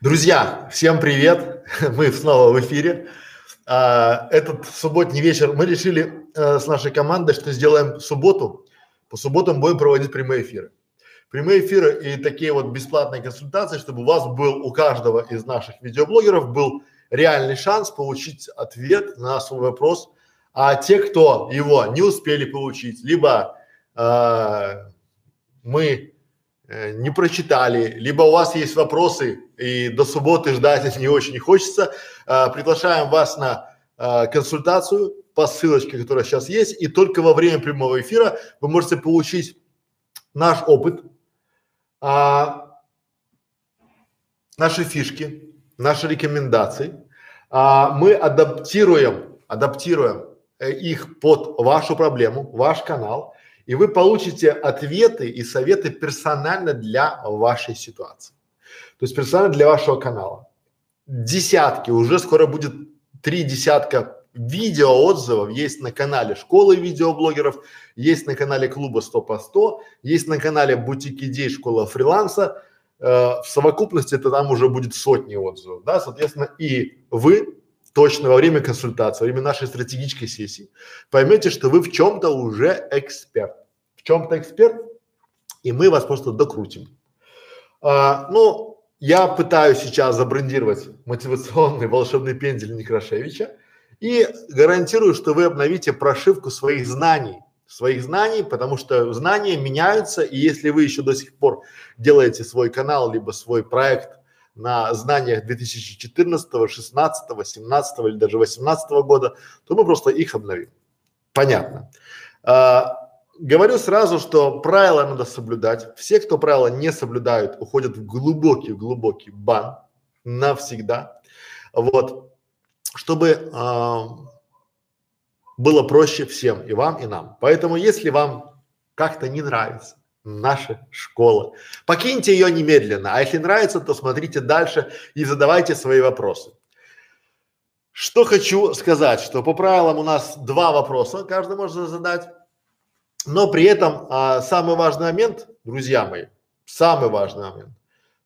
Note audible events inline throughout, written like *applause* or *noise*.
Друзья, всем привет! *laughs* Мы снова в эфире. А, этот субботний вечер мы решили а, с нашей командой, что сделаем субботу. По субботам будем проводить прямые эфиры. Прямые эфиры и такие вот бесплатные консультации, чтобы у вас был, у каждого из наших видеоблогеров был реальный шанс получить ответ на свой вопрос. А те, кто его не успели получить, либо а, мы не прочитали, либо у вас есть вопросы и до субботы ждать не очень хочется, э, приглашаем вас на э, консультацию по ссылочке, которая сейчас есть, и только во время прямого эфира вы можете получить наш опыт, а, наши фишки, наши рекомендации. А, мы адаптируем, адаптируем э, их под вашу проблему, ваш канал и вы получите ответы и советы персонально для вашей ситуации. То есть персонально для вашего канала. Десятки, уже скоро будет три десятка видео отзывов есть на канале школы видеоблогеров, есть на канале клуба 100 по 100, есть на канале бутик идей школа фриланса. Э, в совокупности это там уже будет сотни отзывов, да, соответственно, и вы точно во время консультации, во время нашей стратегической сессии поймете, что вы в чем-то уже эксперт. В чем-то эксперт, и мы вас просто докрутим. А, ну, я пытаюсь сейчас забрендировать мотивационный волшебный пендель Некрашевича и гарантирую, что вы обновите прошивку своих знаний, своих знаний, потому что знания меняются, и если вы еще до сих пор делаете свой канал, либо свой проект на знаниях 2014, 16, 17 или даже 18 года, то мы просто их обновим. Понятно. А, говорю сразу, что правила надо соблюдать. Все, кто правила не соблюдают, уходят в глубокий-глубокий бан навсегда. Вот, чтобы а, было проще всем, и вам, и нам. Поэтому, если вам как-то не нравится, наша школа. Покиньте ее немедленно, а если нравится, то смотрите дальше и задавайте свои вопросы. Что хочу сказать, что по правилам у нас два вопроса, каждый может задать, но при этом а, самый важный момент, друзья мои, самый важный момент,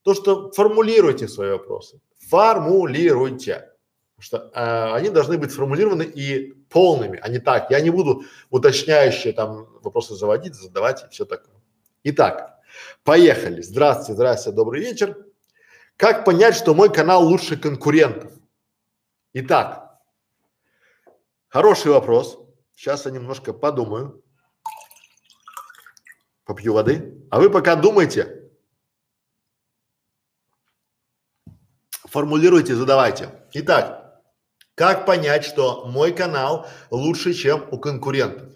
то, что формулируйте свои вопросы, формулируйте, что а, они должны быть сформулированы и полными, а не так. Я не буду уточняющие там вопросы заводить, задавать и все такое. Итак, поехали. Здравствуйте, здравствуйте, добрый вечер. Как понять, что мой канал лучше конкурентов? Итак, хороший вопрос. Сейчас я немножко подумаю. Попью воды. А вы пока думайте. Формулируйте, задавайте. Итак, как понять, что мой канал лучше, чем у конкурентов?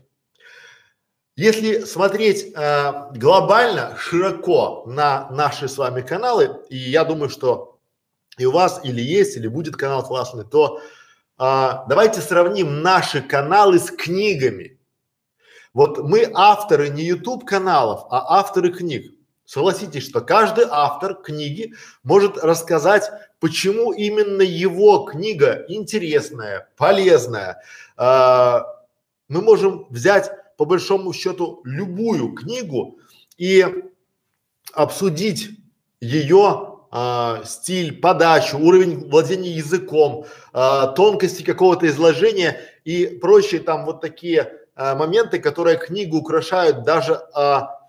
Если смотреть э, глобально, широко на наши с вами каналы, и я думаю, что и у вас или есть, или будет канал классный, то э, давайте сравним наши каналы с книгами. Вот мы авторы не YouTube каналов, а авторы книг. Согласитесь, что каждый автор книги может рассказать, почему именно его книга интересная, полезная. Э, мы можем взять по большому счету любую книгу и обсудить ее а, стиль, подачу, уровень владения языком, а, тонкости какого-то изложения и прочие там вот такие а, моменты, которые книгу украшают даже а,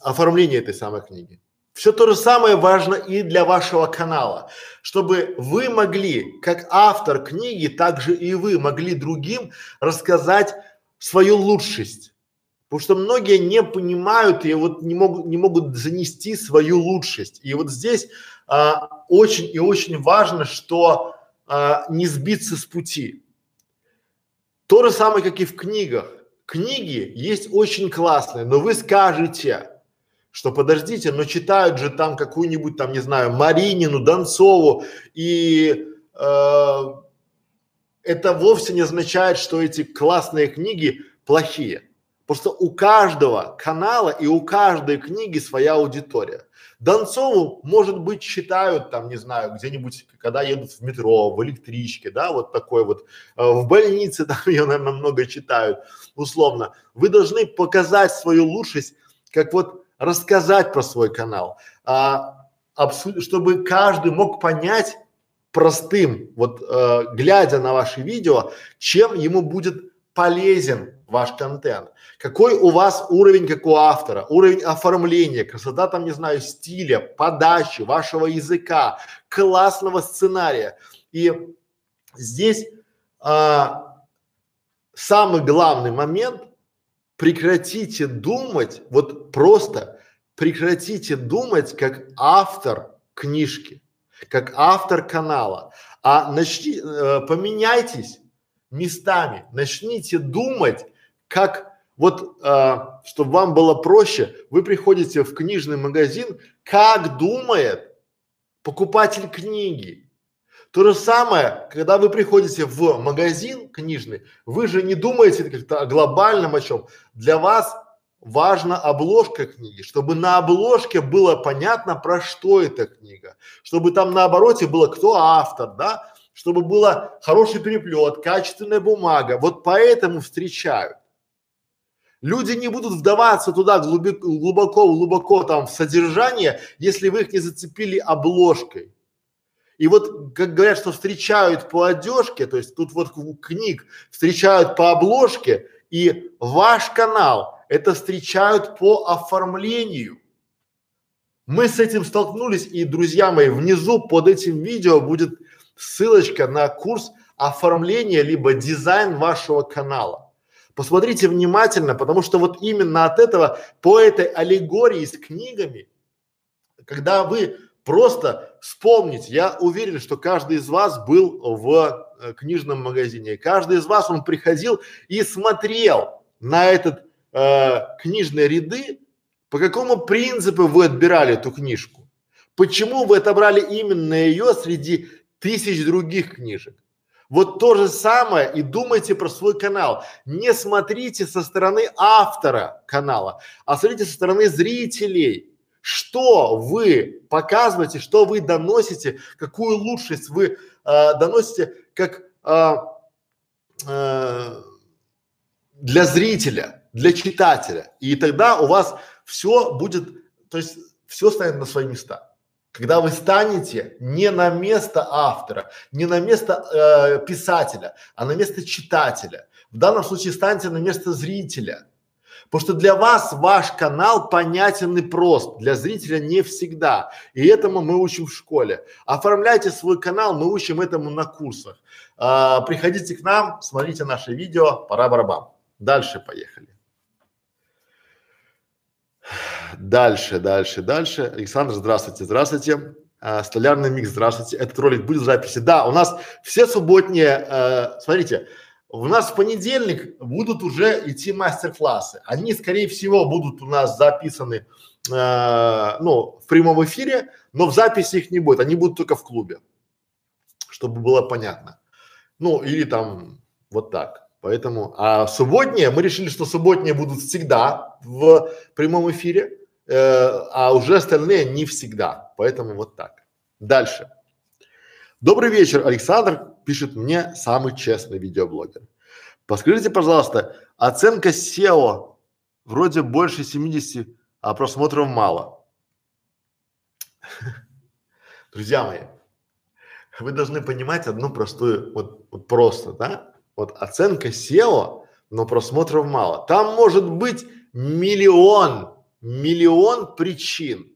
оформление этой самой книги. Все то же самое важно и для вашего канала, чтобы вы могли, как автор книги, также и вы могли другим рассказать свою лучшесть. Потому что многие не понимают и вот не могут, не могут занести свою лучшесть. И вот здесь а, очень и очень важно, что а, не сбиться с пути. То же самое, как и в книгах. Книги есть очень классные, но вы скажете, что подождите, но читают же там какую-нибудь там, не знаю, Маринину, Донцову и э, это вовсе не означает, что эти классные книги плохие. Просто у каждого канала и у каждой книги своя аудитория. Донцову, может быть, читают там, не знаю, где-нибудь, когда едут в метро, в электричке, да, вот такой вот, э, в больнице *laughs* там ее, наверное, много читают, условно. Вы должны показать свою лучшесть, как вот рассказать про свой канал. А, обсудить, чтобы каждый мог понять простым, вот э, глядя на ваши видео, чем ему будет полезен ваш контент. Какой у вас уровень, как у автора, уровень оформления, красота там, не знаю, стиля, подачи, вашего языка, классного сценария. И здесь а, самый главный момент – прекратите думать, вот просто прекратите думать как автор книжки, как автор канала, а начни, э, поменяйтесь местами, начните думать как вот, э, чтобы вам было проще, вы приходите в книжный магазин, как думает покупатель книги. То же самое, когда вы приходите в магазин книжный, вы же не думаете как-то о глобальном о чем. Для вас важна обложка книги, чтобы на обложке было понятно, про что эта книга, чтобы там на обороте было кто автор, да, чтобы было хороший переплет, качественная бумага. Вот поэтому встречают. Люди не будут вдаваться туда глубоко, глубоко, глубоко там в содержание, если вы их не зацепили обложкой. И вот, как говорят, что встречают по одежке, то есть тут вот книг встречают по обложке, и ваш канал это встречают по оформлению. Мы с этим столкнулись, и, друзья мои, внизу под этим видео будет ссылочка на курс оформления либо дизайн вашего канала. Посмотрите внимательно, потому что вот именно от этого, по этой аллегории с книгами, когда вы Просто вспомните, я уверен, что каждый из вас был в э, книжном магазине, каждый из вас он приходил и смотрел на этот э, книжные ряды, по какому принципу вы отбирали эту книжку, почему вы отобрали именно ее среди тысяч других книжек. Вот то же самое и думайте про свой канал. Не смотрите со стороны автора канала, а смотрите со стороны зрителей что вы показываете, что вы доносите, какую лучшесть вы э, доносите как э, э, для зрителя, для читателя. И тогда у вас все будет, то есть все станет на свои места. Когда вы станете не на место автора, не на место э, писателя, а на место читателя. В данном случае станьте на место зрителя Потому что для вас ваш канал понятен и прост, для зрителя не всегда. И этому мы учим в школе. Оформляйте свой канал, мы учим этому на курсах. А, приходите к нам, смотрите наши видео, пора барабан. Дальше поехали. Дальше, дальше, дальше. Александр, здравствуйте, здравствуйте. А, столярный микс, здравствуйте. Этот ролик будет в записи. Да, у нас все субботние, э, смотрите, у нас в понедельник будут уже идти мастер-классы. Они, скорее всего, будут у нас записаны, э, ну, в прямом эфире, но в записи их не будет. Они будут только в клубе, чтобы было понятно. Ну, или там вот так. Поэтому, а субботние, мы решили, что субботние будут всегда в прямом эфире, э, а уже остальные не всегда. Поэтому вот так. Дальше. Добрый вечер, Александр пишет мне самый честный видеоблогер. Подскажите, пожалуйста, оценка SEO вроде больше 70, а просмотров мало. *laughs* Друзья мои, вы должны понимать одну простую, вот, вот просто, да? Вот оценка SEO, но просмотров мало. Там может быть миллион, миллион причин.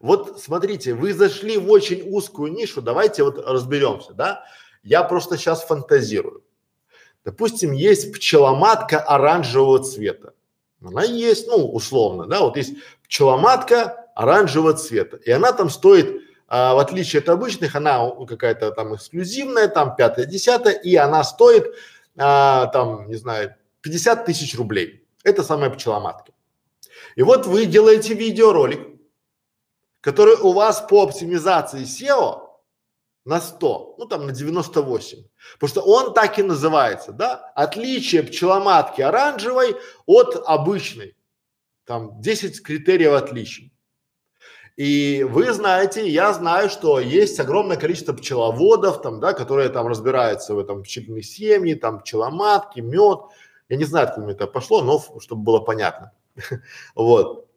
Вот смотрите, вы зашли в очень узкую нишу, давайте вот разберемся, да? Я просто сейчас фантазирую. Допустим, есть пчеломатка оранжевого цвета. Она есть, ну, условно, да, вот есть пчеломатка оранжевого цвета. И она там стоит, а, в отличие от обычных, она какая-то там эксклюзивная, там пятая, десятая, и она стоит, а, там, не знаю, 50 тысяч рублей. Это самая пчеломатка. И вот вы делаете видеоролик, который у вас по оптимизации SEO на 100, ну там на 98. Потому что он так и называется, да? Отличие пчеломатки оранжевой от обычной. Там 10 критериев отличий. И вы знаете, я знаю, что есть огромное количество пчеловодов, там, да, которые там разбираются в этом пчелиной семьи, там пчеломатки, мед. Я не знаю, откуда это пошло, но чтобы было понятно. *laughs* Вот.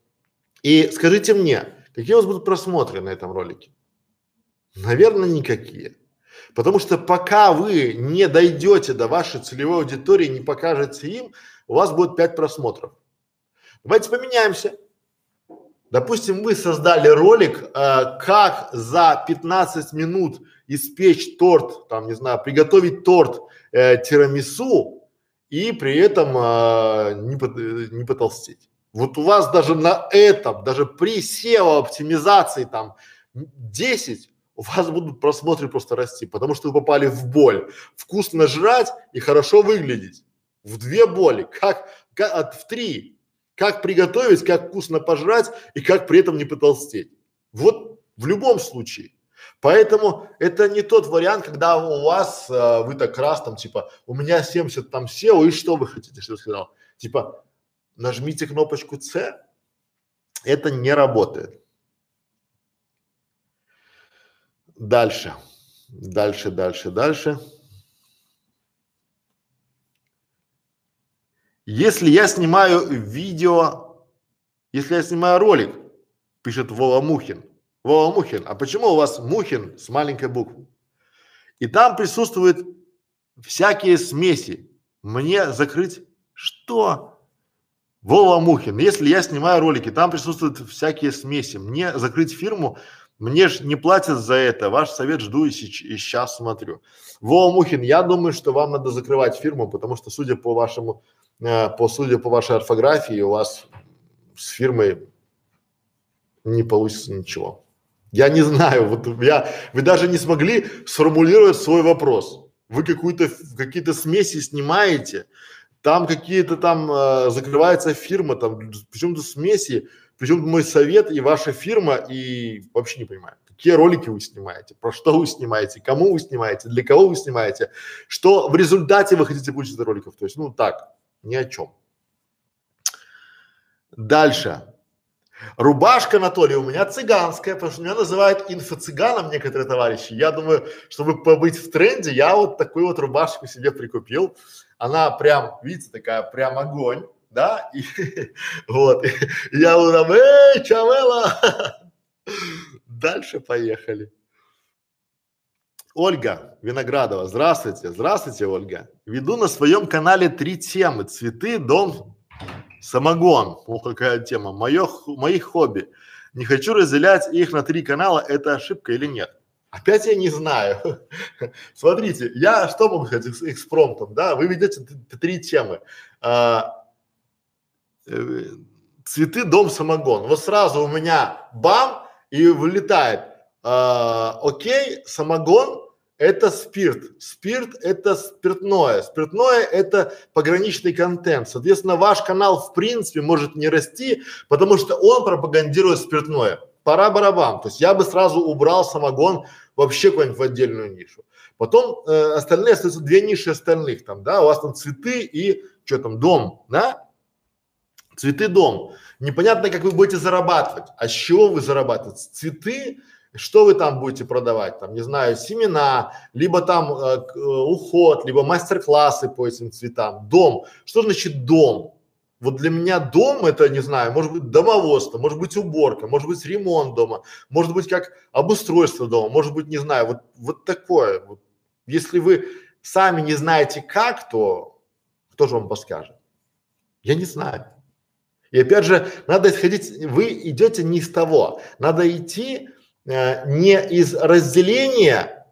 И скажите мне, Какие у вас будут просмотры на этом ролике? Наверное, никакие. Потому что пока вы не дойдете до вашей целевой аудитории, не покажете им, у вас будет 5 просмотров. Давайте поменяемся. Допустим, вы создали ролик, э, как за 15 минут испечь торт, там, не знаю, приготовить торт э, тирамису и при этом э, не, по, не потолстеть. Вот у вас даже на этом, даже при SEO оптимизации там 10, у вас будут просмотры просто расти, потому что вы попали в боль. Вкусно жрать и хорошо выглядеть. В две боли, как, как в три. Как приготовить, как вкусно пожрать и как при этом не потолстеть. Вот в любом случае. Поэтому это не тот вариант, когда у вас, э, вы так раз там типа, у меня 70 там SEO и что вы хотите, что я сказал? Типа, нажмите кнопочку C, это не работает. Дальше, дальше, дальше, дальше. Если я снимаю видео, если я снимаю ролик, пишет Вова Мухин. Вова Мухин, а почему у вас Мухин с маленькой буквы? И там присутствуют всякие смеси. Мне закрыть что? Вова Мухин, если я снимаю ролики, там присутствуют всякие смеси. Мне закрыть фирму, мне же не платят за это. Ваш совет жду и, сеч- и сейчас смотрю. Вова Мухин, я думаю, что вам надо закрывать фирму, потому что, судя по вашему, э, по судя по вашей орфографии, у вас с фирмой не получится ничего. Я не знаю, вот я, вы даже не смогли сформулировать свой вопрос. Вы какую-то, какие-то смеси снимаете, там какие-то там э, закрывается фирма, там, причем тут смеси, причем мой совет и ваша фирма, и вообще не понимаю, какие ролики вы снимаете, про что вы снимаете, кому вы снимаете, для кого вы снимаете, что в результате вы хотите получить из роликов. То есть, ну так, ни о чем. Дальше. Рубашка, Анатолий, у меня цыганская, потому что меня называют инфо-цыганом некоторые товарищи. Я думаю, чтобы побыть в тренде, я вот такую вот рубашку себе прикупил. Она прям, видите, такая прям огонь, да, и *laughs* вот, я вот там, эй, Чавела! *laughs* Дальше поехали. Ольга Виноградова, здравствуйте, здравствуйте, Ольга. Веду на своем канале три темы: цветы, дом, Самогон. О, какая тема. Мое, мои хобби. Не хочу разделять их на три канала. Это ошибка или нет? Опять я не знаю. *laughs* Смотрите, я что могу сказать с экспромтом, да? Вы ведете три темы. А, э, цветы, дом, самогон. Вот сразу у меня бам и вылетает. А, окей, самогон, это спирт. Спирт – это спиртное. Спиртное – это пограничный контент. Соответственно, ваш канал в принципе может не расти, потому что он пропагандирует спиртное. Пора барабан. То есть я бы сразу убрал самогон вообще куда-нибудь в отдельную нишу. Потом э, остальные остаются две ниши остальных там, да, у вас там цветы и что там, дом, да? Цветы, дом. Непонятно, как вы будете зарабатывать. А с чего вы зарабатываете? Цветы что вы там будете продавать? Там, не знаю, семена, либо там э, э, уход, либо мастер-классы по этим цветам. Дом. Что значит дом? Вот для меня дом это, не знаю, может быть домоводство, может быть уборка, может быть ремонт дома, может быть как обустройство дома, может быть, не знаю, вот, вот такое. Вот. Если вы сами не знаете как, то кто же вам подскажет? Я не знаю. И опять же, надо исходить, вы идете не из того, надо идти не из разделения,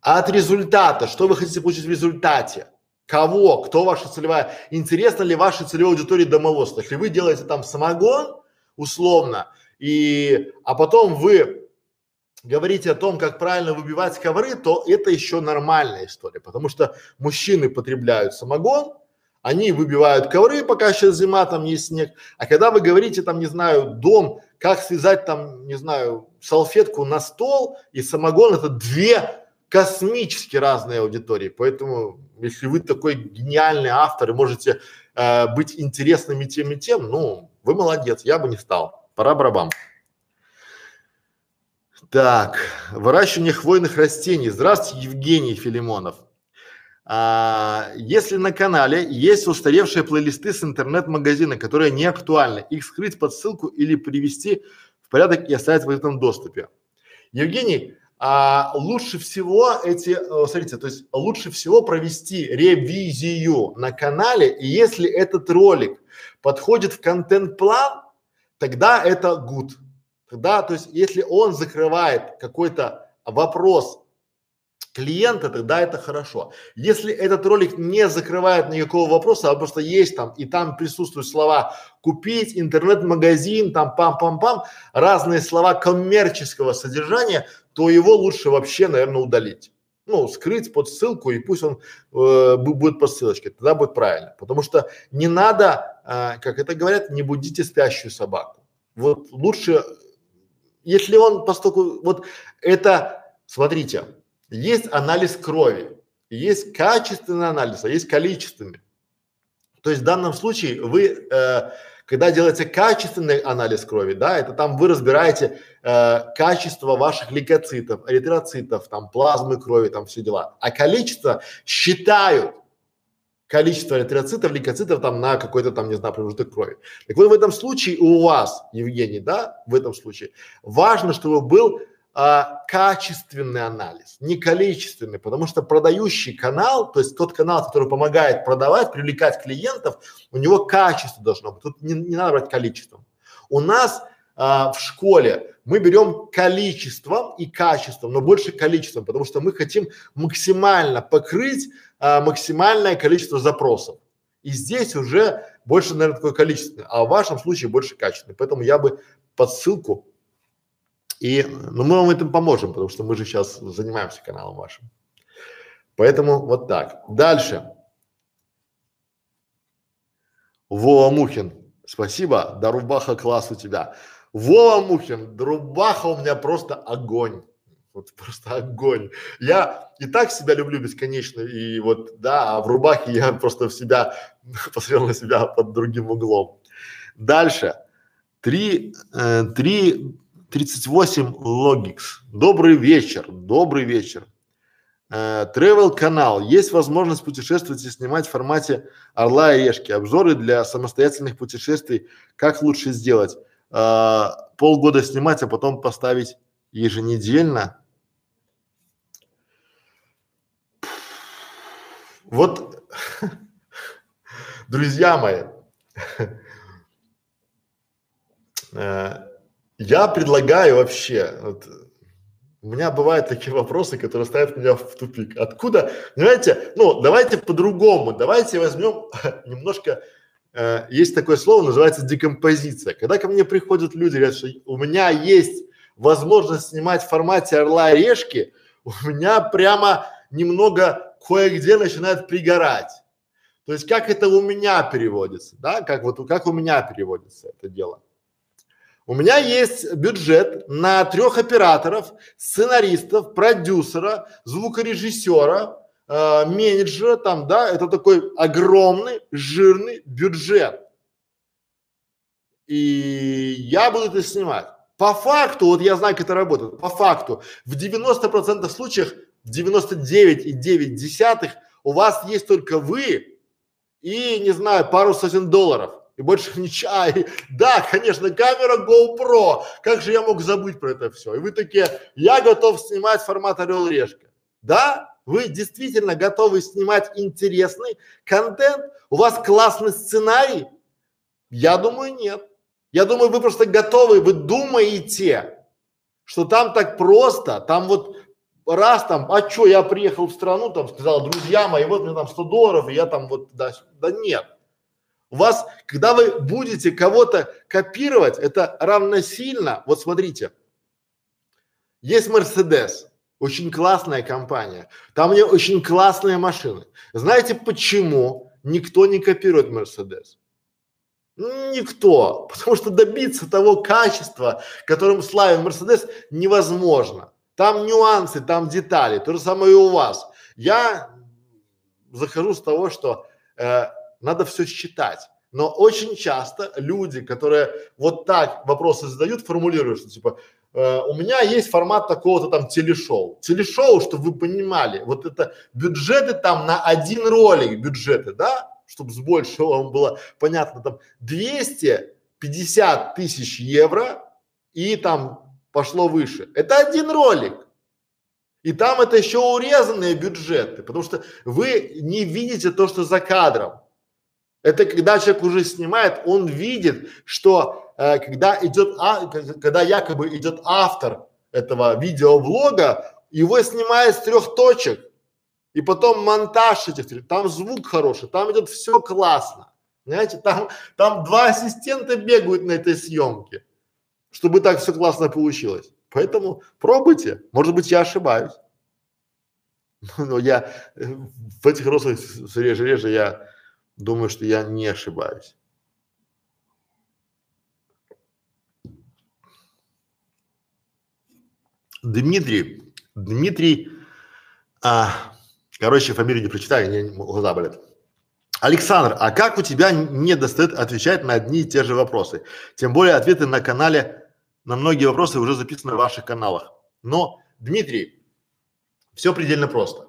а от результата. Что вы хотите получить в результате? Кого? Кто ваша целевая? Интересно ли вашей целевой аудитории домоводство? Если вы делаете там самогон, условно, и, а потом вы говорите о том, как правильно выбивать ковры, то это еще нормальная история, потому что мужчины потребляют самогон, они выбивают ковры, пока сейчас зима, там есть снег. А когда вы говорите там, не знаю, дом, как связать там, не знаю, салфетку на стол и самогон, это две космически разные аудитории. Поэтому, если вы такой гениальный автор и можете э, быть интересными тем и тем, ну, вы молодец, я бы не стал. Пора барабан. Так, выращивание хвойных растений. Здравствуйте, Евгений Филимонов. А, если на канале есть устаревшие плейлисты с интернет-магазина, которые не актуальны, их скрыть под ссылку или привести в порядок и оставить в этом доступе. Евгений, а лучше всего эти, э, смотрите, то есть лучше всего провести ревизию на канале, и если этот ролик подходит в контент-план, тогда это good. Тогда, то есть если он закрывает какой-то вопрос клиента, тогда это хорошо. Если этот ролик не закрывает никакого вопроса, а просто есть там, и там присутствуют слова купить, интернет-магазин, там пам-пам-пам, разные слова коммерческого содержания, то его лучше вообще, наверное, удалить. Ну, скрыть под ссылку и пусть он э, будет по ссылочке, тогда будет правильно. Потому что не надо, э, как это говорят, не будите спящую собаку. Вот лучше, если он постольку, вот это, смотрите, есть анализ крови, есть качественный анализ, а есть количественный. То есть в данном случае вы, э, когда делаете качественный анализ крови, да, это там вы разбираете э, качество ваших лейкоцитов, эритроцитов, там плазмы крови, там все дела. А количество считают количество эритроцитов, лейкоцитов там на какой-то там, не знаю, промежуток крови. Так вот в этом случае у вас, Евгений, да, в этом случае важно, чтобы был а, качественный анализ, не количественный, потому что продающий канал, то есть тот канал, который помогает продавать, привлекать клиентов, у него качество должно быть. Тут не, не надо брать количеством. У нас а, в школе мы берем количеством и качеством, но больше количеством, потому что мы хотим максимально покрыть а, максимальное количество запросов. И здесь уже больше, наверное, такое количественное, а в вашем случае больше качественное. Поэтому я бы под ссылку и, ну, мы вам этим поможем, потому что мы же сейчас занимаемся каналом вашим. Поэтому вот так. Дальше. Вова Мухин, спасибо, Дарубаха класс у тебя. Вова Мухин, Дарубаха у меня просто огонь. Вот просто огонь. Я и так себя люблю бесконечно, и вот, да, а в рубахе я просто в себя, *laughs* посмотрел на себя под другим углом. Дальше. Три, э, три 38 Logix. Добрый вечер, добрый вечер. Э, travel канал. Есть возможность путешествовать и снимать в формате орла и решки. Обзоры для самостоятельных путешествий. Как лучше сделать? Э, полгода снимать, а потом поставить еженедельно. Вот, *laughs* друзья мои, *laughs* э, я предлагаю вообще, вот, у меня бывают такие вопросы, которые ставят меня в тупик. Откуда, понимаете, ну давайте по-другому, давайте возьмем *laughs* немножко, э, есть такое слово, называется декомпозиция. Когда ко мне приходят люди, говорят, что у меня есть возможность снимать в формате орла и решки, у меня прямо немного кое-где начинает пригорать. То есть как это у меня переводится, да, как вот как у меня переводится это дело. У меня есть бюджет на трех операторов, сценаристов, продюсера, звукорежиссера, э, менеджера, там, да, это такой огромный, жирный бюджет. И я буду это снимать. По факту, вот я знаю, как это работает, по факту, в 90% случаях, в 99,9 у вас есть только вы и, не знаю, пару сотен долларов и больше. А, и, да, конечно, камера GoPro. Как же я мог забыть про это все? И вы такие, я готов снимать формат Орел Решка. Да, вы действительно готовы снимать интересный контент? У вас классный сценарий? Я думаю, нет. Я думаю, вы просто готовы, вы думаете, что там так просто, там вот раз там, а что, я приехал в страну, там сказал, друзья мои, вот мне там 100 долларов, и я там вот, да, да нет. У вас, когда вы будете кого-то копировать, это равносильно, вот смотрите, есть Мерседес, очень классная компания, там у нее очень классные машины. Знаете почему никто не копирует Мерседес? Никто, потому что добиться того качества, которым славен Мерседес, невозможно. Там нюансы, там детали, то же самое и у вас. Я захожу с того, что э, надо все считать. Но очень часто люди, которые вот так вопросы задают, формулируют, что типа э, у меня есть формат такого-то там телешоу. Телешоу, чтобы вы понимали, вот это бюджеты там на один ролик бюджеты, да, чтобы с большего вам было понятно, там 250 тысяч евро и там пошло выше. Это один ролик. И там это еще урезанные бюджеты, потому что вы не видите то, что за кадром. Это когда человек уже снимает, он видит, что э, когда идет, а, когда якобы идет автор этого видеоблога, его снимает с трех точек, и потом монтаж этих, там звук хороший, там идет все классно. Знаете, там, там два ассистента бегают на этой съемке, чтобы так все классно получилось. Поэтому пробуйте. Может быть, я ошибаюсь. *laughs* Но я э, в этих вопросах реже-реже я думаю, что я не ошибаюсь. Дмитрий, Дмитрий, а, короче, фамилию не прочитаю, мне глаза болят. Александр, а как у тебя не достает отвечать на одни и те же вопросы? Тем более ответы на канале на многие вопросы уже записаны в ваших каналах. Но, Дмитрий, все предельно просто.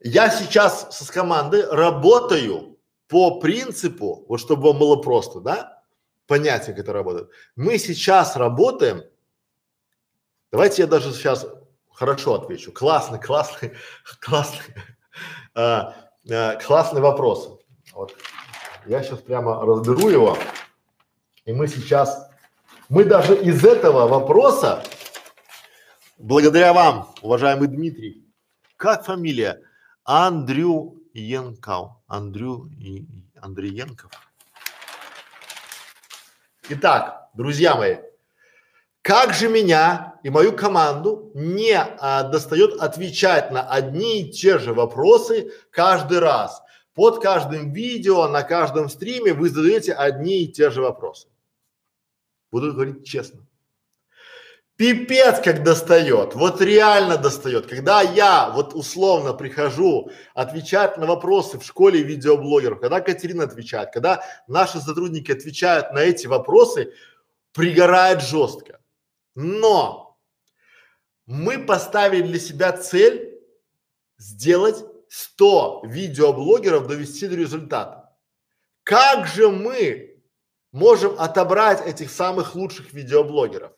Я сейчас с командой работаю по принципу, вот чтобы вам было просто, да, понятие, как это работает. Мы сейчас работаем, давайте я даже сейчас хорошо отвечу. Классный, классный, *laughs* классный. А, э, классный вопрос. Вот. Я сейчас прямо разберу его. И мы сейчас, мы даже из этого вопроса, благодаря вам, уважаемый Дмитрий, как фамилия? Андрю Янков. Андрю и Андреенков. Итак, друзья мои, как же меня и мою команду не а, достает отвечать на одни и те же вопросы каждый раз? Под каждым видео, на каждом стриме вы задаете одни и те же вопросы. Буду говорить честно. Пипец как достает, вот реально достает. Когда я вот условно прихожу отвечать на вопросы в школе видеоблогеров, когда Катерина отвечает, когда наши сотрудники отвечают на эти вопросы, пригорает жестко. Но мы поставили для себя цель сделать 100 видеоблогеров, довести до результата. Как же мы можем отобрать этих самых лучших видеоблогеров?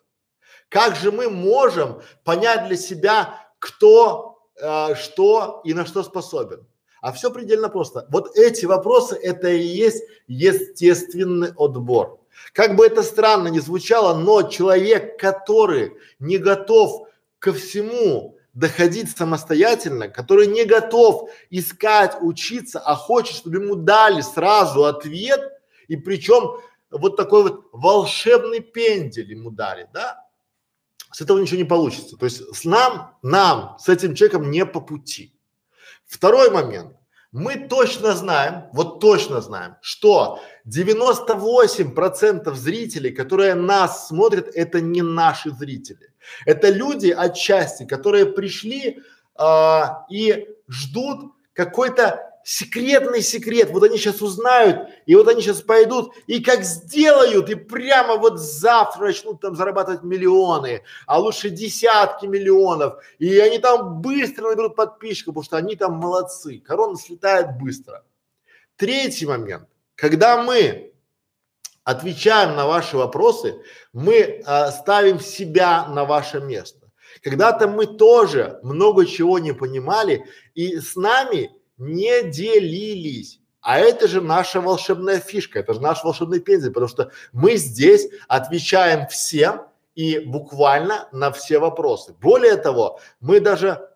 Как же мы можем понять для себя, кто, э, что и на что способен? А все предельно просто. Вот эти вопросы – это и есть естественный отбор. Как бы это странно ни звучало, но человек, который не готов ко всему доходить самостоятельно, который не готов искать, учиться, а хочет, чтобы ему дали сразу ответ, и причем вот такой вот волшебный пендель ему дали, да, с этого ничего не получится. То есть с нам, нам, с этим человеком не по пути. Второй момент. Мы точно знаем, вот точно знаем, что 98% зрителей, которые нас смотрят, это не наши зрители. Это люди отчасти, которые пришли а, и ждут какой-то секретный секрет, вот они сейчас узнают, и вот они сейчас пойдут, и как сделают, и прямо вот завтра начнут там зарабатывать миллионы, а лучше десятки миллионов, и они там быстро наберут подписчиков, потому что они там молодцы, корона слетает быстро. Третий момент, когда мы отвечаем на ваши вопросы, мы а, ставим себя на ваше место. Когда-то мы тоже много чего не понимали, и с нами не делились. А это же наша волшебная фишка, это же наш волшебный пензель, потому что мы здесь отвечаем всем и буквально на все вопросы. Более того, мы даже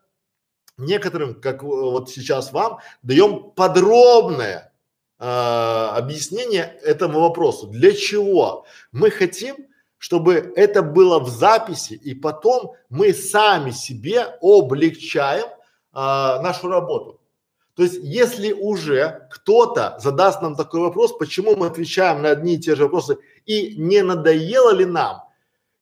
некоторым, как вот сейчас вам, даем подробное э, объяснение этому вопросу. Для чего? Мы хотим, чтобы это было в записи, и потом мы сами себе облегчаем э, нашу работу. То есть, если уже кто-то задаст нам такой вопрос, почему мы отвечаем на одни и те же вопросы и не надоело ли нам,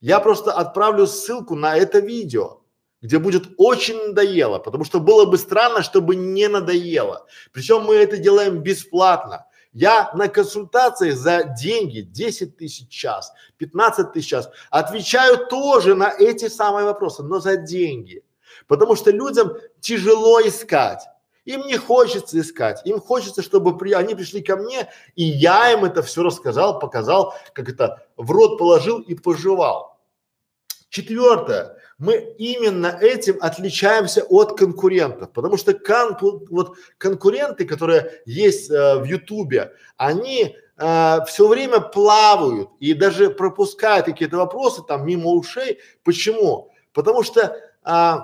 я просто отправлю ссылку на это видео, где будет очень надоело, потому что было бы странно, чтобы не надоело. Причем мы это делаем бесплатно. Я на консультациях за деньги, 10 тысяч час, 15 тысяч час, отвечаю тоже на эти самые вопросы, но за деньги. Потому что людям тяжело искать. Им не хочется искать, им хочется, чтобы при, они пришли ко мне, и я им это все рассказал, показал, как это в рот положил и пожевал. Четвертое. Мы именно этим отличаемся от конкурентов, потому что кон, вот конкуренты, которые есть э, в Ютубе, они э, все время плавают и даже пропускают какие-то вопросы там мимо ушей. Почему? Потому что э,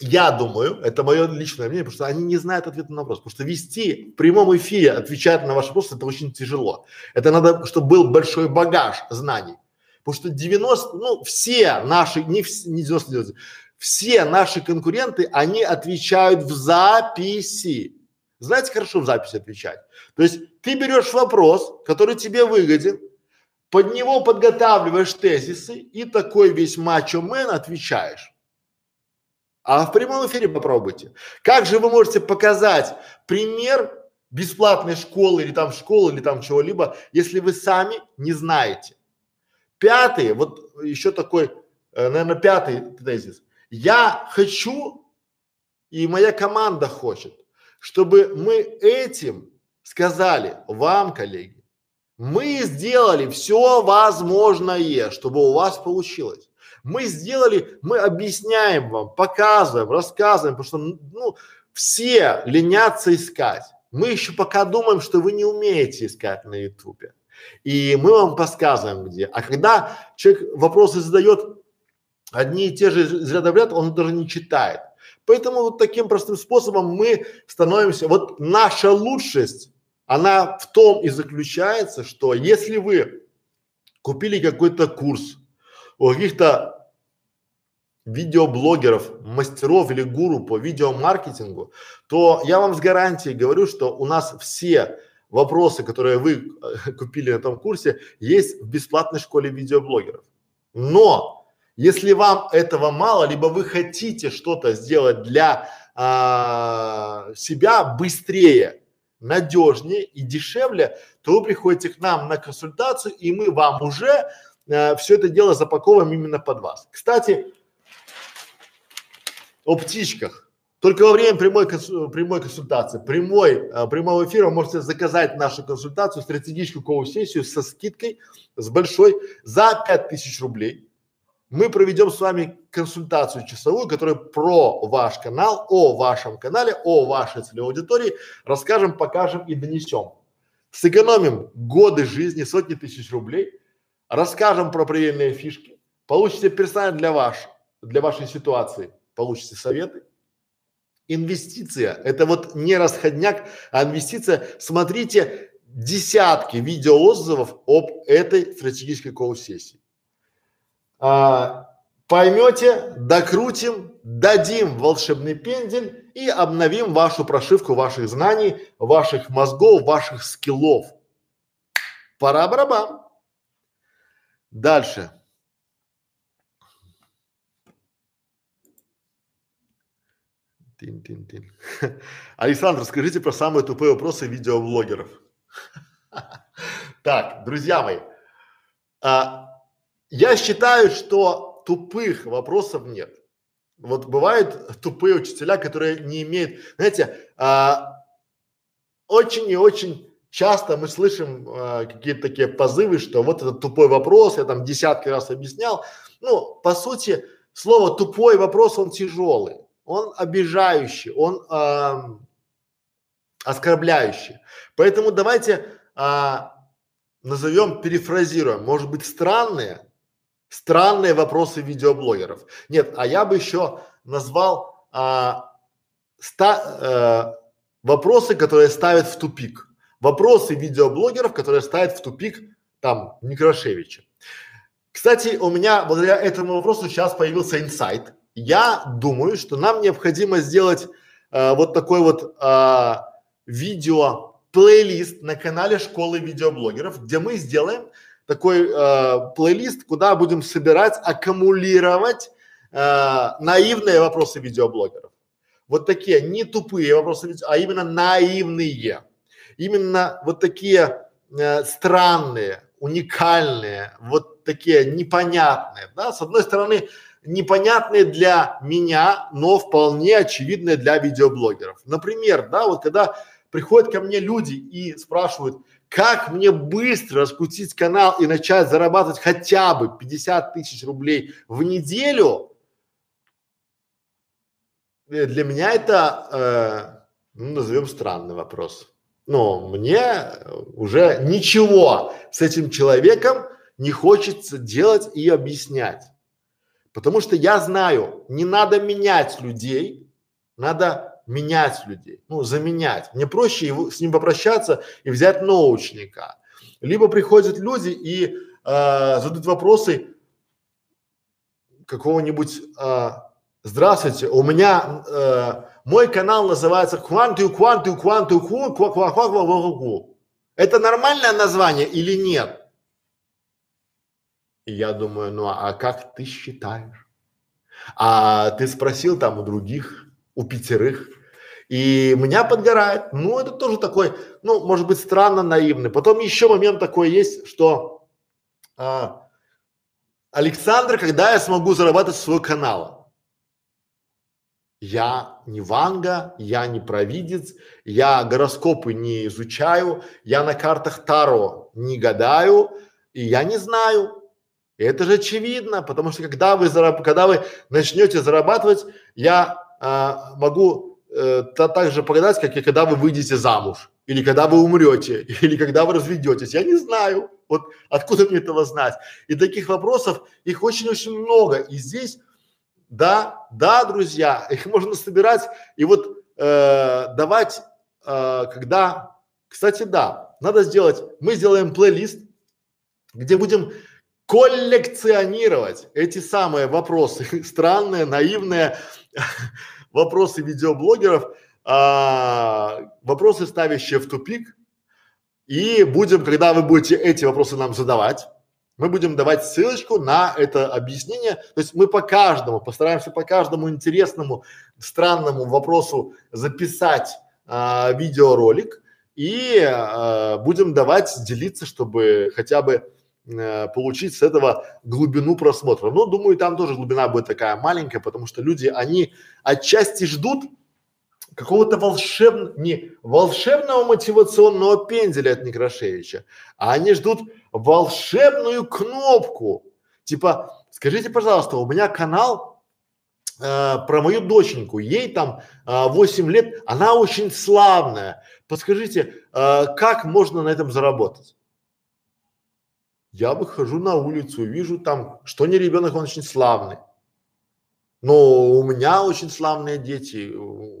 я думаю, это мое личное мнение, потому что они не знают ответа на вопрос. Потому что вести в прямом эфире, отвечать на ваши вопросы, это очень тяжело. Это надо, чтобы был большой багаж знаний. Потому что 90, ну, все наши, не, не 90, 90, все наши конкуренты, они отвечают в записи. Знаете, хорошо в записи отвечать. То есть ты берешь вопрос, который тебе выгоден, под него подготавливаешь тезисы и такой весь мачо-мен отвечаешь. А в прямом эфире попробуйте. Как же вы можете показать пример бесплатной школы или там школы или там чего-либо, если вы сами не знаете? Пятый, вот еще такой, э, наверное, пятый тезис. Я хочу, и моя команда хочет, чтобы мы этим сказали вам, коллеги, мы сделали все возможное, чтобы у вас получилось. Мы сделали, мы объясняем вам, показываем, рассказываем, потому что, ну, все ленятся искать. Мы еще пока думаем, что вы не умеете искать на ютубе. И мы вам подсказываем где. А когда человек вопросы задает одни и те же из ряда в он даже не читает. Поэтому вот таким простым способом мы становимся, вот наша лучшесть, она в том и заключается, что если вы купили какой-то курс, у каких-то видеоблогеров, мастеров или гуру по видеомаркетингу, то я вам с гарантией говорю, что у нас все вопросы, которые вы э, *laughs* купили на этом курсе, есть в бесплатной школе видеоблогеров. Но если вам этого мало, либо вы хотите что-то сделать для а, себя быстрее, надежнее и дешевле, то вы приходите к нам на консультацию, и мы вам уже э, все это дело запаковываем именно под вас. Кстати, о птичках. Только во время прямой, прямой консультации, прямой, а, прямого эфира вы можете заказать нашу консультацию, стратегическую коуч-сессию со скидкой, с большой, за 5000 рублей. Мы проведем с вами консультацию часовую, которая про ваш канал, о вашем канале, о вашей целевой аудитории расскажем, покажем и донесем. Сэкономим годы жизни, сотни тысяч рублей, расскажем про проверенные фишки, получите персонально для ваш, для вашей ситуации, получите советы. Инвестиция – это вот не расходняк, а инвестиция. Смотрите десятки видеоотзывов об этой стратегической коуч-сессии. А, поймете, докрутим, дадим волшебный пендель и обновим вашу прошивку ваших знаний, ваших мозгов, ваших скиллов. Пора барабан. Дальше. Тин-тин-тин. *laughs* Александр, скажите про самые тупые вопросы видеоблогеров. *laughs* Так, друзья мои, а, я считаю, что тупых вопросов нет. Вот бывают тупые учителя, которые не имеют, знаете, а, очень и очень часто мы слышим а, какие-то такие позывы, что вот этот тупой вопрос, я там десятки раз объяснял. Ну, по сути, слово тупой вопрос, он тяжелый он обижающий, он э, оскорбляющий. Поэтому давайте э, назовем, перефразируем, может быть, странные, странные вопросы видеоблогеров. Нет, а я бы еще назвал э, ста, э, вопросы, которые ставят в тупик. Вопросы видеоблогеров, которые ставят в тупик там Некрашевича. Кстати, у меня благодаря этому вопросу сейчас появился инсайт я думаю, что нам необходимо сделать э, вот такой вот э, видео плейлист на канале школы видеоблогеров, где мы сделаем такой э, плейлист, куда будем собирать, аккумулировать э, наивные вопросы видеоблогеров. Вот такие не тупые вопросы, а именно наивные. Именно вот такие э, странные, уникальные, вот такие непонятные. Да? С одной стороны, непонятные для меня, но вполне очевидные для видеоблогеров. Например, да, вот когда приходят ко мне люди и спрашивают, как мне быстро раскрутить канал и начать зарабатывать хотя бы 50 тысяч рублей в неделю, э, для меня это, э, ну, назовем странный вопрос. Но мне уже ничего с этим человеком не хочется делать и объяснять. Потому что я знаю, не надо менять людей, надо менять людей, ну, заменять. Мне проще его, с ним попрощаться и взять нового ученика. Либо приходят люди и э, задают вопросы какого-нибудь э, здравствуйте, у меня э, мой канал называется Кванту Кванту Кванту Ку Ку Это нормальное название или нет? И я думаю, ну а как ты считаешь? А ты спросил там у других, у пятерых, и меня подгорает. Ну, это тоже такой, ну, может быть, странно наивный. Потом еще момент такой есть, что а, Александр, когда я смогу зарабатывать свой канал? Я не Ванга, я не провидец, я гороскопы не изучаю, я на картах Таро не гадаю, и я не знаю, это же очевидно, потому что когда вы, зараб, когда вы начнете зарабатывать, я а, могу э, та, так же погадать, как и когда вы выйдете замуж, или когда вы умрете, *laughs* или когда вы разведетесь. Я не знаю, вот откуда мне этого знать. И таких вопросов, их очень-очень много. И здесь, да, да, друзья, *laughs* их можно собирать и вот э, давать, э, когда, кстати, да, надо сделать, мы сделаем плейлист, где будем коллекционировать эти самые вопросы, *laughs* странные, наивные *laughs* вопросы видеоблогеров, а, вопросы, ставящие в тупик. И будем, когда вы будете эти вопросы нам задавать, мы будем давать ссылочку на это объяснение. То есть мы по каждому, постараемся по каждому интересному, странному вопросу записать а, видеоролик и а, будем давать, делиться, чтобы хотя бы э, получить с этого глубину просмотра. Но думаю, там тоже глубина будет такая маленькая, потому что люди, они отчасти ждут какого-то волшебного, не волшебного мотивационного пенделя от Некрашевича, а они ждут волшебную кнопку. Типа, скажите, пожалуйста, у меня канал э, про мою доченьку, ей там э, 8 лет, она очень славная. Подскажите, э, как можно на этом заработать? Я выхожу на улицу, вижу там, что не ребенок, он очень славный. Но у меня очень славные дети.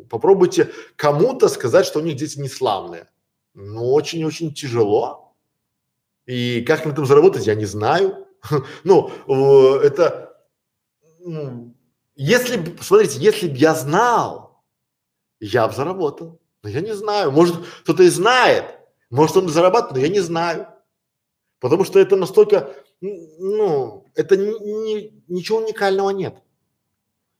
Попробуйте кому-то сказать, что у них дети не славные. Ну, очень-очень тяжело. И как на этом заработать, я не знаю. *laughs* Ну, это, если, смотрите, если бы я знал, я бы заработал. Но я не знаю. Может, кто-то и знает. Может, он зарабатывает, но я не знаю. Потому что это настолько, ну, это не, не, ничего уникального нет.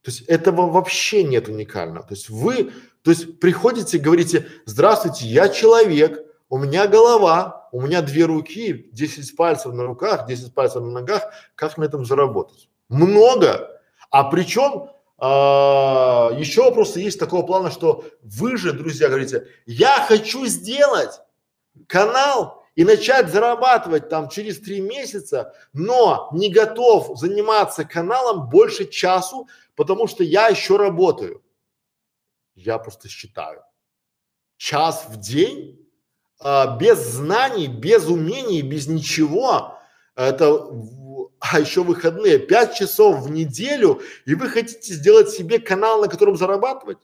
То есть этого вообще нет уникального. То есть вы, то есть приходите говорите, здравствуйте, я человек, у меня голова, у меня две руки, 10 пальцев на руках, 10 пальцев на ногах, как на этом заработать? Много. А причем а, еще вопросы есть такого плана, что вы же, друзья, говорите, я хочу сделать канал и начать зарабатывать там через три месяца, но не готов заниматься каналом больше часу, потому что я еще работаю. Я просто считаю. Час в день, а, без знаний, без умений, без ничего, это, а еще выходные, пять часов в неделю, и вы хотите сделать себе канал, на котором зарабатывать?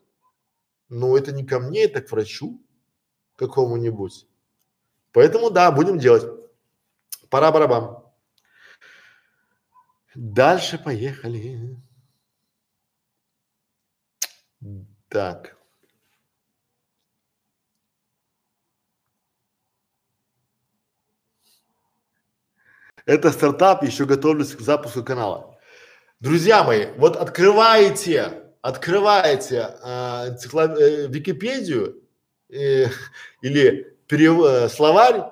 Ну, это не ко мне, это к врачу какому-нибудь. Поэтому да, будем делать. Пора барабан. Дальше поехали. Так. Это стартап, еще готовлюсь к запуску канала. Друзья мои, вот открываете, открываете э, энциклоп... э, Википедию э, или перев... Э, словарь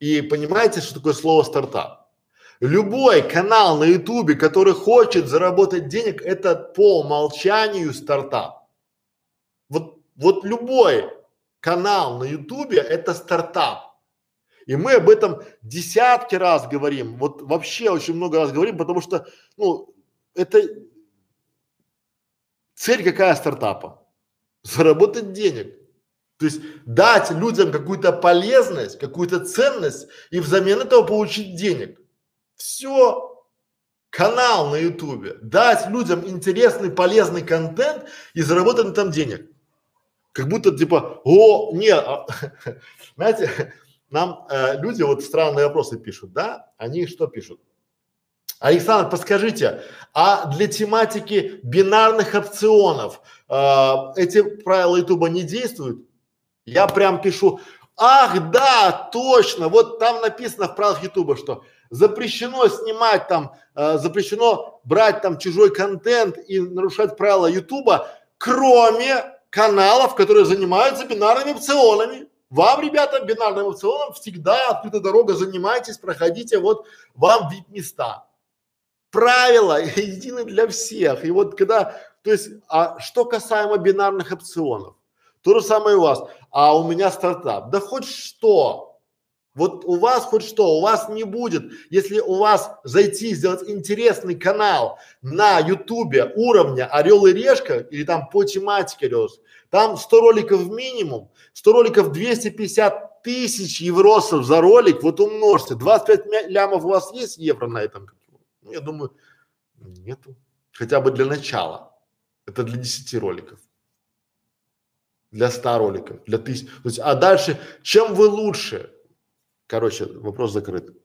и понимаете, что такое слово стартап. Любой канал на ютубе, который хочет заработать денег, это по умолчанию стартап. Вот, вот любой канал на ютубе это стартап. И мы об этом десятки раз говорим, вот вообще очень много раз говорим, потому что, ну, это цель какая стартапа? *laughs* Заработать денег. То есть дать людям какую-то полезность, какую-то ценность и взамен этого получить денег. Все. Канал на ютубе. Дать людям интересный, полезный контент и заработать на этом денег. Как будто типа, о, нет, а, *laughs* знаете, нам э, люди вот странные вопросы пишут, да? Они что пишут? Александр, подскажите, а для тематики бинарных опционов э, эти правила Ютуба не действуют? Я прям пишу, ах да, точно, вот там написано в правилах Ютуба, что запрещено снимать там, э, запрещено брать там чужой контент и нарушать правила Ютуба, кроме каналов, которые занимаются бинарными опционами. Вам, ребята, бинарным опционом всегда открыта дорога, занимайтесь, проходите, вот вам вид места. Правила *laughs* едины для всех. И вот когда, то есть, а что касаемо бинарных опционов, то же самое у вас. А у меня стартап. Да хоть что. Вот у вас хоть что, у вас не будет, если у вас зайти, сделать интересный канал на ютубе уровня Орел и Решка или там по тематике Орел, там 100 роликов минимум, 100 роликов 250 тысяч евросов за ролик, вот умножьте, 25 лямов у вас есть евро на этом? Ну, я думаю, нету. Хотя бы для начала. Это для 10 роликов. Для 100 роликов, для тысяч. Есть, а дальше, чем вы лучше? Короче, вопрос закрыт.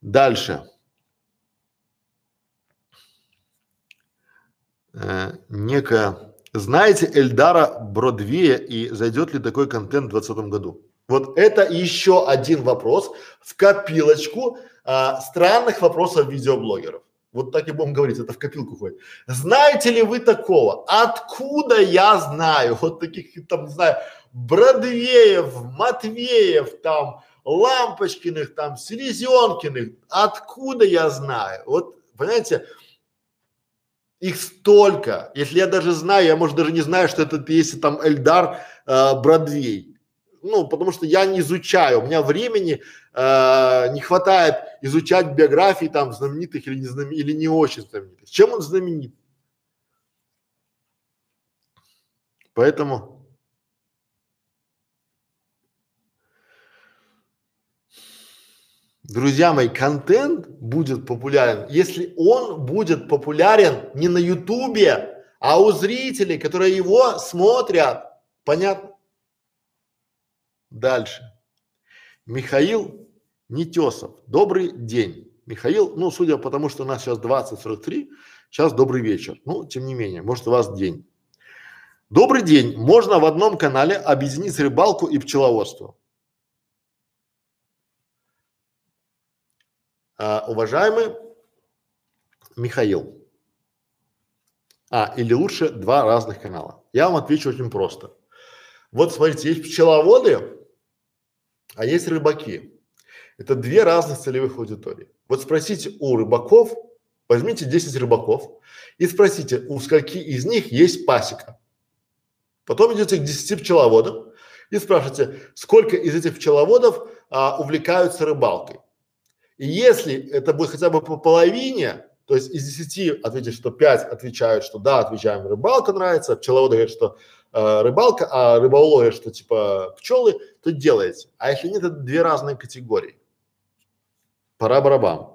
Дальше. Э, некая, знаете Эльдара Бродвея и зайдет ли такой контент в двадцатом году? Вот это еще один вопрос в копилочку а, странных вопросов видеоблогеров. Вот так и будем говорить, это в копилку ходит. Знаете ли вы такого? Откуда я знаю? Вот таких там, не знаю, Бродвеев, Матвеев, там, Лампочкиных, там, Селезенкиных, откуда я знаю? Вот, понимаете, их столько. Если я даже знаю, я, может, даже не знаю, что это есть там Эльдар э, Бродвей. Ну, потому что я не изучаю, у меня времени э, не хватает изучать биографии там знаменитых или не, знам... или не очень знаменитых. Чем он знаменит? Поэтому Друзья мои, контент будет популярен, если он будет популярен не на ютубе, а у зрителей, которые его смотрят. Понятно? Дальше. Михаил Нетесов. Добрый день. Михаил, ну, судя по тому, что у нас сейчас 20.43, сейчас добрый вечер. Ну, тем не менее, может у вас день. Добрый день. Можно в одном канале объединить рыбалку и пчеловодство. А, уважаемый Михаил, а, или лучше два разных канала. Я вам отвечу очень просто. Вот смотрите, есть пчеловоды, а есть рыбаки. Это две разных целевых аудитории. Вот спросите у рыбаков, возьмите 10 рыбаков и спросите, у скольки из них есть пасека. Потом идете к 10 пчеловодам и спрашиваете, сколько из этих пчеловодов а, увлекаются рыбалкой. И если это будет хотя бы по половине, то есть из десяти ответить, что пять отвечают, что да, отвечаем, рыбалка нравится, пчеловоды говорят, что э, рыбалка, а рыболовы, что типа пчелы, то делаете. А если нет, это две разные категории. Пора барабан.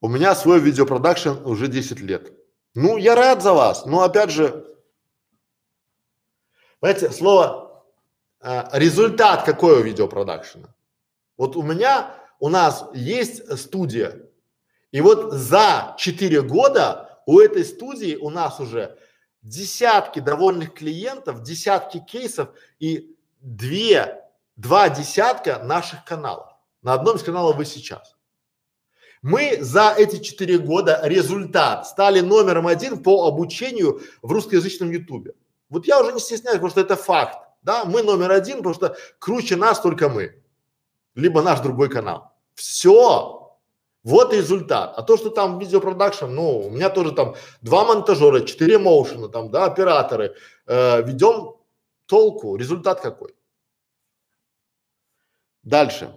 У меня свой видеопродакшн уже 10 лет. Ну, я рад за вас, но опять же, знаете, слово а, результат какой у видеопродакшена? Вот у меня, у нас есть студия, и вот за четыре года у этой студии у нас уже десятки довольных клиентов, десятки кейсов и две, два десятка наших каналов. На одном из каналов вы сейчас. Мы за эти четыре года результат стали номером один по обучению в русскоязычном ютубе. Вот я уже не стесняюсь, потому что это факт. Да, мы номер один, потому что круче нас только мы. Либо наш другой канал. Все. Вот результат. А то, что там видеопродакшн, ну, у меня тоже там два монтажера, четыре моушена, там, да, операторы, э, ведем толку, результат какой. Дальше.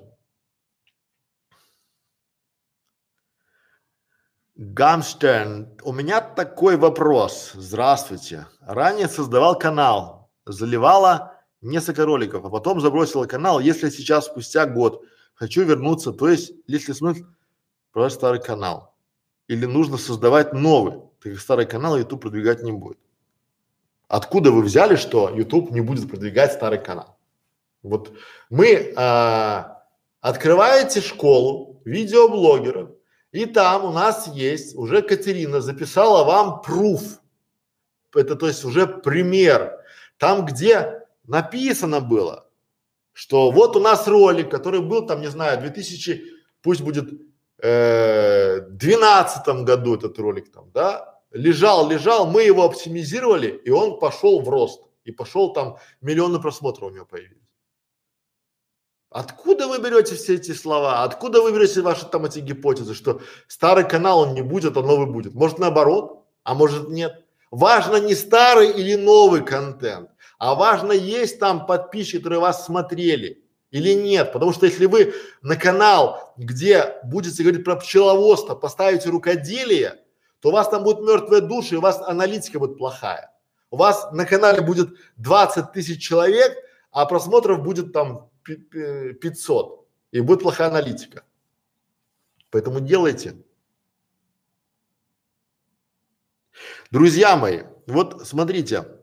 Гамштерн, у меня такой вопрос. Здравствуйте. Ранее создавал канал, заливала несколько роликов, а потом забросила канал. Если сейчас спустя год хочу вернуться, то есть, если смысл продать старый канал, или нужно создавать новый, так как старый канал YouTube продвигать не будет. Откуда вы взяли, что YouTube не будет продвигать старый канал? Вот мы а, открываете школу видеоблогеров, и там у нас есть, уже Катерина записала вам пруф. Это то есть уже пример. Там, где написано было, что вот у нас ролик, который был там, не знаю, 2000, пусть будет э, 12 году этот ролик там, да, лежал, лежал, мы его оптимизировали, и он пошел в рост. И пошел там миллионы просмотров у него появились. Откуда вы берете все эти слова? Откуда вы берете ваши там эти гипотезы, что старый канал он не будет, а новый будет? Может наоборот, а может нет? Важно не старый или новый контент, а важно есть там подписчики, которые вас смотрели или нет. Потому что если вы на канал, где будете говорить про пчеловодство, поставите рукоделие, то у вас там будет мертвая душа и у вас аналитика будет плохая. У вас на канале будет 20 тысяч человек, а просмотров будет там 500 и будет плохая аналитика. Поэтому делайте. Друзья мои, вот смотрите,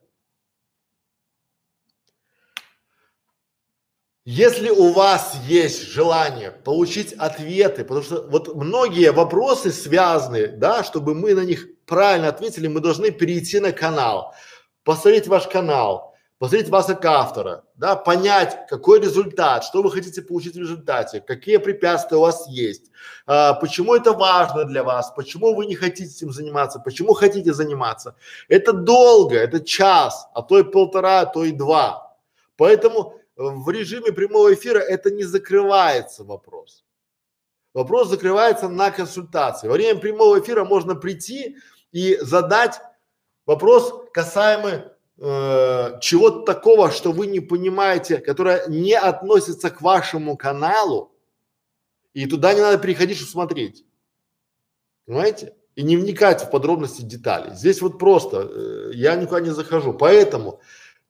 если у вас есть желание получить ответы, потому что вот многие вопросы связаны, да, чтобы мы на них правильно ответили, мы должны перейти на канал, посмотреть ваш канал, посмотреть вас как автора, да, понять, какой результат, что вы хотите получить в результате, какие препятствия у вас есть, а, почему это важно для вас, почему вы не хотите этим заниматься, почему хотите заниматься. Это долго, это час, а то и полтора, а то и два. Поэтому в режиме прямого эфира это не закрывается вопрос. Вопрос закрывается на консультации. Во время прямого эфира можно прийти и задать вопрос касаемый э, чего-то такого, что вы не понимаете, которое не относится к вашему каналу, и туда не надо переходить, чтобы смотреть. Понимаете? И не вникать в подробности деталей. Здесь вот просто э, я никуда не захожу. Поэтому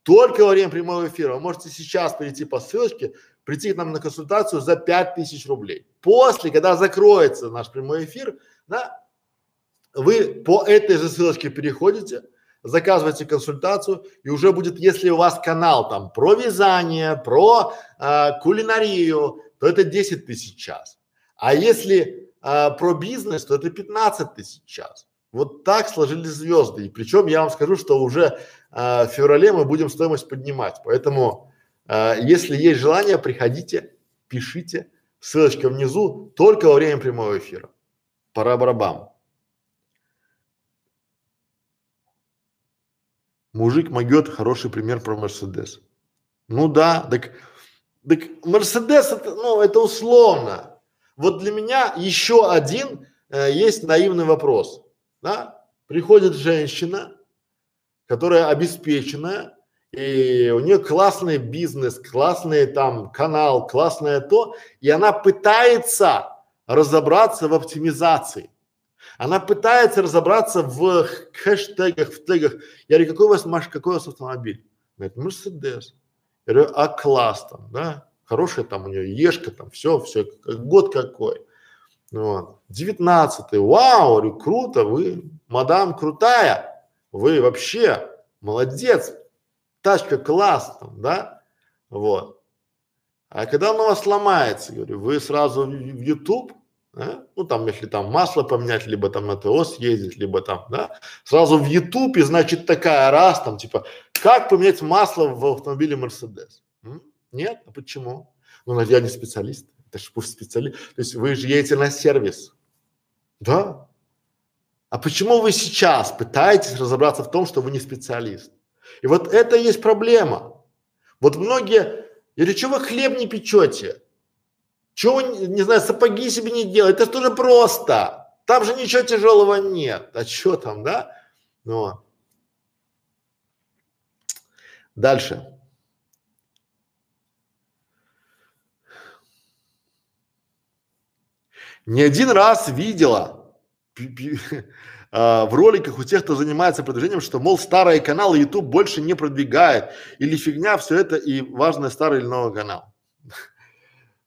только во время прямого эфира вы можете сейчас перейти по ссылочке, прийти к нам на консультацию за пять тысяч рублей. После, когда закроется наш прямой эфир, да, вы по этой же ссылочке переходите, заказывайте консультацию и уже будет, если у вас канал там про вязание, про э, кулинарию, то это 10 тысяч час. А если э, про бизнес, то это 15 тысяч час. Вот так сложились звезды. И причем я вам скажу, что уже э, в феврале мы будем стоимость поднимать. Поэтому, э, если есть желание, приходите, пишите. Ссылочка внизу только во время прямого эфира. Пора барабам. Мужик могет, хороший пример про Мерседес. Ну да, так, так Мерседес это, ну, это условно. Вот для меня еще один э, есть наивный вопрос. Да? Приходит женщина, которая обеспеченная, и у нее классный бизнес, классный там канал, классное то, и она пытается разобраться в оптимизации. Она пытается разобраться в хэштегах, в тегах. Я говорю, какой у вас маш, какой у вас автомобиль? Говорит, Мерседес. Я говорю, а класс там, да? Хорошая там у нее ешка там, все, все, год какой. Вот. Девятнадцатый, вау, говорю, круто, вы, мадам крутая, вы вообще молодец, тачка класс да, вот. А когда она у вас сломается, говорю, вы сразу в YouTube да? ну там, если там масло поменять, либо там на ТО съездить, либо там, да, сразу в Ютубе, значит, такая раз, там, типа, как поменять масло в автомобиле Мерседес? Нет, а почему? Ну, я не специалист, это же пусть специалист, то есть вы же едете на сервис, да? А почему вы сейчас пытаетесь разобраться в том, что вы не специалист? И вот это и есть проблема. Вот многие, или что вы хлеб не печете? Чего вы, не знаю, сапоги себе не делаете? Это тоже просто. Там же ничего тяжелого нет. А что там, да? Ну. Дальше. Не один раз видела *laughs* в роликах у тех, кто занимается продвижением, что, мол, старые каналы YouTube больше не продвигает, или фигня все это, и важно старый или новый канал. *laughs*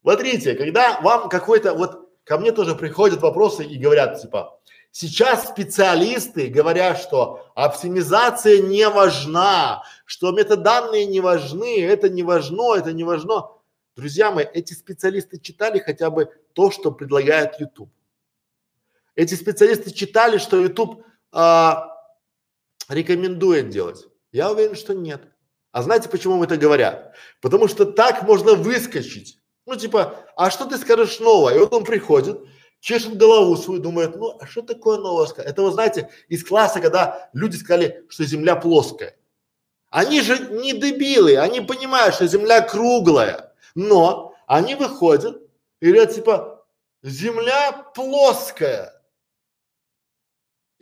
Смотрите, когда вам какой-то, вот ко мне тоже приходят вопросы и говорят, типа, сейчас специалисты говорят, что оптимизация не важна, что метаданные не важны, это не важно, это не важно. Друзья мои, эти специалисты читали хотя бы то, что предлагает YouTube. Эти специалисты читали, что YouTube а, рекомендует делать. Я уверен, что нет. А знаете, почему мы это говорят? Потому что так можно выскочить. Ну, типа, а что ты скажешь новое? И вот он приходит, чешет голову свою, думает, ну, а что такое новое? Это, вы знаете, из класса, когда люди сказали, что Земля плоская. Они же не дебилы, они понимают, что Земля круглая, но они выходят и говорят, типа, Земля плоская.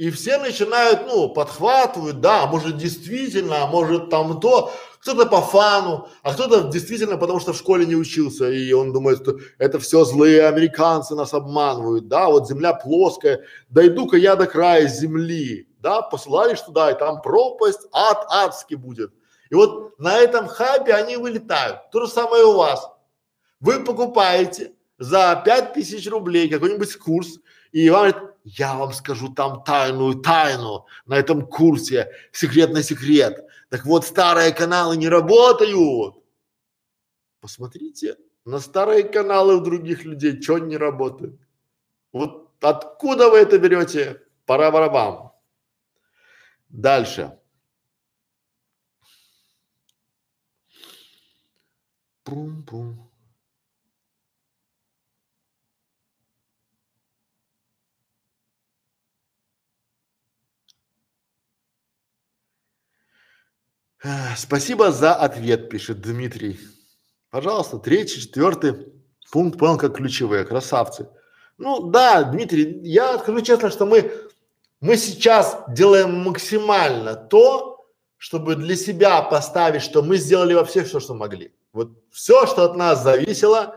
И все начинают, ну, подхватывают, да, может действительно, а может там то, кто-то по фану, а кто-то действительно потому что в школе не учился, и он думает, что это все злые американцы нас обманывают, да, вот земля плоская, дойду-ка я до края земли, да, посылаешь туда, и там пропасть, ад адский будет. И вот на этом хайпе они вылетают. То же самое у вас. Вы покупаете за пять тысяч рублей какой-нибудь курс, и вам говорит, я вам скажу там тайную тайну на этом курсе, секретный секрет. Так вот, старые каналы не работают. Посмотрите на старые каналы у других людей, что не работают. Вот откуда вы это берете? Пора барабам. Дальше. Пум-пум. Спасибо за ответ, пишет Дмитрий. Пожалуйста, третий, четвертый пункт понял как ключевые, красавцы. Ну да, Дмитрий, я скажу честно, что мы, мы сейчас делаем максимально то, чтобы для себя поставить, что мы сделали во всех все, что могли. Вот все, что от нас зависело,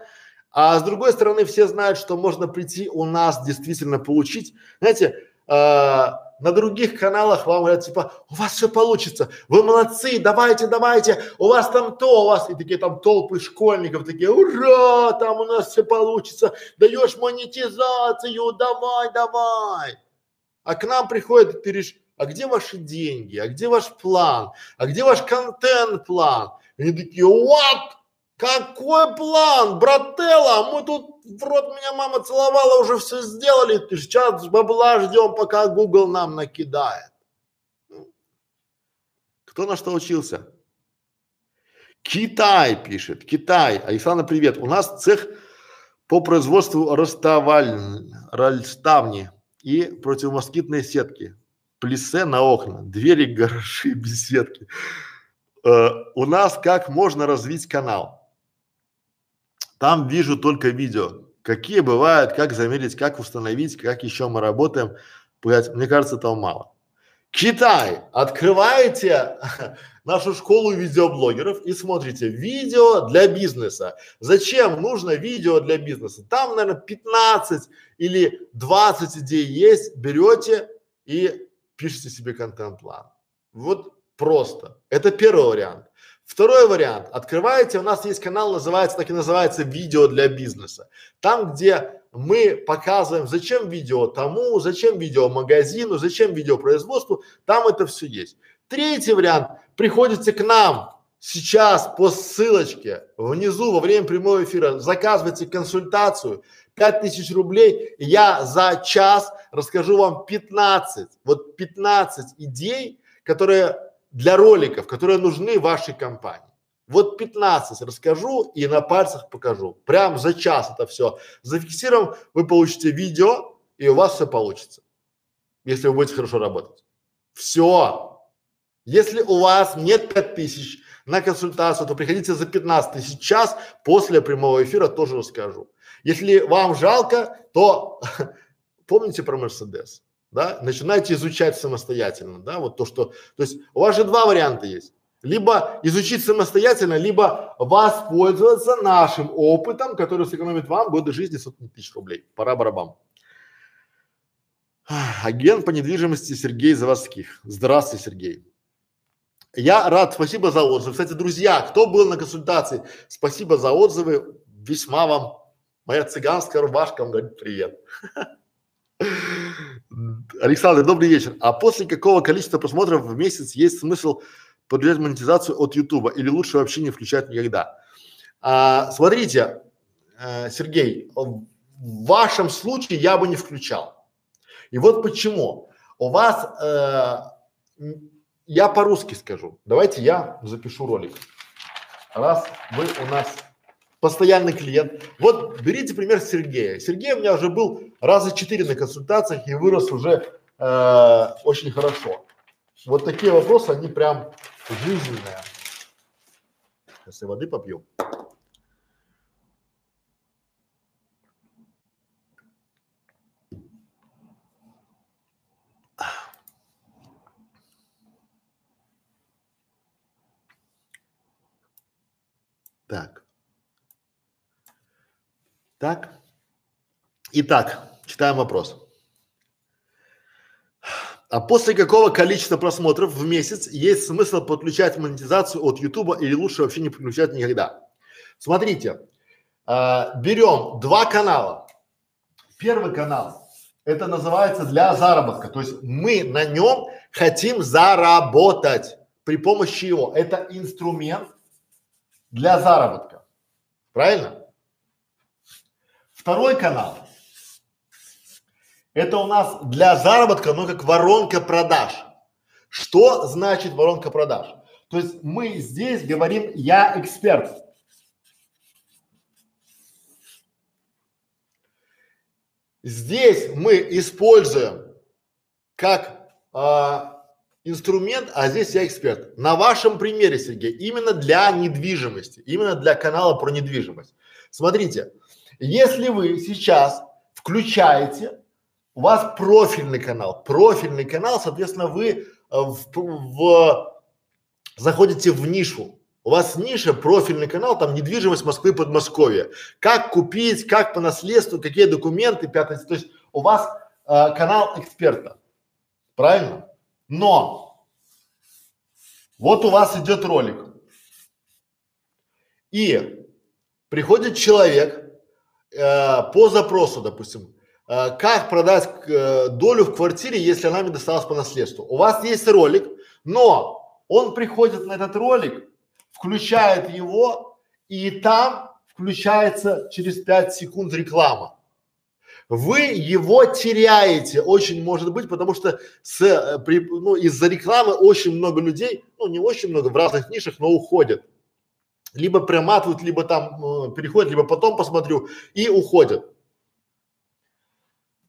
а с другой стороны, все знают, что можно прийти у нас действительно получить. Знаете, э, на других каналах вам говорят, типа, у вас все получится, вы молодцы, давайте, давайте, у вас там то, у вас, и такие там толпы школьников, такие, ура, там у нас все получится, даешь монетизацию, давай, давай. А к нам приходит, ты говоришь, а где ваши деньги, а где ваш план, а где ваш контент-план? И они такие, what? Какой план, брателла? Мы тут в рот меня мама целовала, уже все сделали. Ты сейчас бабла ждем, пока Google нам накидает. Кто на что учился? Китай пишет, Китай. Александр, привет. У нас цех по производству расставаль, расставни и противомоскитной сетки. Плесе на окна, двери, гаражи, беседки. Э, у нас как можно развить канал? Там вижу только видео. Какие бывают, как замерить, как установить, как еще мы работаем. Мне кажется, этого мало. Китай. Открываете *laughs* нашу школу видеоблогеров и смотрите видео для бизнеса. Зачем нужно видео для бизнеса? Там, наверное, 15 или 20 идей есть. Берете и пишите себе контент-план. Вот просто. Это первый вариант. Второй вариант. Открываете, у нас есть канал, называется, так и называется, видео для бизнеса. Там, где мы показываем, зачем видео тому, зачем видео магазину, зачем видео производству, там это все есть. Третий вариант. Приходите к нам сейчас по ссылочке внизу во время прямого эфира, заказывайте консультацию, 5000 рублей, я за час расскажу вам 15, вот 15 идей, которые для роликов, которые нужны вашей компании. Вот 15 расскажу и на пальцах покажу. Прям за час это все зафиксируем, вы получите видео и у вас все получится. Если вы будете хорошо работать. Все. Если у вас нет 5000 на консультацию, то приходите за 15 тысяч час после прямого эфира тоже расскажу. Если вам жалко, то *laughs* помните про Мерседес, да? Начинайте изучать самостоятельно, да, вот то, что, то есть у вас же два варианта есть. Либо изучить самостоятельно, либо воспользоваться нашим опытом, который сэкономит вам годы жизни сотни тысяч рублей. Пора барабам. Агент по недвижимости Сергей Заводских. Здравствуйте, Сергей. Я рад, спасибо за отзывы. Кстати, друзья, кто был на консультации, спасибо за отзывы. Весьма вам моя цыганская рубашка вам говорит привет. *laughs* Александр, добрый вечер. А после какого количества просмотров в месяц есть смысл подключать монетизацию от Ютуба или лучше вообще не включать никогда? А, смотрите, э, Сергей, в вашем случае я бы не включал. И вот почему. У вас, э, я по-русски скажу. Давайте я запишу ролик. Раз вы у нас постоянный клиент. Вот берите пример Сергея. Сергей у меня уже был раза четыре на консультациях и вырос уже э, очень хорошо. Вот такие вопросы, они прям жизненные. Сейчас я воды попью. Так. Так. Итак, читаем вопрос. А после какого количества просмотров в месяц есть смысл подключать монетизацию от Ютуба или лучше вообще не подключать никогда? Смотрите, э, берем два канала. Первый канал, это называется для заработка, то есть мы на нем хотим заработать при помощи его. Это инструмент для заработка. Правильно? Второй канал. Это у нас для заработка, но как воронка продаж. Что значит воронка продаж? То есть мы здесь говорим «я эксперт». Здесь мы используем как а, инструмент, а здесь я эксперт. На вашем примере, Сергей, именно для недвижимости, именно для канала про недвижимость. Смотрите, если вы сейчас включаете, у вас профильный канал, профильный канал, соответственно, вы э, в, в, заходите в нишу. У вас ниша, профильный канал, там недвижимость Москвы, Подмосковья. Как купить, как по наследству, какие документы, пятое. То есть у вас э, канал эксперта. Правильно? Но вот у вас идет ролик. И приходит человек, э, по запросу, допустим, как продать э, долю в квартире, если она мне досталась по наследству. У вас есть ролик, но он приходит на этот ролик, включает его, и там включается через 5 секунд реклама. Вы его теряете, очень может быть, потому что с, э, при, ну, из-за рекламы очень много людей, ну не очень много, в разных нишах, но уходят либо проматывают, либо там э, переходят, либо потом посмотрю и уходят.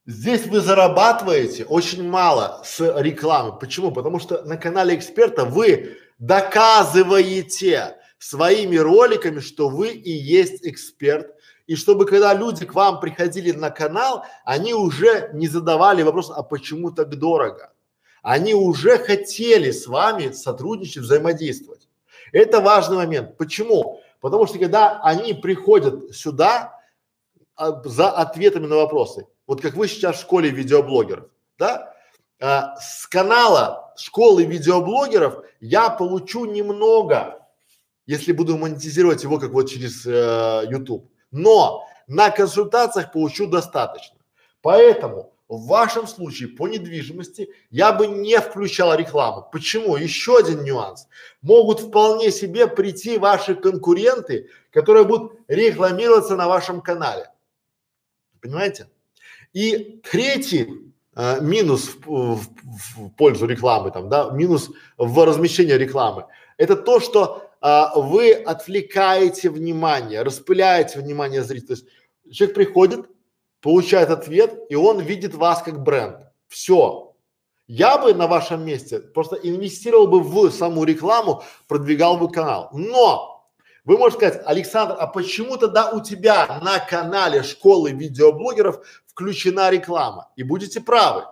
Здесь вы зарабатываете очень мало с рекламы. Почему? Потому что на канале эксперта вы доказываете своими роликами, что вы и есть эксперт. И чтобы когда люди к вам приходили на канал, они уже не задавали вопрос, а почему так дорого? Они уже хотели с вами сотрудничать, взаимодействовать. Это важный момент. Почему? Потому что когда они приходят сюда а, за ответами на вопросы, вот как вы сейчас в школе видеоблогеров, да, а, с канала школы видеоблогеров я получу немного, если буду монетизировать его как вот через э, YouTube. Но на консультациях получу достаточно. Поэтому в вашем случае по недвижимости я бы не включал рекламу. Почему? Еще один нюанс. Могут вполне себе прийти ваши конкуренты, которые будут рекламироваться на вашем канале. Понимаете? И третий э, минус в, в, в пользу рекламы, там, да, минус в размещении рекламы, это то, что э, вы отвлекаете внимание, распыляете внимание зрителя. То есть человек приходит, получает ответ, и он видит вас как бренд. Все. Я бы на вашем месте просто инвестировал бы в саму рекламу, продвигал бы канал. Но Вы можете сказать, Александр, а почему тогда у тебя на канале школы видеоблогеров включена реклама? И будете правы.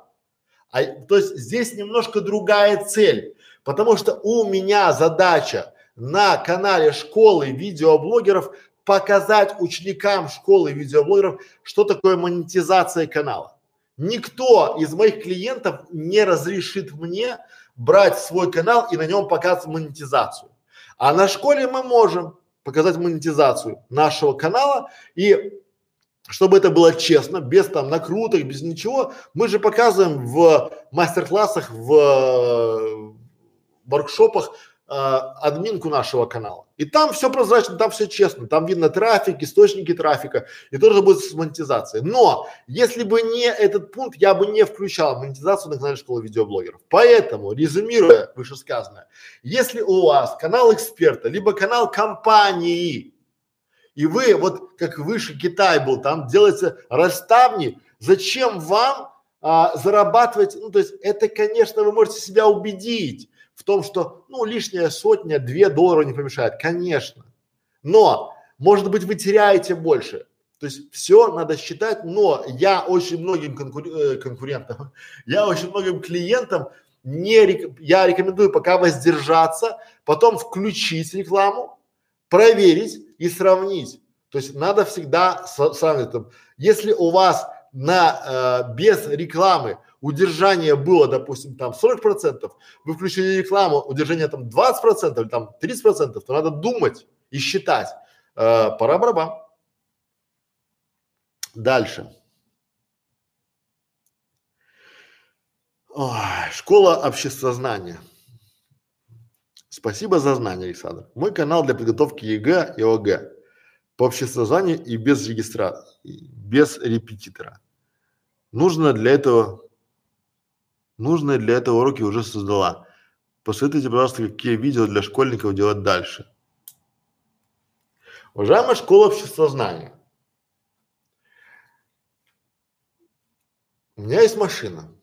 А, то есть здесь немножко другая цель, потому что у меня задача на канале школы видеоблогеров показать ученикам школы видеоблогеров, что такое монетизация канала. Никто из моих клиентов не разрешит мне брать свой канал и на нем показывать монетизацию. А на школе мы можем показать монетизацию нашего канала. И чтобы это было честно, без там накруток, без ничего, мы же показываем в мастер-классах, в э, воркшопах админку нашего канала. И там все прозрачно, там все честно, там видно трафик, источники трафика, и тоже будет с монетизацией. Но если бы не этот пункт, я бы не включал монетизацию на канале школы видеоблогеров. Поэтому, резюмируя вышесказанное, если у вас канал эксперта, либо канал компании, и вы вот как выше Китай был, там делается расставни, зачем вам а, зарабатывать, ну то есть это, конечно, вы можете себя убедить, в том, что ну лишняя сотня, две доллара не помешает, конечно. Но, может быть, вы теряете больше. То есть все надо считать, но я очень многим конкур... э, конкурентам, *laughs* я очень многим клиентам не рек... я рекомендую пока воздержаться, потом включить рекламу, проверить и сравнить. То есть надо всегда сравнивать. Если у вас на э, без рекламы удержание было, допустим, там 40 процентов, вы включили рекламу, удержание там 20 процентов там 30 процентов, то надо думать и считать. Э, пора барабан. Дальше. Ой, школа обществознания. Спасибо за знание, Александр. Мой канал для подготовки ЕГЭ и ОГЭ по обществознанию и без регистрации, без репетитора. Нужно для этого Нужные для этого уроки уже создала. Посоветуйте, пожалуйста, какие видео для школьников делать дальше. Уважаемая школа обществознания, у меня есть машина.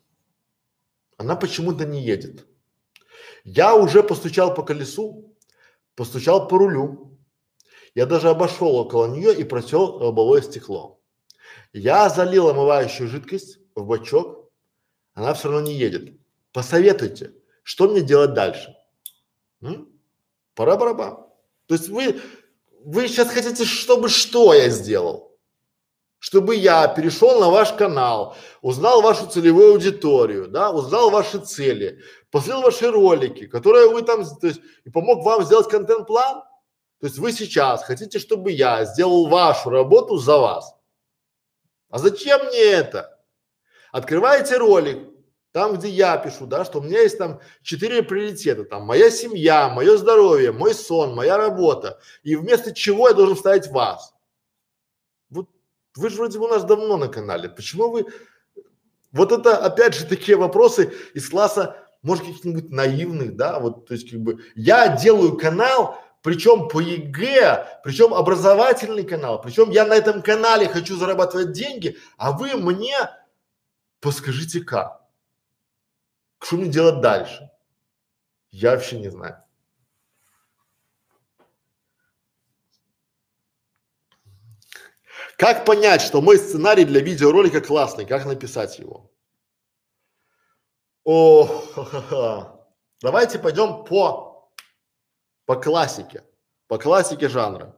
Она почему-то не едет. Я уже постучал по колесу, постучал по рулю. Я даже обошел около нее и протел лобовое стекло. Я залил омывающую жидкость в бачок, она все равно не едет. Посоветуйте, что мне делать дальше? М? Пора бараба. То есть вы, вы сейчас хотите, чтобы что я сделал? Чтобы я перешел на ваш канал, узнал вашу целевую аудиторию, да, узнал ваши цели, посмотрел ваши ролики, которые вы там, то есть, и помог вам сделать контент-план. То есть вы сейчас хотите, чтобы я сделал вашу работу за вас. А зачем мне это? Открываете ролик, там, где я пишу, да, что у меня есть там четыре приоритета, там моя семья, мое здоровье, мой сон, моя работа, и вместо чего я должен ставить вас. Вот вы же вроде бы у нас давно на канале, почему вы, вот это опять же такие вопросы из класса, может каких-нибудь наивных, да, вот, то есть как бы я делаю канал, причем по ЕГЭ, причем образовательный канал, причем я на этом канале хочу зарабатывать деньги, а вы мне Подскажите как? Что мне делать дальше? Я вообще не знаю. Как понять, что мой сценарий для видеоролика классный? Как написать его? О, давайте пойдем по по классике, по классике жанра.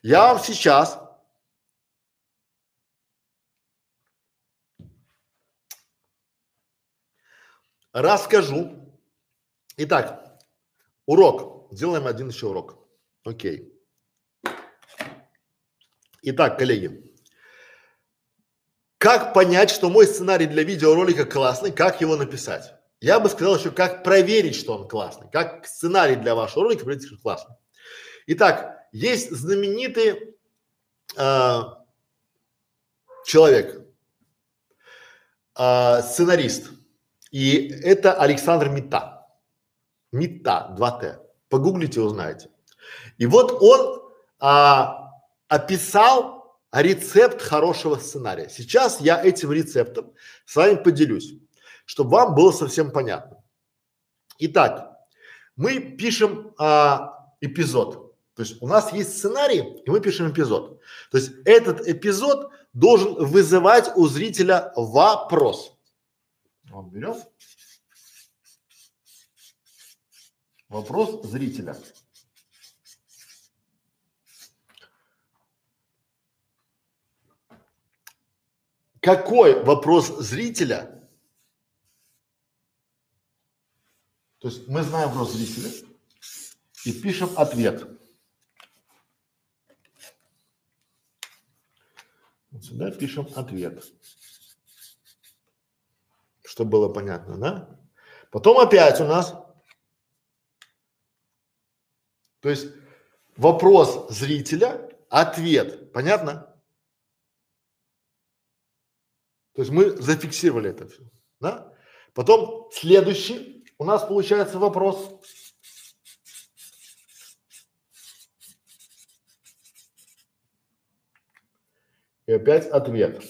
Я вам сейчас расскажу. Итак, урок. Сделаем один еще урок. Окей. Итак, коллеги, как понять, что мой сценарий для видеоролика классный, как его написать? Я бы сказал еще, как проверить, что он классный, как сценарий для вашего ролика проверить, что классный. Итак, есть знаменитый э, человек, э, сценарист, и это Александр Мита. Мита, 2Т. Погуглите, узнаете. И вот он а, описал рецепт хорошего сценария. Сейчас я этим рецептом с вами поделюсь, чтобы вам было совсем понятно. Итак, мы пишем а, эпизод. То есть у нас есть сценарий, и мы пишем эпизод. То есть этот эпизод должен вызывать у зрителя вопрос. Вот берем. Вопрос зрителя. Какой вопрос зрителя? То есть мы знаем вопрос зрителя и пишем ответ. Вот сюда пишем ответ. Чтобы было понятно, да? Потом опять у нас то есть вопрос зрителя, ответ. Понятно? То есть мы зафиксировали это все. Да? Потом следующий у нас получается вопрос. И опять ответ.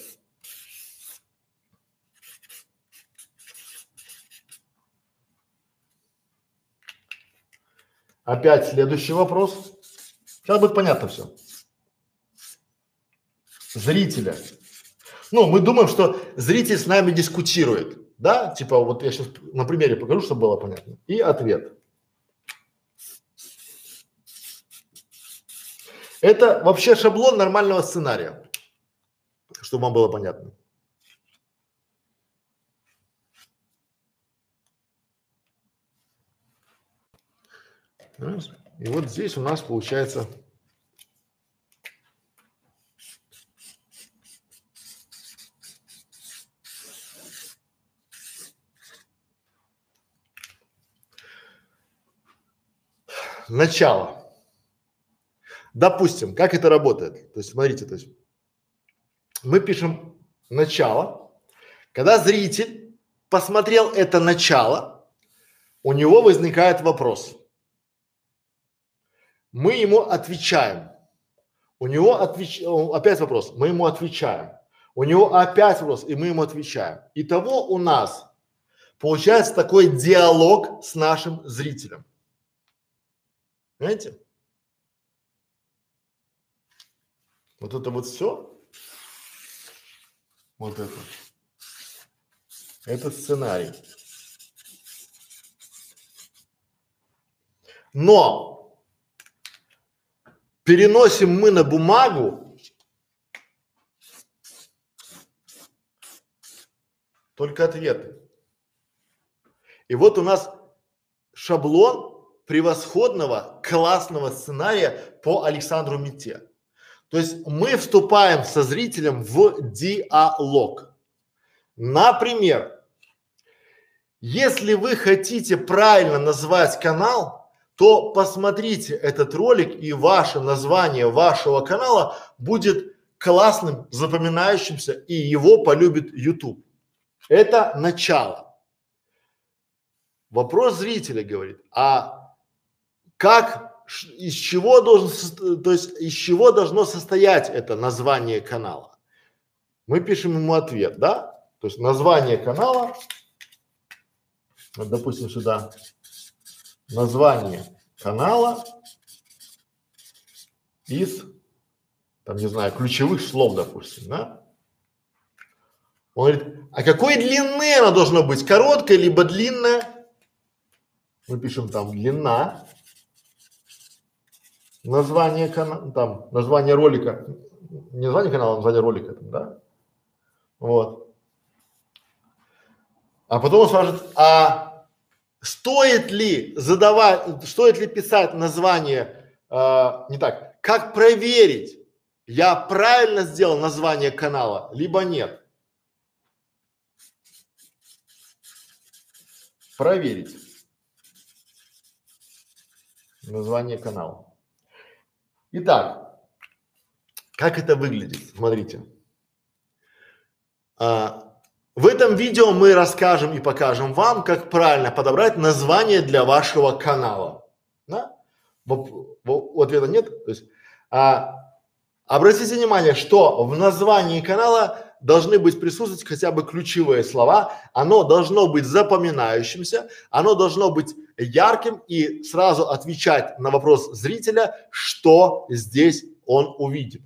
Опять следующий вопрос. Сейчас будет понятно все. Зрителя. Ну, мы думаем, что зритель с нами дискутирует. Да? Типа вот я сейчас на примере покажу, чтобы было понятно. И ответ. Это вообще шаблон нормального сценария, чтобы вам было понятно. И вот здесь у нас получается начало. Допустим, как это работает? То есть, смотрите, то есть мы пишем начало. Когда зритель посмотрел это начало, у него возникает вопрос мы ему отвечаем. У него отвеч... опять вопрос, мы ему отвечаем. У него опять вопрос, и мы ему отвечаем. Итого у нас получается такой диалог с нашим зрителем. Понимаете? Вот это вот все. Вот это. Это сценарий. Но переносим мы на бумагу только ответы. И вот у нас шаблон превосходного, классного сценария по Александру Мите. То есть мы вступаем со зрителем в диалог. Например, если вы хотите правильно назвать канал, то посмотрите этот ролик и ваше название вашего канала будет классным, запоминающимся и его полюбит YouTube. Это начало. Вопрос зрителя говорит, а как, из чего должен, то есть из чего должно состоять это название канала? Мы пишем ему ответ, да? То есть название канала, допустим, сюда название канала из, там, не знаю, ключевых слов, допустим, да? Он говорит, а какой длины оно должно быть, короткое либо длинное? Мы пишем там длина, название канала, там, название ролика, не название канала, а название ролика, там, да? Вот. А потом он скажет, а стоит ли задавать, стоит ли писать название, э, не так, как проверить, я правильно сделал название канала, либо нет. Проверить название канала. Итак, как это выглядит? Смотрите. А, в этом видео мы расскажем и покажем вам, как правильно подобрать название для вашего канала. Да? Ответа нет. То есть, а, обратите внимание, что в названии канала должны быть присутствовать хотя бы ключевые слова, оно должно быть запоминающимся, оно должно быть ярким и сразу отвечать на вопрос зрителя, что здесь он увидит.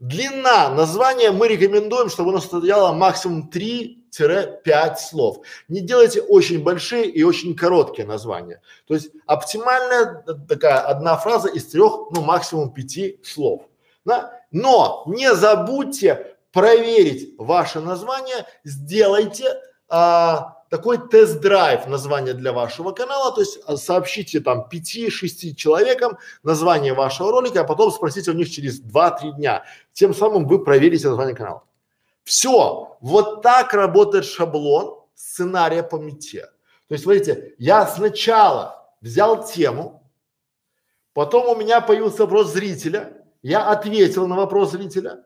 Длина названия мы рекомендуем, чтобы оно составляло максимум 3-5 слов. Не делайте очень большие и очень короткие названия. То есть оптимальная такая одна фраза из трех, ну максимум пяти слов. Да? Но не забудьте проверить ваше название, сделайте а, такой тест-драйв название для вашего канала, то есть а, сообщите там пяти-шести человекам название вашего ролика, а потом спросите у них через два-три дня. Тем самым вы проверите название канала. Все, вот так работает шаблон сценария по мете. То есть, смотрите, я сначала взял тему, потом у меня появился вопрос зрителя, я ответил на вопрос зрителя,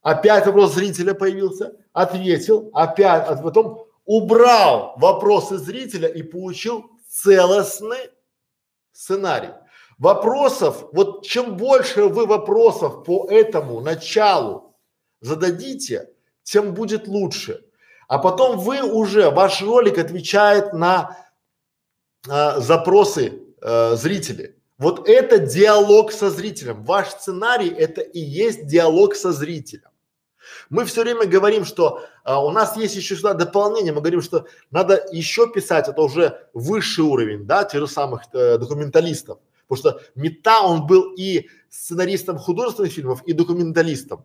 опять вопрос зрителя появился, ответил, опять, а потом убрал вопросы зрителя и получил целостный сценарий. Вопросов, вот чем больше вы вопросов по этому началу зададите, тем будет лучше. А потом вы уже, ваш ролик отвечает на э, запросы э, зрителей. Вот это диалог со зрителем. Ваш сценарий это и есть диалог со зрителем. Мы все время говорим, что а, у нас есть еще сюда дополнение, мы говорим, что надо еще писать, это уже высший уровень, да, тех же самых э, документалистов. Потому что Мета, он был и сценаристом художественных фильмов, и документалистом.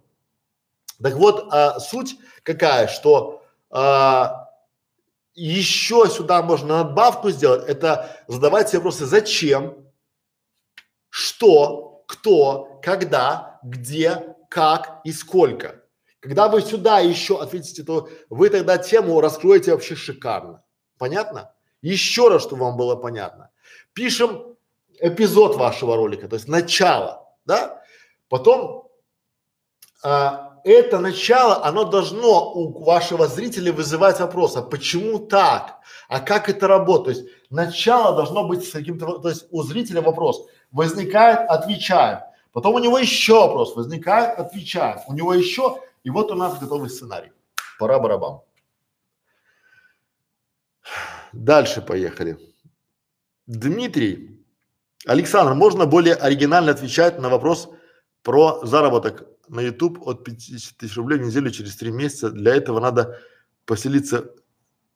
Так вот, а, суть какая, что а, еще сюда можно надбавку сделать, это задавать себе вопросы, зачем, что, кто, когда, где, как и сколько. Когда вы сюда еще ответите, то вы тогда тему раскроете вообще шикарно. Понятно? Еще раз, чтобы вам было понятно. Пишем эпизод вашего ролика, то есть начало, да? Потом а, это начало, оно должно у вашего зрителя вызывать вопрос, а почему так? А как это работает? То есть начало должно быть с каким-то, то есть у зрителя вопрос возникает, отвечаем. Потом у него еще вопрос возникает, отвечаем. У него еще и вот у нас готовый сценарий. Пора барабан. Дальше поехали. Дмитрий. Александр, можно более оригинально отвечать на вопрос про заработок на YouTube от 50 тысяч рублей в неделю через три месяца. Для этого надо поселиться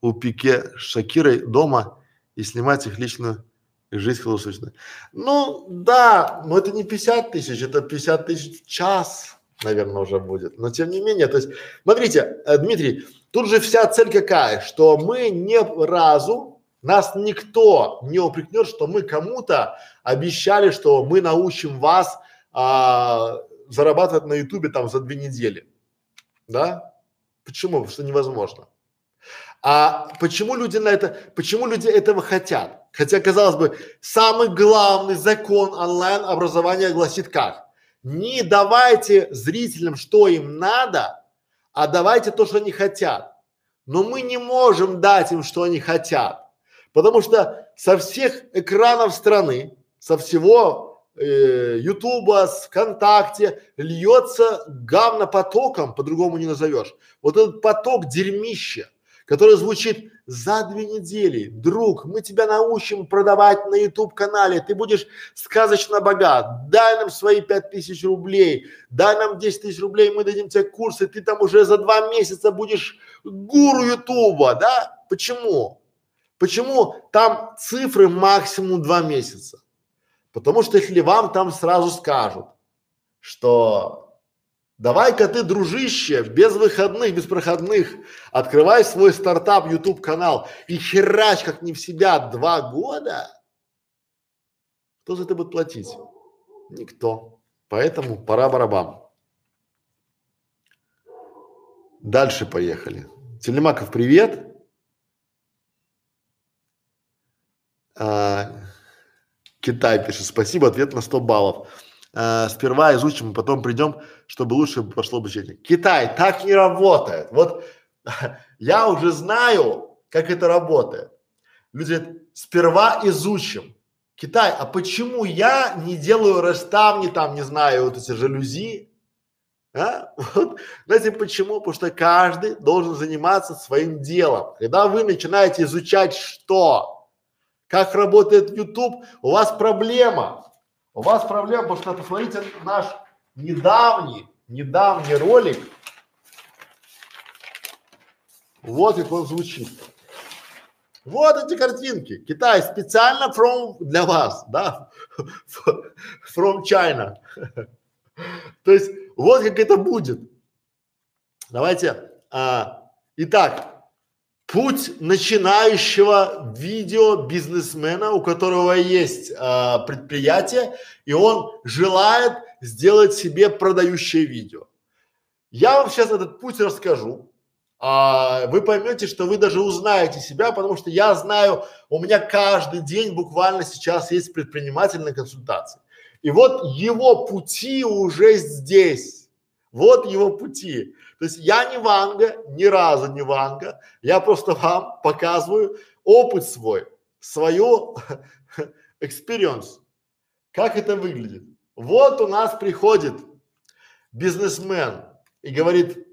у Пике Шакирой дома и снимать их личную жизнь круглосуточно. Ну, да, но это не 50 тысяч, это 50 тысяч в час наверное, уже будет. Но тем не менее, то есть, смотрите, э, Дмитрий, тут же вся цель какая, что мы ни разу, нас никто не упрекнет, что мы кому-то обещали, что мы научим вас а, зарабатывать на ютубе там за две недели. Да? Почему? Потому что невозможно. А почему люди на это, почему люди этого хотят? Хотя, казалось бы, самый главный закон онлайн образования гласит как? Не давайте зрителям, что им надо, а давайте то, что они хотят. Но мы не можем дать им, что они хотят, потому что со всех экранов страны, со всего э, Ютуба, с ВКонтакте льется говнопотоком, по-другому не назовешь. Вот этот поток дерьмища, который звучит за две недели. Друг, мы тебя научим продавать на YouTube канале, ты будешь сказочно богат. Дай нам свои пять тысяч рублей, дай нам 10 тысяч рублей, мы дадим тебе курсы, ты там уже за два месяца будешь гуру Ютуба, да? Почему? Почему там цифры максимум два месяца? Потому что если вам там сразу скажут, что Давай-ка ты, дружище, без выходных, без проходных, открывай свой стартап, YouTube канал и херач как не в себя два года. Кто за это будет платить? Никто. Поэтому пора барабан. Дальше поехали. Телемаков, привет. А, Китай пишет, спасибо, ответ на 100 баллов э, сперва изучим, потом придем, чтобы лучше прошло обучение. Китай так не работает. Вот *laughs* я уже знаю, как это работает. Люди говорят, сперва изучим. Китай, а почему я не делаю расставни там, не знаю, вот эти жалюзи? А? *laughs* Вот. Знаете почему? Потому что каждый должен заниматься своим делом. Когда вы начинаете изучать что? Как работает YouTube, у вас проблема. У вас проблема, потому что посмотрите наш недавний, недавний ролик. Вот как он звучит. Вот эти картинки. Китай специально from для вас, да? From China. То есть вот как это будет. Давайте. А, итак, путь начинающего видео бизнесмена, у которого есть а, предприятие, и он желает сделать себе продающее видео. Я вам сейчас этот путь расскажу а, вы поймете, что вы даже узнаете себя, потому что я знаю, у меня каждый день буквально сейчас есть предпринимательные консультации. И вот его пути уже здесь. Вот его пути. То есть я не Ванга, ни разу не Ванга. Я просто вам показываю опыт свой, свою *laughs* experience. Как это выглядит. Вот у нас приходит бизнесмен и говорит,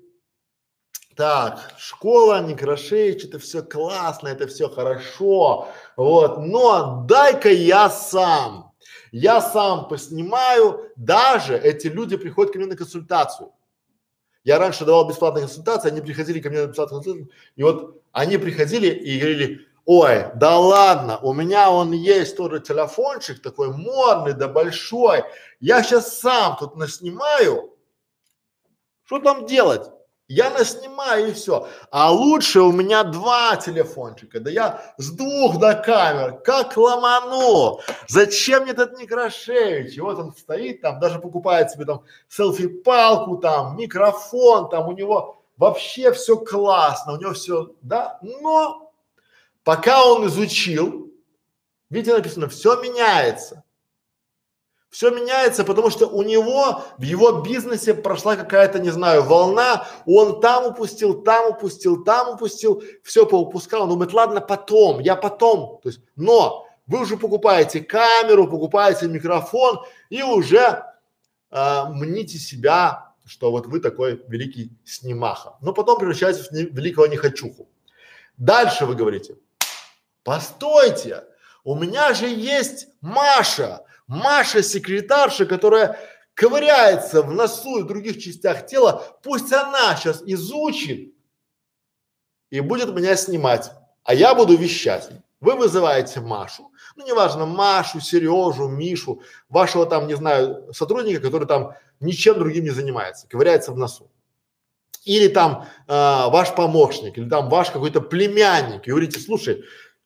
так, школа, Некрашевич, это все классно, это все хорошо, вот, но дай-ка я сам, я сам поснимаю, даже эти люди приходят ко мне на консультацию. Я раньше давал бесплатные консультации, они приходили ко мне на бесплатные консультации, и вот они приходили и говорили, ой, да ладно, у меня он есть тоже телефончик такой модный, да большой, я сейчас сам тут наснимаю, что там делать? Я наснимаю и все. А лучше у меня два телефончика, да я с двух до камер, как ломану. Зачем мне этот Некрашевич? И вот он стоит там, даже покупает себе там селфи-палку там, микрофон там, у него вообще все классно, у него все, да, но пока он изучил, видите написано, все меняется. Все меняется, потому что у него в его бизнесе прошла какая-то, не знаю, волна, он там упустил, там упустил, там упустил, все поупускал. Он думает, ладно, потом, я потом. То есть, но вы уже покупаете камеру, покупаете микрофон и уже э, мните себя, что вот вы такой великий снимаха. Но потом превращаетесь в не, великого нехочуху. Дальше вы говорите, постойте, у меня же есть Маша, Маша секретарша, которая ковыряется в носу и в других частях тела, пусть она сейчас изучит и будет меня снимать, а я буду вещать. Вы вызываете Машу, ну неважно, Машу, Сережу, Мишу, вашего там, не знаю, сотрудника, который там ничем другим не занимается, ковыряется в носу. Или там э, ваш помощник, или там ваш какой-то племянник, и говорите, слушай,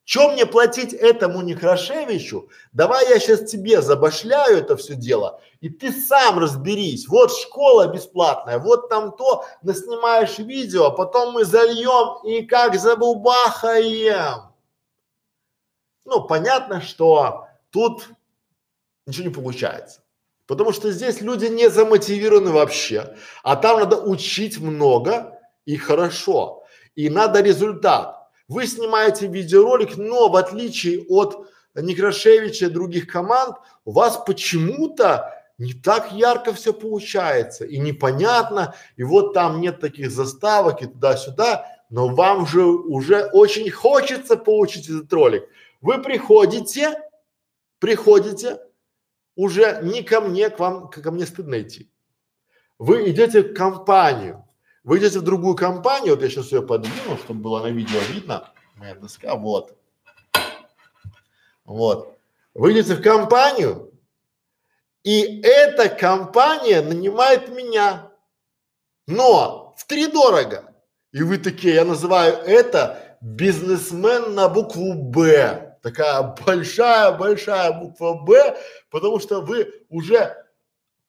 чем мне платить этому Некрашевичу? Давай я сейчас тебе забашляю это все дело, и ты сам разберись. Вот школа бесплатная, вот там то, наснимаешь видео, а потом мы зальем и как забубахаем. Ну, понятно, что тут ничего не получается. Потому что здесь люди не замотивированы вообще, а там надо учить много и хорошо. И надо результат. Вы снимаете видеоролик, но в отличие от Некрашевича и других команд, у вас почему-то не так ярко все получается и непонятно, и вот там нет таких заставок и туда-сюда, но вам же уже очень хочется получить этот ролик. Вы приходите, приходите, уже не ко мне, к вам, ко мне стыдно идти. Вы идете в компанию, вы в другую компанию, вот я сейчас ее подвину, чтобы было на видео видно, моя доска, вот. Вот. Вы в компанию, и эта компания нанимает меня, но в три дорого. И вы такие, я называю это бизнесмен на букву Б. Такая большая-большая буква Б, потому что вы уже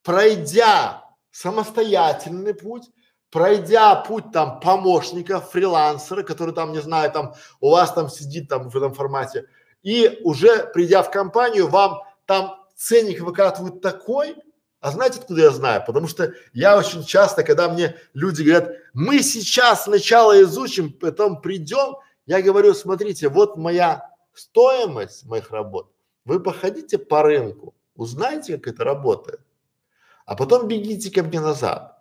пройдя самостоятельный путь, пройдя путь там помощника, фрилансера, который там, не знаю, там у вас там сидит там в этом формате, и уже придя в компанию, вам там ценник выкатывают такой, а знаете, откуда я знаю? Потому что я очень часто, когда мне люди говорят, мы сейчас сначала изучим, потом придем, я говорю, смотрите, вот моя стоимость моих работ, вы походите по рынку, узнайте, как это работает, а потом бегите ко мне назад.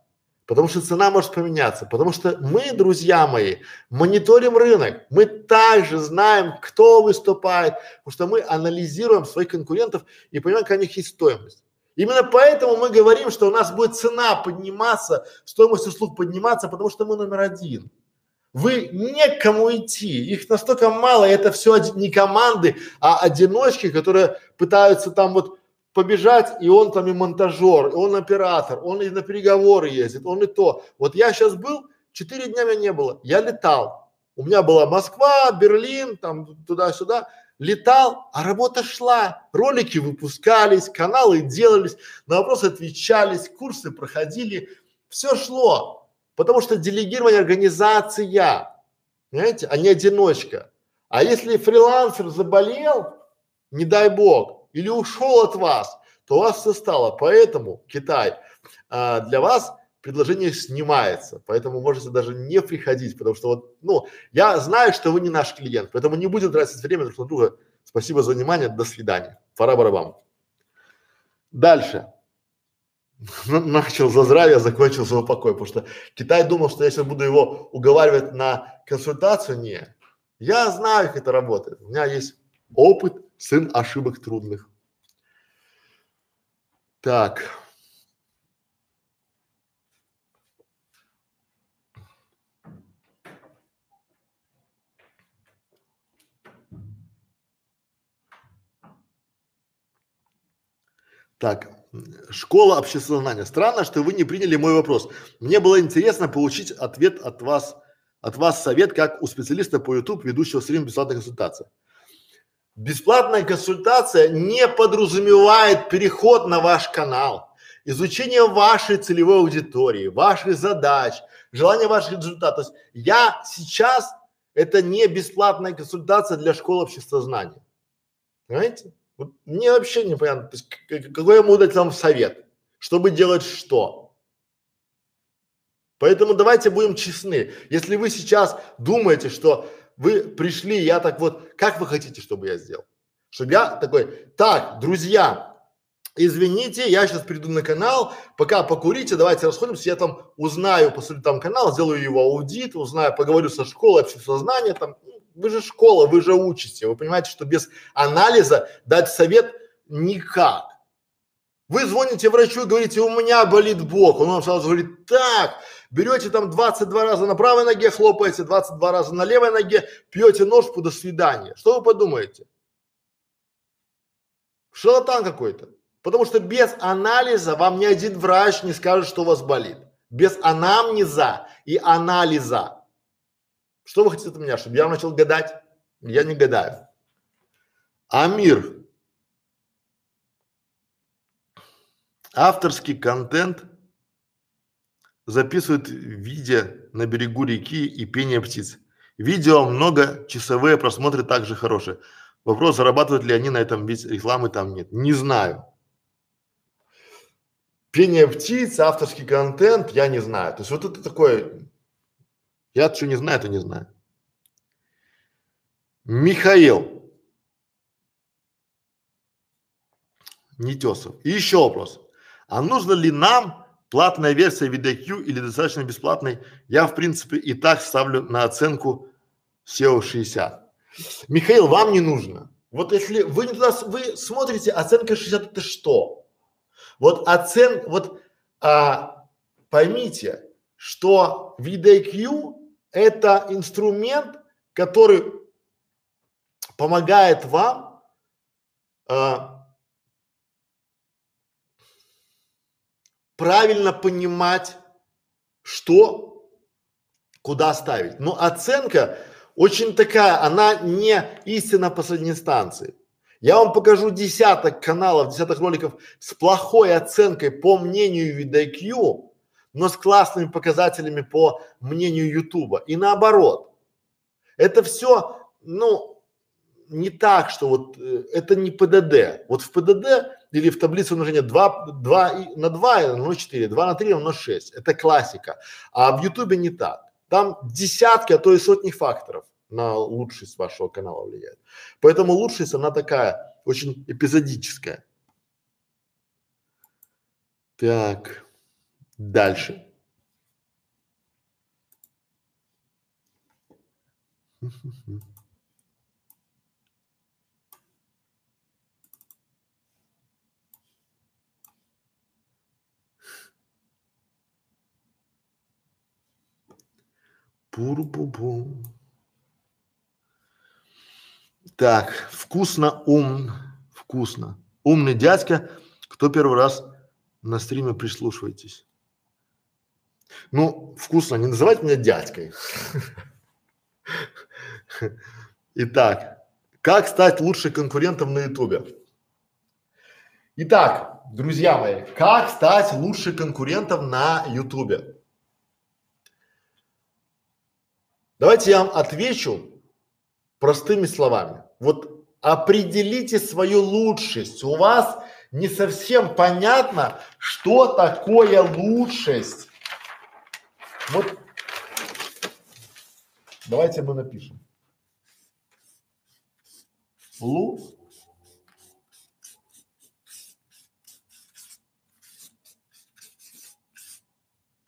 Потому что цена может поменяться. Потому что мы, друзья мои, мониторим рынок. Мы также знаем, кто выступает. Потому что мы анализируем своих конкурентов и понимаем, какая у них есть стоимость. Именно поэтому мы говорим, что у нас будет цена подниматься, стоимость услуг подниматься, потому что мы номер один. Вы некому идти, их настолько мало, и это все не команды, а одиночки, которые пытаются там вот побежать, и он там и монтажер, и он оператор, он и на переговоры ездит, он и то. Вот я сейчас был, четыре дня меня не было, я летал. У меня была Москва, Берлин, там туда-сюда, летал, а работа шла, ролики выпускались, каналы делались, на вопросы отвечались, курсы проходили, все шло, потому что делегирование организация, понимаете, а не одиночка. А если фрилансер заболел, не дай бог, или ушел от вас, то у вас все стало. Поэтому Китай а, для вас предложение снимается, поэтому можете даже не приходить, потому что вот, ну, я знаю, что вы не наш клиент, поэтому не будем тратить время друг на друга. Спасибо за внимание, до свидания. Пора барабан. Дальше. *laughs* Начал за здравие, закончил за упокой, потому что Китай думал, что я сейчас буду его уговаривать на консультацию. Не. Я знаю, как это работает. У меня есть опыт, сын ошибок трудных. Так. Так, школа общественного знания. Странно, что вы не приняли мой вопрос. Мне было интересно получить ответ от вас, от вас совет, как у специалиста по YouTube, ведущего стрим бесплатной консультации. Бесплатная консультация не подразумевает переход на ваш канал, изучение вашей целевой аудитории, ваших задач, желание ваших результатов. То есть я сейчас это не бесплатная консультация для школы общества знаний. Понимаете? Вот мне вообще непонятно, то есть какой я могу дать вам совет, чтобы делать что. Поэтому давайте будем честны. Если вы сейчас думаете, что вы пришли, я так вот, как вы хотите, чтобы я сделал? Чтобы я такой, так, друзья, извините, я сейчас приду на канал, пока покурите, давайте расходимся, я там узнаю, посмотрю там канал, сделаю его аудит, узнаю, поговорю со школой общественного знания, там, ну, вы же школа, вы же учите, вы понимаете, что без анализа дать совет никак. Вы звоните врачу и говорите, у меня болит бок, он вам сразу говорит, так, берете там 22 раза на правой ноге, хлопаете 22 раза на левой ноге, пьете ножку, до свидания. Что вы подумаете? Шарлатан какой-то. Потому что без анализа вам ни один врач не скажет, что у вас болит. Без анамнеза и анализа. Что вы хотите от меня, чтобы я начал гадать? Я не гадаю. Амир. Авторский контент записывают видео на берегу реки и пение птиц. Видео много, часовые просмотры также хорошие. Вопрос, зарабатывают ли они на этом, ведь рекламы там нет. Не знаю. Пение птиц, авторский контент, я не знаю. То есть вот это такое, я что не знаю, то не знаю. Михаил. Нетесов. И еще вопрос. А нужно ли нам Платная версия VDQ или достаточно бесплатной, я в принципе и так ставлю на оценку SEO 60. Михаил, вам не нужно. Вот если вы не туда, вы смотрите, оценка 60 это что? Вот оцен, вот а, поймите, что VDQ это инструмент, который помогает вам а, правильно понимать, что, куда ставить. Но оценка очень такая, она не истина последней инстанции. Я вам покажу десяток каналов, десяток роликов с плохой оценкой по мнению VidIQ, но с классными показателями по мнению Ютуба. И наоборот. Это все, ну, не так, что вот э, это не ПДД. Вот в ПДД или в таблице умножения 2, 2 на 2 равно 4, 2 на 3 равно 6. Это классика. А в Ютубе не так. Там десятки, а то и сотни факторов на лучшесть вашего канала влияет. Поэтому лучшесть, она такая, очень эпизодическая. Так, дальше. Mm-hmm. *laughs* Пуру-пу-пу. Так, вкусно, ум, вкусно. Умный дядька, кто первый раз на стриме прислушивайтесь. Ну, вкусно, не называйте меня дядькой. Итак, как стать лучшим конкурентом на ютубе? Итак, друзья мои, как стать лучшим конкурентом на ютубе? Давайте я вам отвечу простыми словами. Вот определите свою лучшесть. У вас не совсем понятно, что такое лучшесть. Вот давайте мы напишем. Лу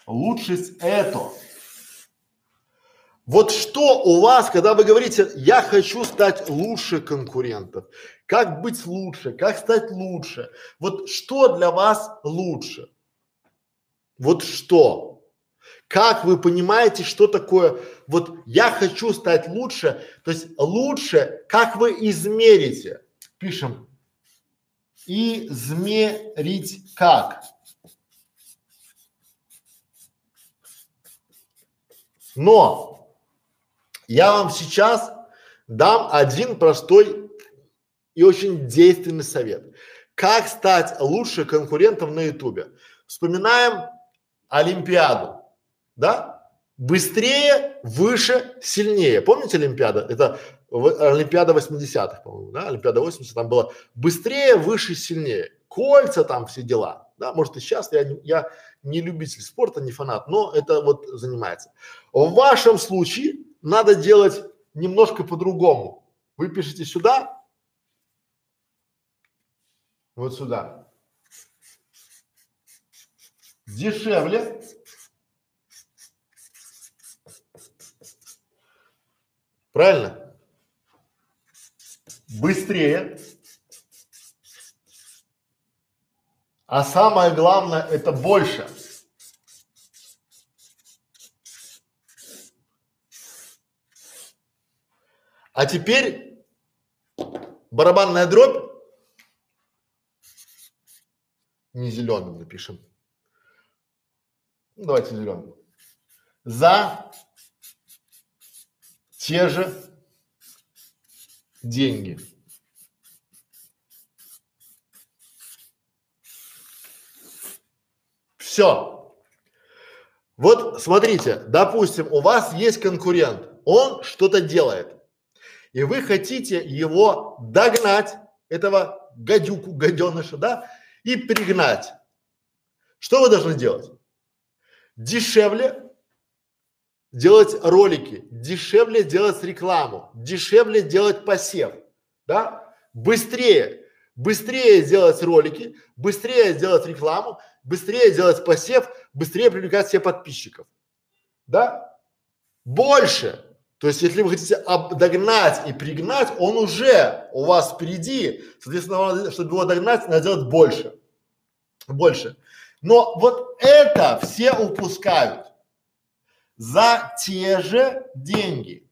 лучшесть это. Вот что у вас, когда вы говорите, я хочу стать лучше конкурентов, как быть лучше, как стать лучше, вот что для вас лучше? Вот что? Как вы понимаете, что такое, вот я хочу стать лучше, то есть лучше, как вы измерите? Пишем, измерить как? Но я вам сейчас дам один простой и очень действенный совет. Как стать лучше конкурентом на ютубе? Вспоминаем Олимпиаду, да? Быстрее, выше, сильнее. Помните Олимпиада? Это Олимпиада 80-х, по-моему, да? Олимпиада 80 там было быстрее, выше, сильнее. Кольца там, все дела. Да, может и сейчас я, я не любитель спорта, не фанат, но это вот занимается. В вашем случае надо делать немножко по-другому. Вы пишете сюда, вот сюда. Дешевле. Правильно? Быстрее. А самое главное это больше. А теперь барабанная дробь, не зеленым напишем. Ну, давайте зеленым. За те же деньги. Все. Вот смотрите, допустим, у вас есть конкурент, он что-то делает и вы хотите его догнать, этого гадюку, гаденыша, да, и пригнать. Что вы должны делать? Дешевле делать ролики, дешевле делать рекламу, дешевле делать посев, да, быстрее, быстрее делать ролики, быстрее делать рекламу, быстрее делать посев, быстрее привлекать себе подписчиков, да, больше, то есть, если вы хотите догнать и пригнать, он уже у вас впереди. Соответственно, чтобы его догнать, надо делать больше. Больше. Но вот это все упускают за те же деньги.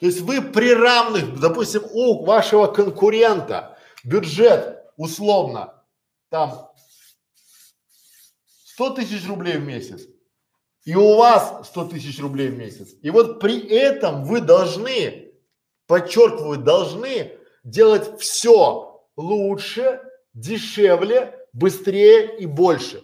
То есть вы при равных, допустим, у вашего конкурента бюджет условно там 100 тысяч рублей в месяц, и у вас 100 тысяч рублей в месяц. И вот при этом вы должны, подчеркиваю, должны делать все лучше, дешевле, быстрее и больше.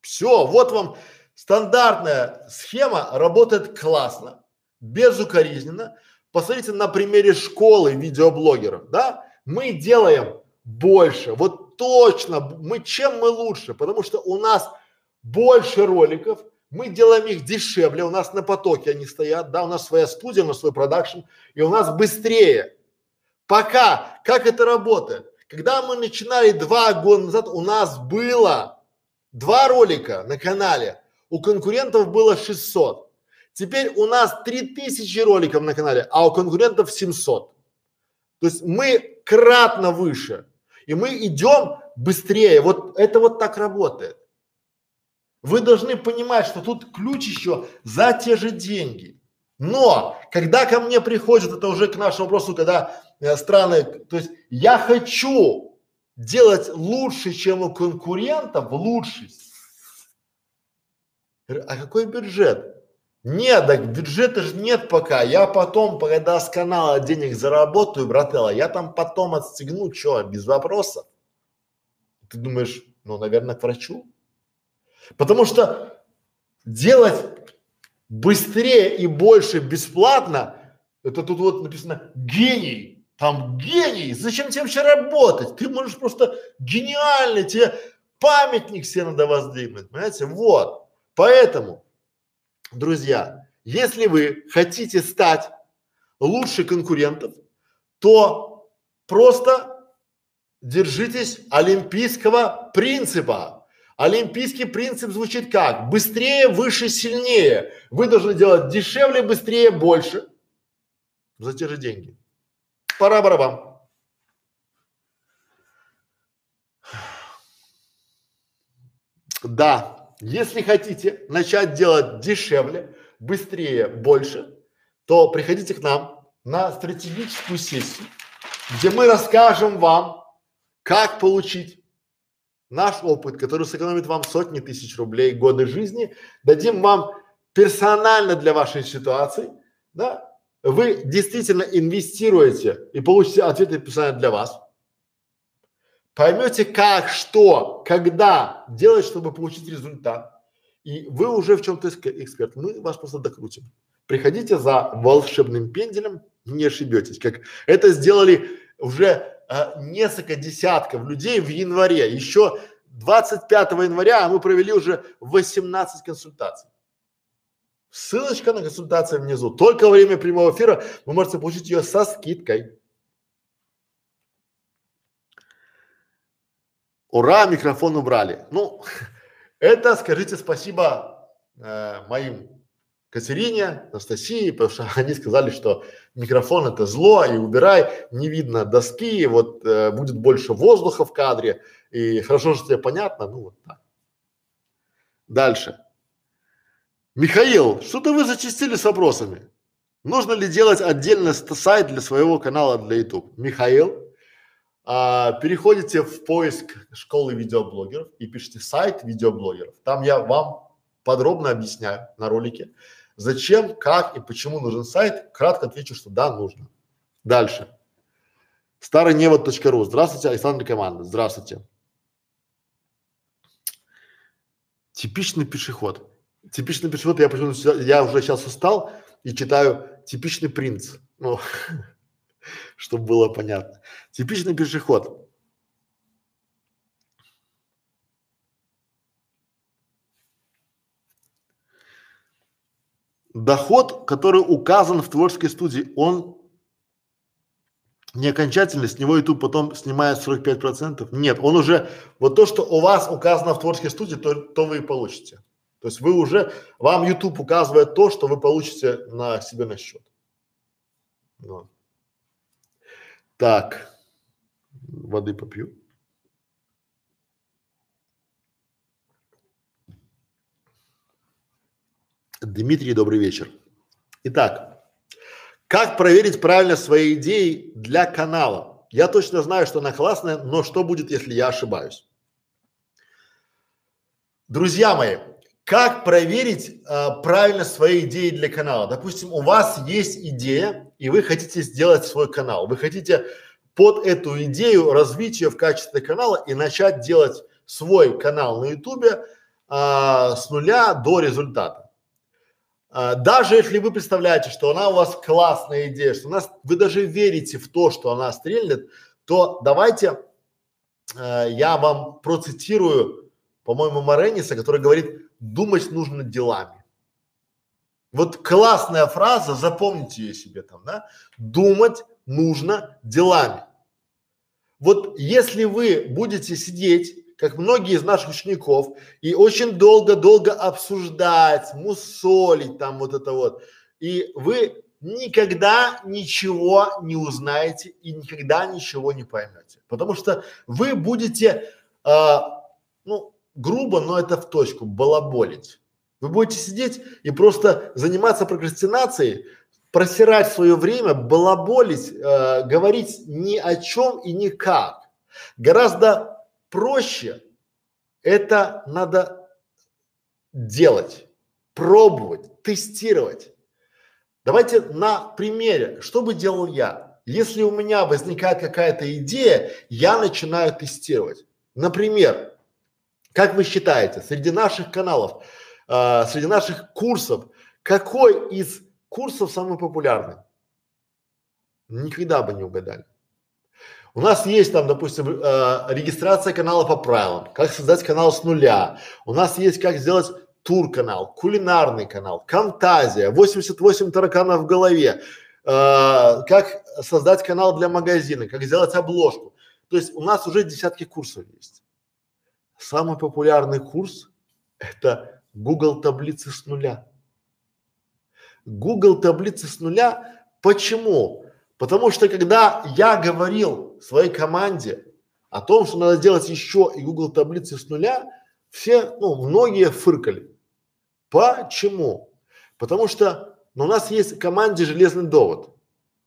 Все, вот вам стандартная схема, работает классно, безукоризненно. Посмотрите на примере школы видеоблогеров, да? Мы делаем больше, вот точно, мы чем мы лучше, потому что у нас больше роликов, мы делаем их дешевле, у нас на потоке они стоят, да, у нас своя студия, у нас свой продакшн, и у нас быстрее. Пока, как это работает? Когда мы начинали два года назад, у нас было два ролика на канале, у конкурентов было 600. Теперь у нас 3000 роликов на канале, а у конкурентов 700. То есть мы кратно выше. И мы идем быстрее. Вот это вот так работает. Вы должны понимать, что тут ключ еще за те же деньги. Но когда ко мне приходят, это уже к нашему вопросу, когда э, страны, то есть я хочу делать лучше, чем у конкурентов, лучше. А какой бюджет? Нет, так бюджета же нет пока. Я потом, когда с канала денег заработаю, брателла, я там потом отстегну, что, без вопросов. Ты думаешь, ну, наверное, к врачу? Потому что делать быстрее и больше бесплатно, это тут вот написано гений, там гений, зачем тебе вообще работать? Ты можешь просто гениальный, тебе памятник себе надо воздвигнуть, понимаете? Вот, поэтому, друзья, если вы хотите стать лучше конкурентов, то просто держитесь олимпийского принципа. Олимпийский принцип звучит как? Быстрее, выше, сильнее. Вы должны делать дешевле, быстрее, больше. За те же деньги. Пора барабам. Да, если хотите начать делать дешевле, быстрее, больше, то приходите к нам на стратегическую сессию, где мы расскажем вам, как получить наш опыт, который сэкономит вам сотни тысяч рублей, годы жизни, дадим вам персонально для вашей ситуации, да, вы действительно инвестируете и получите ответы персонально для вас, поймете как, что, когда делать, чтобы получить результат, и вы уже в чем-то эксперт, мы вас просто докрутим. Приходите за волшебным пенделем, не ошибетесь, как это сделали уже а, несколько десятков людей в январе. Еще 25 января мы провели уже 18 консультаций. Ссылочка на консультацию внизу. Только во время прямого эфира вы можете получить ее со скидкой. Ура, микрофон убрали. Ну, *laughs* это скажите спасибо э, моим Катерине, Анастасии, потому что *laughs* они сказали, что микрофон это зло, и убирай, не видно доски, вот э, будет больше воздуха в кадре, и хорошо, что тебе понятно, ну вот так. Дальше. Михаил, что-то вы зачистили с вопросами. Нужно ли делать отдельно сайт для своего канала для YouTube? Михаил, а, переходите в поиск школы видеоблогеров и пишите сайт видеоблогеров. Там я вам подробно объясняю на ролике, Зачем, как и почему нужен сайт? Кратко отвечу, что да, нужно. Дальше. Старый невод.ру. Здравствуйте, Александр Команда. Здравствуйте. Типичный пешеход. Типичный пешеход, я почему я уже сейчас устал и читаю типичный принц. Ну, *laughs* чтобы было понятно. Типичный пешеход. Доход, который указан в творческой студии, он не окончательный, с него YouTube потом снимает 45 процентов. Нет, он уже, вот то, что у вас указано в творческой студии, то, то вы и получите. То есть вы уже, вам YouTube указывает то, что вы получите на себе на счет. Вот. Так, воды попью. Дмитрий, добрый вечер. Итак, как проверить правильно свои идеи для канала? Я точно знаю, что она классная, но что будет, если я ошибаюсь? Друзья мои, как проверить э, правильно свои идеи для канала? Допустим, у вас есть идея, и вы хотите сделать свой канал. Вы хотите под эту идею развить ее в качестве канала и начать делать свой канал на ютубе э, с нуля до результата. А, даже если вы представляете, что она у вас классная идея, что у нас, вы даже верите в то, что она стрельнет, то давайте э, я вам процитирую, по-моему, Марениса, который говорит, думать нужно делами. Вот классная фраза, запомните ее себе там, да? Думать нужно делами. Вот если вы будете сидеть как многие из наших учеников, и очень долго-долго обсуждать, мусолить там вот это вот. И вы никогда ничего не узнаете и никогда ничего не поймете. Потому что вы будете, э, ну, грубо, но это в точку, балаболить. Вы будете сидеть и просто заниматься прокрастинацией, просирать свое время, балаболить, э, говорить ни о чем и никак. Гораздо проще это надо делать, пробовать, тестировать. Давайте на примере, что бы делал я? Если у меня возникает какая-то идея, я начинаю тестировать. Например, как вы считаете, среди наших каналов, э, среди наших курсов, какой из курсов самый популярный? Никогда бы не угадали. У нас есть там, допустим, э, регистрация канала по правилам, как создать канал с нуля. У нас есть как сделать тур канал, кулинарный канал, фантазия, 88 тараканов в голове, э, как создать канал для магазина, как сделать обложку. То есть у нас уже десятки курсов есть. Самый популярный курс – это Google таблицы с нуля. Google таблицы с нуля. Почему? Потому что когда я говорил своей команде о том, что надо делать еще и Google таблицы с нуля, все, ну, многие фыркали. Почему? Потому что ну, у нас есть в команде железный довод.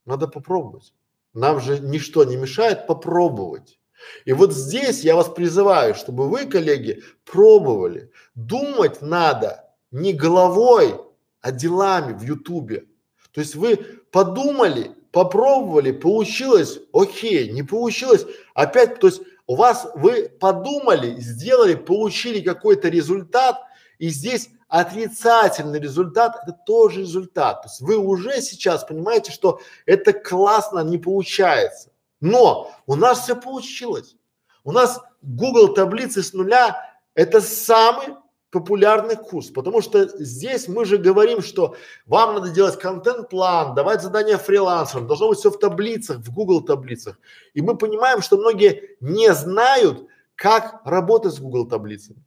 Надо попробовать. Нам же ничто не мешает попробовать. И вот здесь я вас призываю, чтобы вы, коллеги, пробовали. Думать надо не головой, а делами в Ютубе. То есть вы подумали, попробовали, получилось, окей, не получилось, опять, то есть у вас вы подумали, сделали, получили какой-то результат, и здесь отрицательный результат – это тоже результат. То есть вы уже сейчас понимаете, что это классно не получается. Но у нас все получилось. У нас Google таблицы с нуля – это самый популярный курс, потому что здесь мы же говорим, что вам надо делать контент-план, давать задания фрилансерам, должно быть все в таблицах, в Google таблицах. И мы понимаем, что многие не знают, как работать с Google таблицами.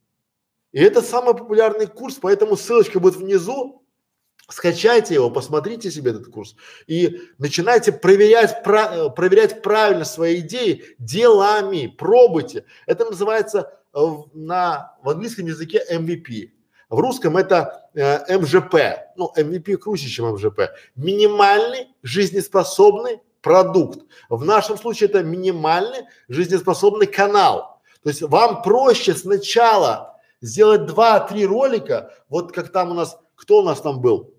И это самый популярный курс, поэтому ссылочка будет внизу. Скачайте его, посмотрите себе этот курс и начинайте проверять, про, э, проверять правильно свои идеи делами, пробуйте. Это называется на, в английском языке MVP. В русском это э, МЖП. Ну, MVP круче, чем МЖП. Минимальный жизнеспособный продукт. В нашем случае это минимальный жизнеспособный канал. То есть вам проще сначала сделать два-три ролика, вот как там у нас, кто у нас там был?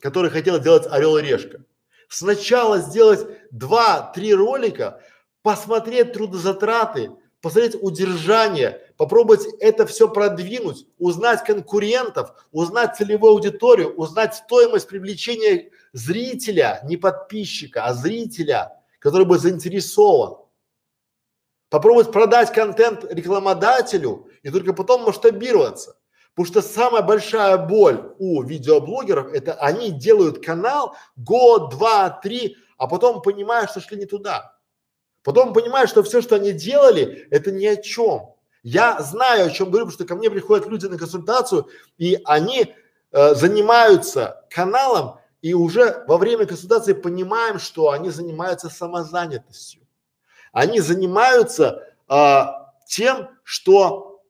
который хотел сделать Орел и Решка. Сначала сделать два-три ролика, посмотреть трудозатраты, посмотреть удержание, попробовать это все продвинуть, узнать конкурентов, узнать целевую аудиторию, узнать стоимость привлечения зрителя, не подписчика, а зрителя, который бы заинтересован. Попробовать продать контент рекламодателю и только потом масштабироваться. Потому что самая большая боль у видеоблогеров это они делают канал год, два, три, а потом понимают, что шли не туда. Потом понимают, что все, что они делали, это ни о чем. Я знаю, о чем говорю, потому что ко мне приходят люди на консультацию, и они э, занимаются каналом, и уже во время консультации понимаем, что они занимаются самозанятостью. Они занимаются э, тем, что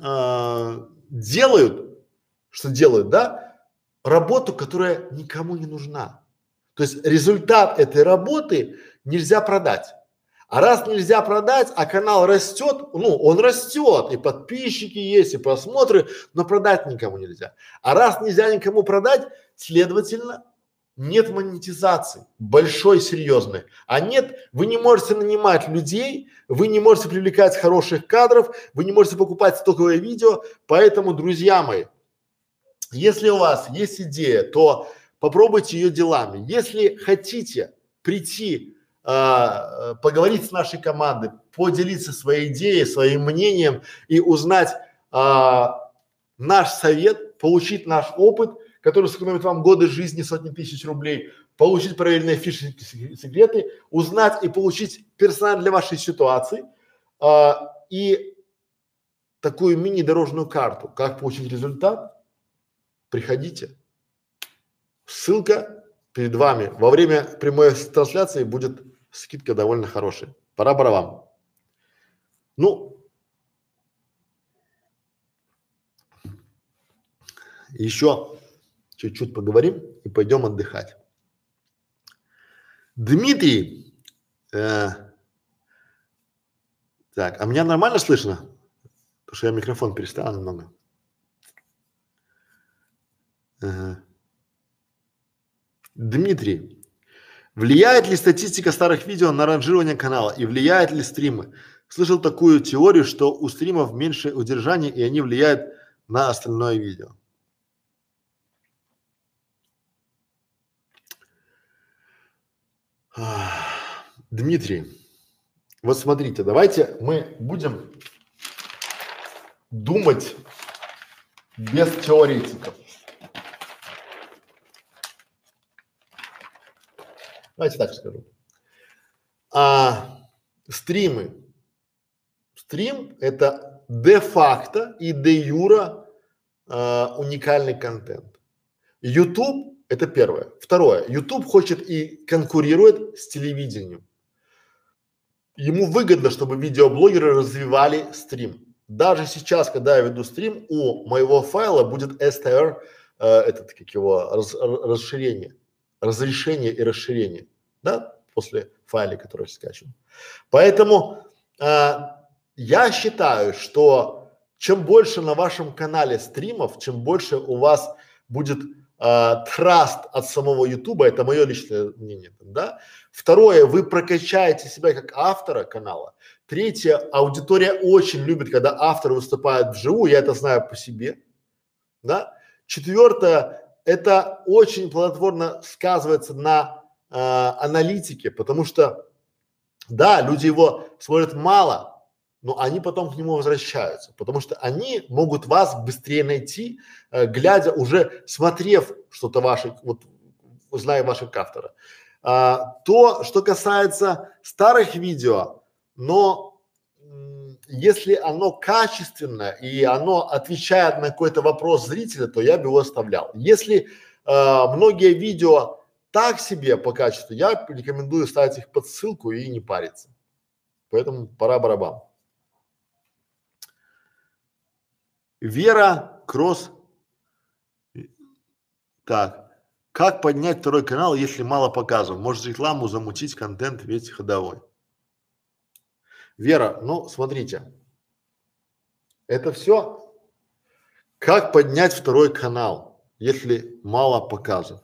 э, делают, что делают, да, работу, которая никому не нужна. То есть результат этой работы нельзя продать. А раз нельзя продать, а канал растет, ну, он растет, и подписчики есть, и просмотры, но продать никому нельзя. А раз нельзя никому продать, следовательно, нет монетизации, большой, серьезной. А нет, вы не можете нанимать людей, вы не можете привлекать хороших кадров, вы не можете покупать стоковое видео. Поэтому, друзья мои, если у вас есть идея, то попробуйте ее делами. Если хотите прийти, э, поговорить с нашей командой, поделиться своей идеей, своим мнением и узнать э, наш совет, получить наш опыт – который сэкономит вам годы жизни, сотни тысяч рублей, получить проверенные фишки, секреты, узнать и получить персонально для вашей ситуации, а, и такую мини-дорожную карту, как получить результат, приходите. Ссылка перед вами. Во время прямой трансляции будет скидка довольно хорошая. Пора вам. Ну, еще чуть-чуть поговорим и пойдем отдыхать. Дмитрий, э, так, а меня нормально слышно? Потому что я микрофон переставил немного. Ага. Дмитрий, влияет ли статистика старых видео на ранжирование канала и влияет ли стримы? Слышал такую теорию, что у стримов меньше удержания и они влияют на остальное видео. Дмитрий, вот смотрите, давайте мы будем думать без теоретиков. Давайте так скажу. А, стримы. Стрим – это де-факто и де-юра а, уникальный контент. YouTube – это первое. Второе. YouTube хочет и конкурирует с телевидением. Ему выгодно, чтобы видеоблогеры развивали стрим. Даже сейчас, когда я веду стрим, у моего файла будет STR, э, этот, как его, раз, расширение разрешение и расширение, да, после файла, который скачиваем. Поэтому э, я считаю, что чем больше на вашем канале стримов, чем больше у вас будет э, траст от самого Ютуба, это мое личное мнение, да. Второе, вы прокачаете себя как автора канала. Третье, аудитория очень любит, когда автор выступает вживую, я это знаю по себе, да. Четвертое, это очень плодотворно сказывается на э, аналитике, потому что, да, люди его смотрят мало, но они потом к нему возвращаются, потому что они могут вас быстрее найти, э, глядя уже, смотрев что-то ваше, вот зная вашего автора. А, то, что касается старых видео, но если оно качественное и оно отвечает на какой-то вопрос зрителя, то я бы его оставлял. Если э, многие видео так себе по качеству, я рекомендую ставить их под ссылку и не париться. Поэтому пора барабан. Вера Кросс. Так. Как поднять второй канал, если мало показов? Может рекламу замутить, контент ведь ходовой. Вера, ну смотрите, это все как поднять второй канал, если мало показов.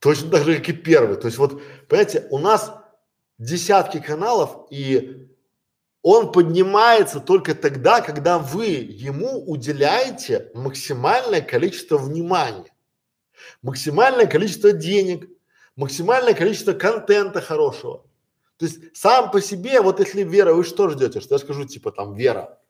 Точно так же, как и первый. То есть вот, понимаете, у нас десятки каналов, и он поднимается только тогда, когда вы ему уделяете максимальное количество внимания, максимальное количество денег, максимальное количество контента хорошего. То есть сам по себе, вот если вера, вы что ждете, что я скажу типа там вера.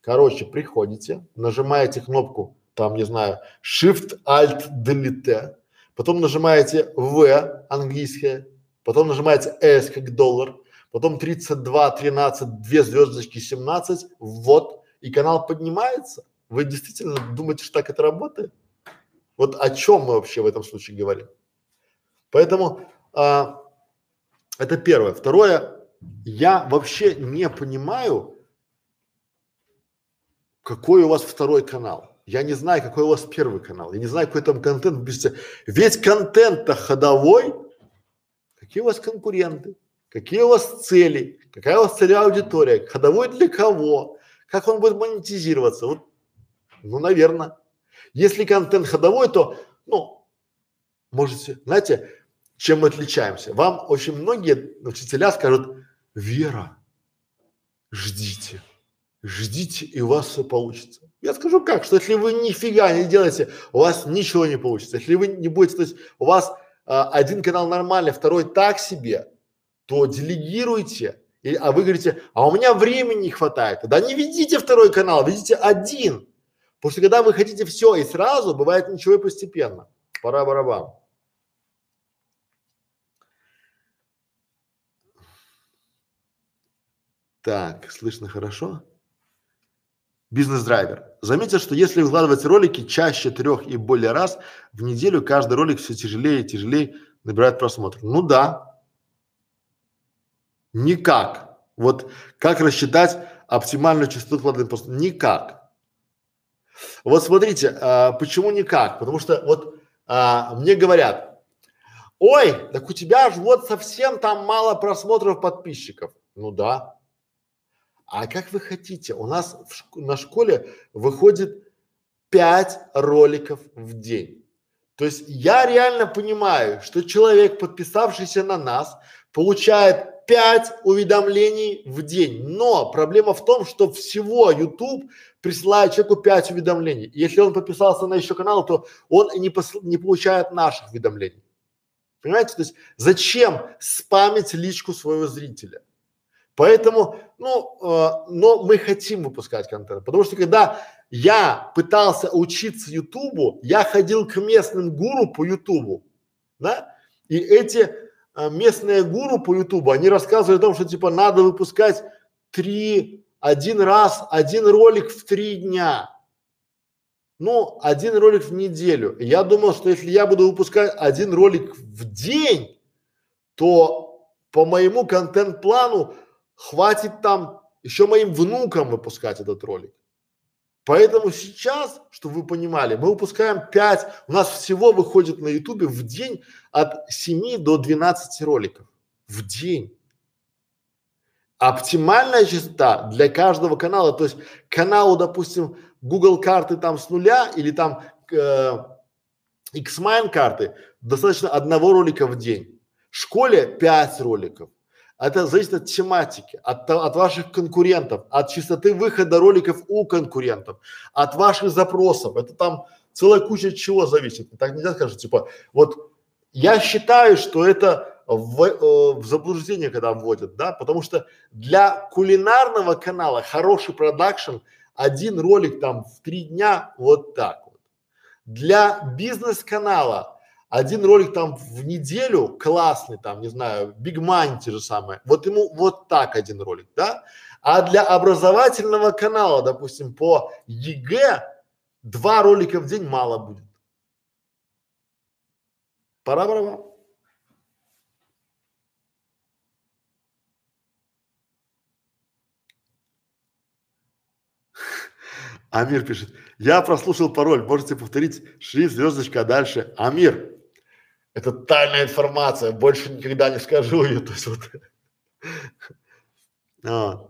Короче, приходите, нажимаете кнопку там, не знаю, Shift Alt Delete, потом нажимаете В английское, потом нажимаете S как доллар, потом 32, 13, две звездочки, 17, вот, и канал поднимается. Вы действительно думаете, что так это работает? Вот о чем мы вообще в этом случае говорим? Поэтому а, это первое. Второе, я вообще не понимаю, какой у вас второй канал. Я не знаю, какой у вас первый канал. Я не знаю, какой там контент. Ведь контент-то ходовой. Какие у вас конкуренты? Какие у вас цели? Какая у вас целевая аудитория? Ходовой для кого? Как он будет монетизироваться? Вот, ну, наверное. Если контент ходовой, то, ну, можете, знаете, чем мы отличаемся? Вам очень многие учителя скажут, Вера, ждите, ждите, и у вас все получится. Я скажу как, что если вы нифига не делаете, у вас ничего не получится. Если вы не будете, то есть у вас а, один канал нормальный, второй так себе, то делегируйте. И, а вы говорите, а у меня времени не хватает. Да не ведите второй канал, ведите один. Потому что когда вы хотите все и сразу, бывает ничего и постепенно. Пора барабан. Так, слышно хорошо? Бизнес-драйвер. Заметьте, что если выкладывать ролики чаще трех и более раз в неделю, каждый ролик все тяжелее и тяжелее набирает просмотр. Ну да. Никак. Вот как рассчитать оптимальную частоту вкладывания просто? Никак. Вот смотрите, а, почему никак? Потому что вот а, мне говорят, ой, так у тебя же вот совсем там мало просмотров подписчиков. Ну да. А как вы хотите? У нас в шк- на школе выходит пять роликов в день. То есть я реально понимаю, что человек, подписавшийся на нас, получает пять уведомлений в день. Но проблема в том, что всего YouTube присылает человеку пять уведомлений. Если он подписался на еще канал, то он не, посл- не получает наших уведомлений. Понимаете? То есть зачем спамить личку своего зрителя? Поэтому, ну, э, но мы хотим выпускать контент, потому что когда я пытался учиться Ютубу, я ходил к местным гуру по Ютубу, да, и эти э, местные гуру по Ютубу, они рассказывали о том, что типа надо выпускать три, один раз, один ролик в три дня. Ну, один ролик в неделю. И я думал, что если я буду выпускать один ролик в день, то по моему контент-плану хватит там еще моим внукам выпускать этот ролик. Поэтому сейчас, чтобы вы понимали, мы выпускаем 5, у нас всего выходит на ютубе в день от 7 до 12 роликов. В день. Оптимальная частота для каждого канала, то есть каналу, допустим, Google карты там с нуля или там э, Xmine карты, достаточно одного ролика в день. Школе 5 роликов. Это зависит от тематики, от, от ваших конкурентов, от частоты выхода роликов у конкурентов, от ваших запросов. Это там целая куча чего зависит. Так нельзя сказать, типа, вот я считаю, что это в, э, в заблуждение, когда вводят, да, потому что для кулинарного канала хороший продакшн, один ролик там в три дня вот так вот. Для бизнес-канала один ролик там в неделю классный, там, не знаю, Big Money те же самые, вот ему вот так один ролик, да? А для образовательного канала, допустим, по ЕГЭ два ролика в день мало будет. Пора, пора. Амир пишет, я прослушал пароль, можете повторить шрифт, звездочка, а дальше. Амир, это тайная информация, больше никогда не скажу ее. То есть вот. А.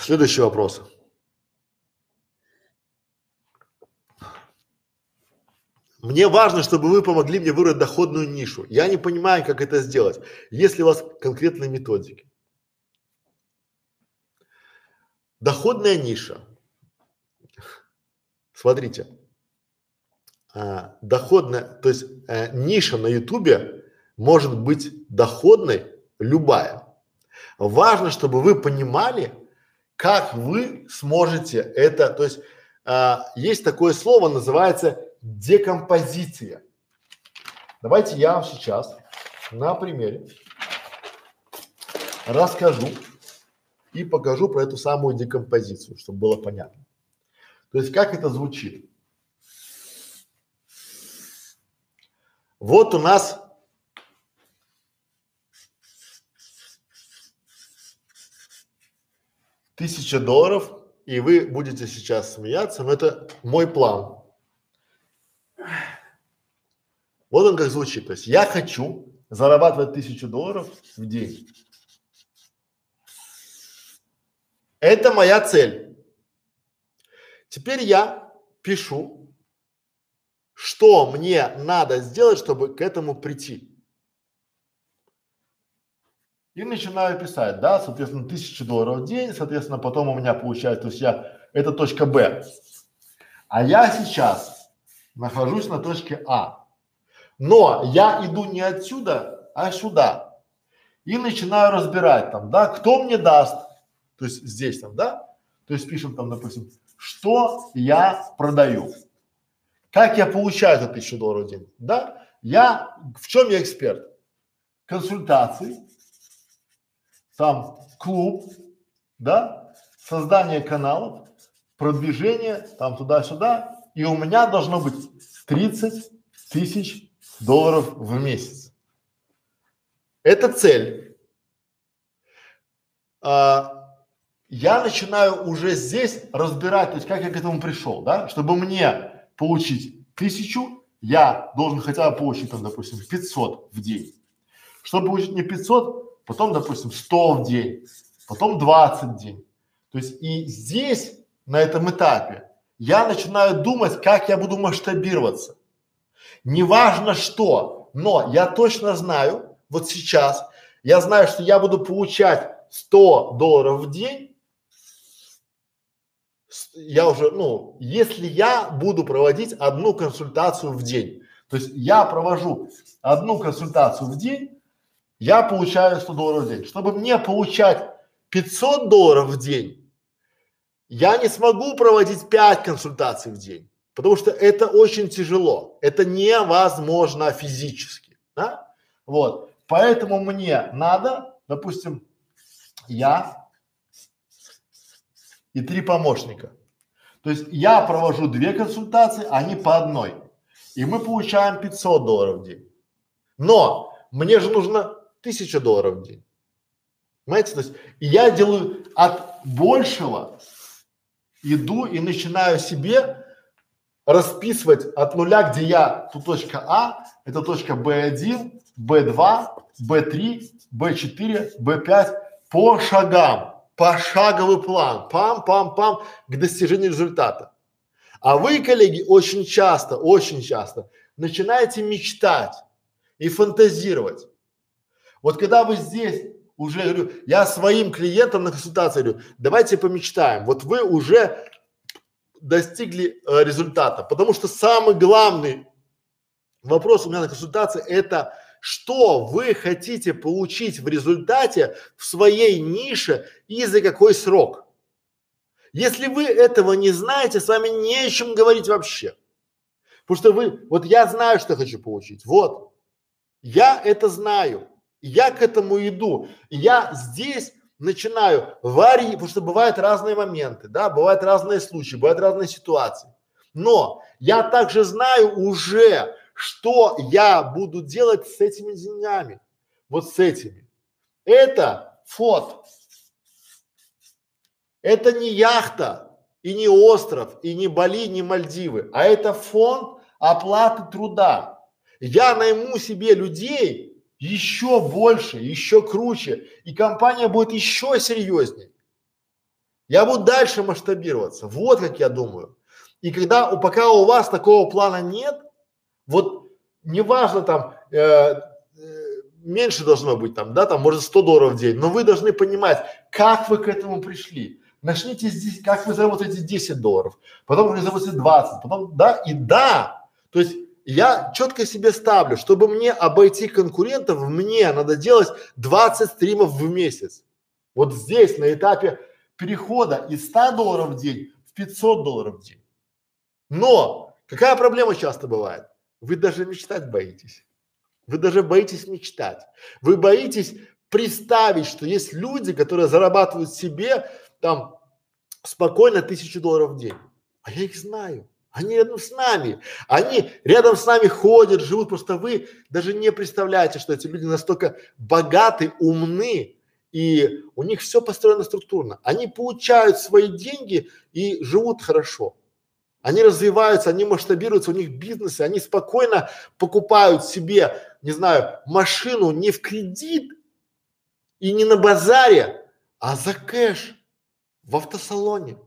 Следующий вопрос. Мне важно, чтобы вы помогли мне выбрать доходную нишу. Я не понимаю, как это сделать. Есть ли у вас конкретные методики? Доходная ниша. Смотрите, а, доходная, то есть а, ниша на ютубе может быть доходной любая. Важно, чтобы вы понимали, как вы сможете это, то есть а, есть такое слово, называется декомпозиция. Давайте я вам сейчас на примере расскажу и покажу про эту самую декомпозицию, чтобы было понятно. То есть как это звучит? Вот у нас тысяча долларов, и вы будете сейчас смеяться, но это мой план. Вот он как звучит. То есть я хочу зарабатывать тысячу долларов в день. Это моя цель. Теперь я пишу, что мне надо сделать, чтобы к этому прийти. И начинаю писать, да, соответственно, тысячу долларов в день, соответственно, потом у меня получается, то есть я, это точка Б. А я сейчас нахожусь на точке А. Но я иду не отсюда, а сюда. И начинаю разбирать там, да, кто мне даст, то есть здесь там, да, то есть пишем там, допустим, что я продаю, как я получаю эту тысячу долларов в день, да, Я, в чем я эксперт? Консультации, там клуб, да, создание каналов, продвижение, там туда-сюда, и у меня должно быть 30 тысяч долларов в месяц. Это цель. А, я начинаю уже здесь разбирать, то есть как я к этому пришел, да, чтобы мне получить тысячу, я должен хотя бы получить там, допустим, 500 в день. Чтобы получить не 500, потом, допустим, 100 в день, потом 20 в день. То есть и здесь, на этом этапе, я начинаю думать, как я буду масштабироваться. Неважно что, но я точно знаю, вот сейчас, я знаю, что я буду получать 100 долларов в день, я уже, ну, если я буду проводить одну консультацию в день, то есть я провожу одну консультацию в день, я получаю 100 долларов в день. Чтобы мне получать 500 долларов в день, я не смогу проводить 5 консультаций в день, потому что это очень тяжело, это невозможно физически, да? Вот, поэтому мне надо, допустим, я и три помощника. То есть я провожу две консультации, они по одной. И мы получаем 500 долларов в день. Но мне же нужно 1000 долларов в день. Понимаете? То есть я делаю от большего, иду и начинаю себе расписывать от нуля, где я, тут точка А, это точка B1, B2, B3, B4, B5 по шагам пошаговый план, пам-пам-пам к достижению результата. А вы, коллеги, очень часто, очень часто начинаете мечтать и фантазировать. Вот когда вы здесь уже говорю, я своим клиентам на консультации говорю, давайте помечтаем. Вот вы уже достигли э, результата, потому что самый главный вопрос у меня на консультации это что вы хотите получить в результате в своей нише и за какой срок. Если вы этого не знаете, с вами не о чем говорить вообще. Потому что вы, вот я знаю, что хочу получить, вот. Я это знаю, я к этому иду. Я здесь начинаю варить, потому что бывают разные моменты, да, бывают разные случаи, бывают разные ситуации. Но я также знаю уже, что я буду делать с этими деньгами, вот с этими. Это фот. Это не яхта и не остров, и не Бали, не Мальдивы, а это фонд оплаты труда. Я найму себе людей еще больше, еще круче, и компания будет еще серьезнее. Я буду дальше масштабироваться. Вот как я думаю. И когда, пока у вас такого плана нет, вот неважно там, э, э, меньше должно быть там, да, там может 100 долларов в день, но вы должны понимать, как вы к этому пришли. Начните здесь, как вы заработаете 10 долларов, потом вы заработаете 20, потом, да, и да, то есть я четко себе ставлю, чтобы мне обойти конкурентов, мне надо делать 20 стримов в месяц. Вот здесь, на этапе перехода из 100 долларов в день в 500 долларов в день. Но какая проблема часто бывает? Вы даже мечтать боитесь. Вы даже боитесь мечтать. Вы боитесь представить, что есть люди, которые зарабатывают себе там спокойно тысячу долларов в день. А я их знаю. Они рядом с нами. Они рядом с нами ходят, живут. Просто вы даже не представляете, что эти люди настолько богаты, умны, и у них все построено структурно. Они получают свои деньги и живут хорошо. Они развиваются, они масштабируются, у них бизнесы, они спокойно покупают себе, не знаю, машину не в кредит и не на базаре, а за кэш в автосалоне.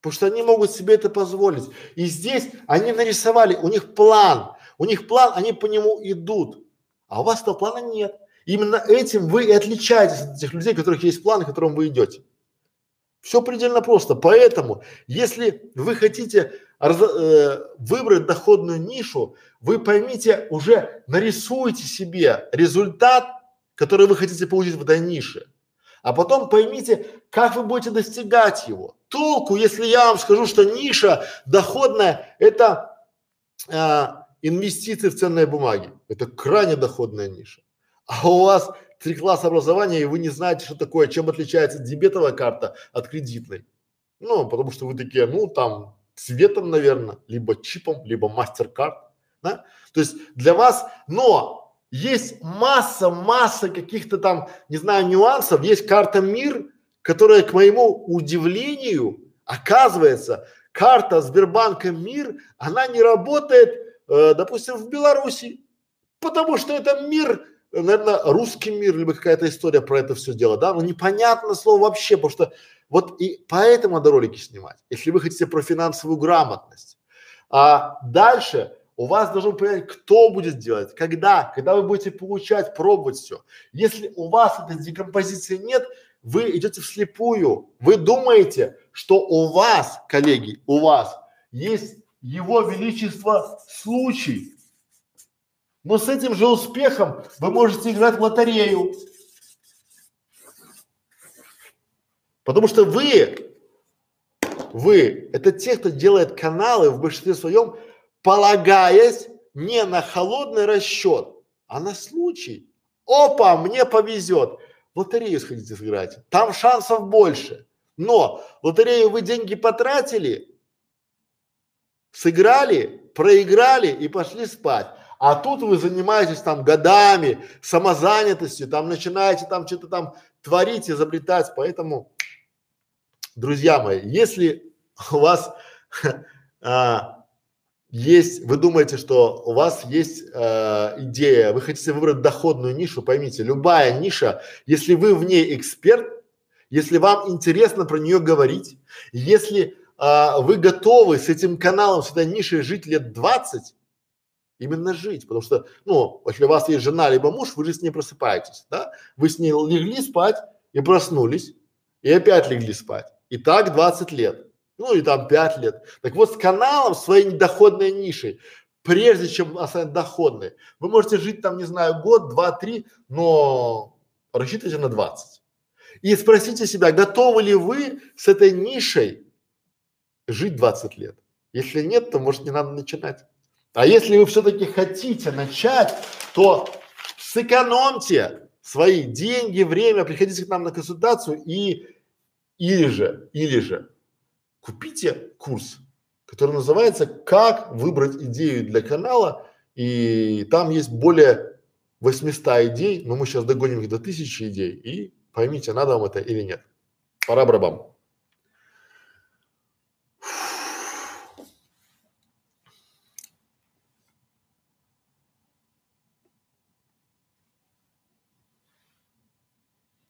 Потому что они могут себе это позволить. И здесь они нарисовали, у них план, у них план, они по нему идут. А у вас этого плана нет. Именно этим вы и отличаетесь от этих людей, у которых есть план, к которому вы идете. Все предельно просто. Поэтому, если вы хотите раз, э, выбрать доходную нишу, вы поймите, уже нарисуйте себе результат, который вы хотите получить в этой нише. А потом поймите, как вы будете достигать его. Толку, если я вам скажу, что ниша доходная, это э, инвестиции в ценные бумаги. Это крайне доходная ниша. А у вас три класса образования, и вы не знаете, что такое, чем отличается дебетовая карта от кредитной. Ну, потому что вы такие, ну, там, цветом, наверное, либо чипом, либо мастер-карт, да? То есть для вас, но есть масса, масса каких-то там, не знаю, нюансов. Есть карта МИР, которая, к моему удивлению, оказывается, карта Сбербанка МИР, она не работает, э, допустим, в Беларуси, потому что это мир наверное, русский мир, либо какая-то история про это все дело, да, ну непонятно слово вообще, потому что вот и поэтому надо ролики снимать, если вы хотите про финансовую грамотность. А дальше у вас должен понять, кто будет делать, когда, когда вы будете получать, пробовать все. Если у вас этой декомпозиции нет, вы идете вслепую. Вы думаете, что у вас, коллеги, у вас есть его величество случай, но с этим же успехом вы можете играть в лотерею. Потому что вы, вы, это те, кто делает каналы в большинстве своем, полагаясь не на холодный расчет, а на случай. Опа, мне повезет. В лотерею сходите сыграть. Там шансов больше. Но в лотерею вы деньги потратили, сыграли, проиграли и пошли спать. А тут вы занимаетесь там годами самозанятостью, там начинаете там что-то там творить, изобретать. Поэтому, друзья мои, если у вас *laughs* а, есть, вы думаете, что у вас есть э, идея, вы хотите выбрать доходную нишу, поймите, любая ниша, если вы в ней эксперт, если вам интересно про нее говорить, если э, вы готовы с этим каналом, с этой нишей жить лет 20, именно жить, потому что, ну, если у вас есть жена либо муж, вы же с ней просыпаетесь, да? Вы с ней легли спать и проснулись, и опять легли спать. И так 20 лет, ну и там 5 лет. Так вот, с каналом, своей доходной нишей, прежде чем стать доходной, вы можете жить там, не знаю, год, два, три, но рассчитывайте на 20. И спросите себя, готовы ли вы с этой нишей жить 20 лет? Если нет, то может не надо начинать. А если вы все-таки хотите начать, то сэкономьте свои деньги, время, приходите к нам на консультацию и или же, или же купите курс, который называется «Как выбрать идею для канала» и там есть более 800 идей, но мы сейчас догоним их до тысячи идей и поймите, надо вам это или нет. Пора барабам.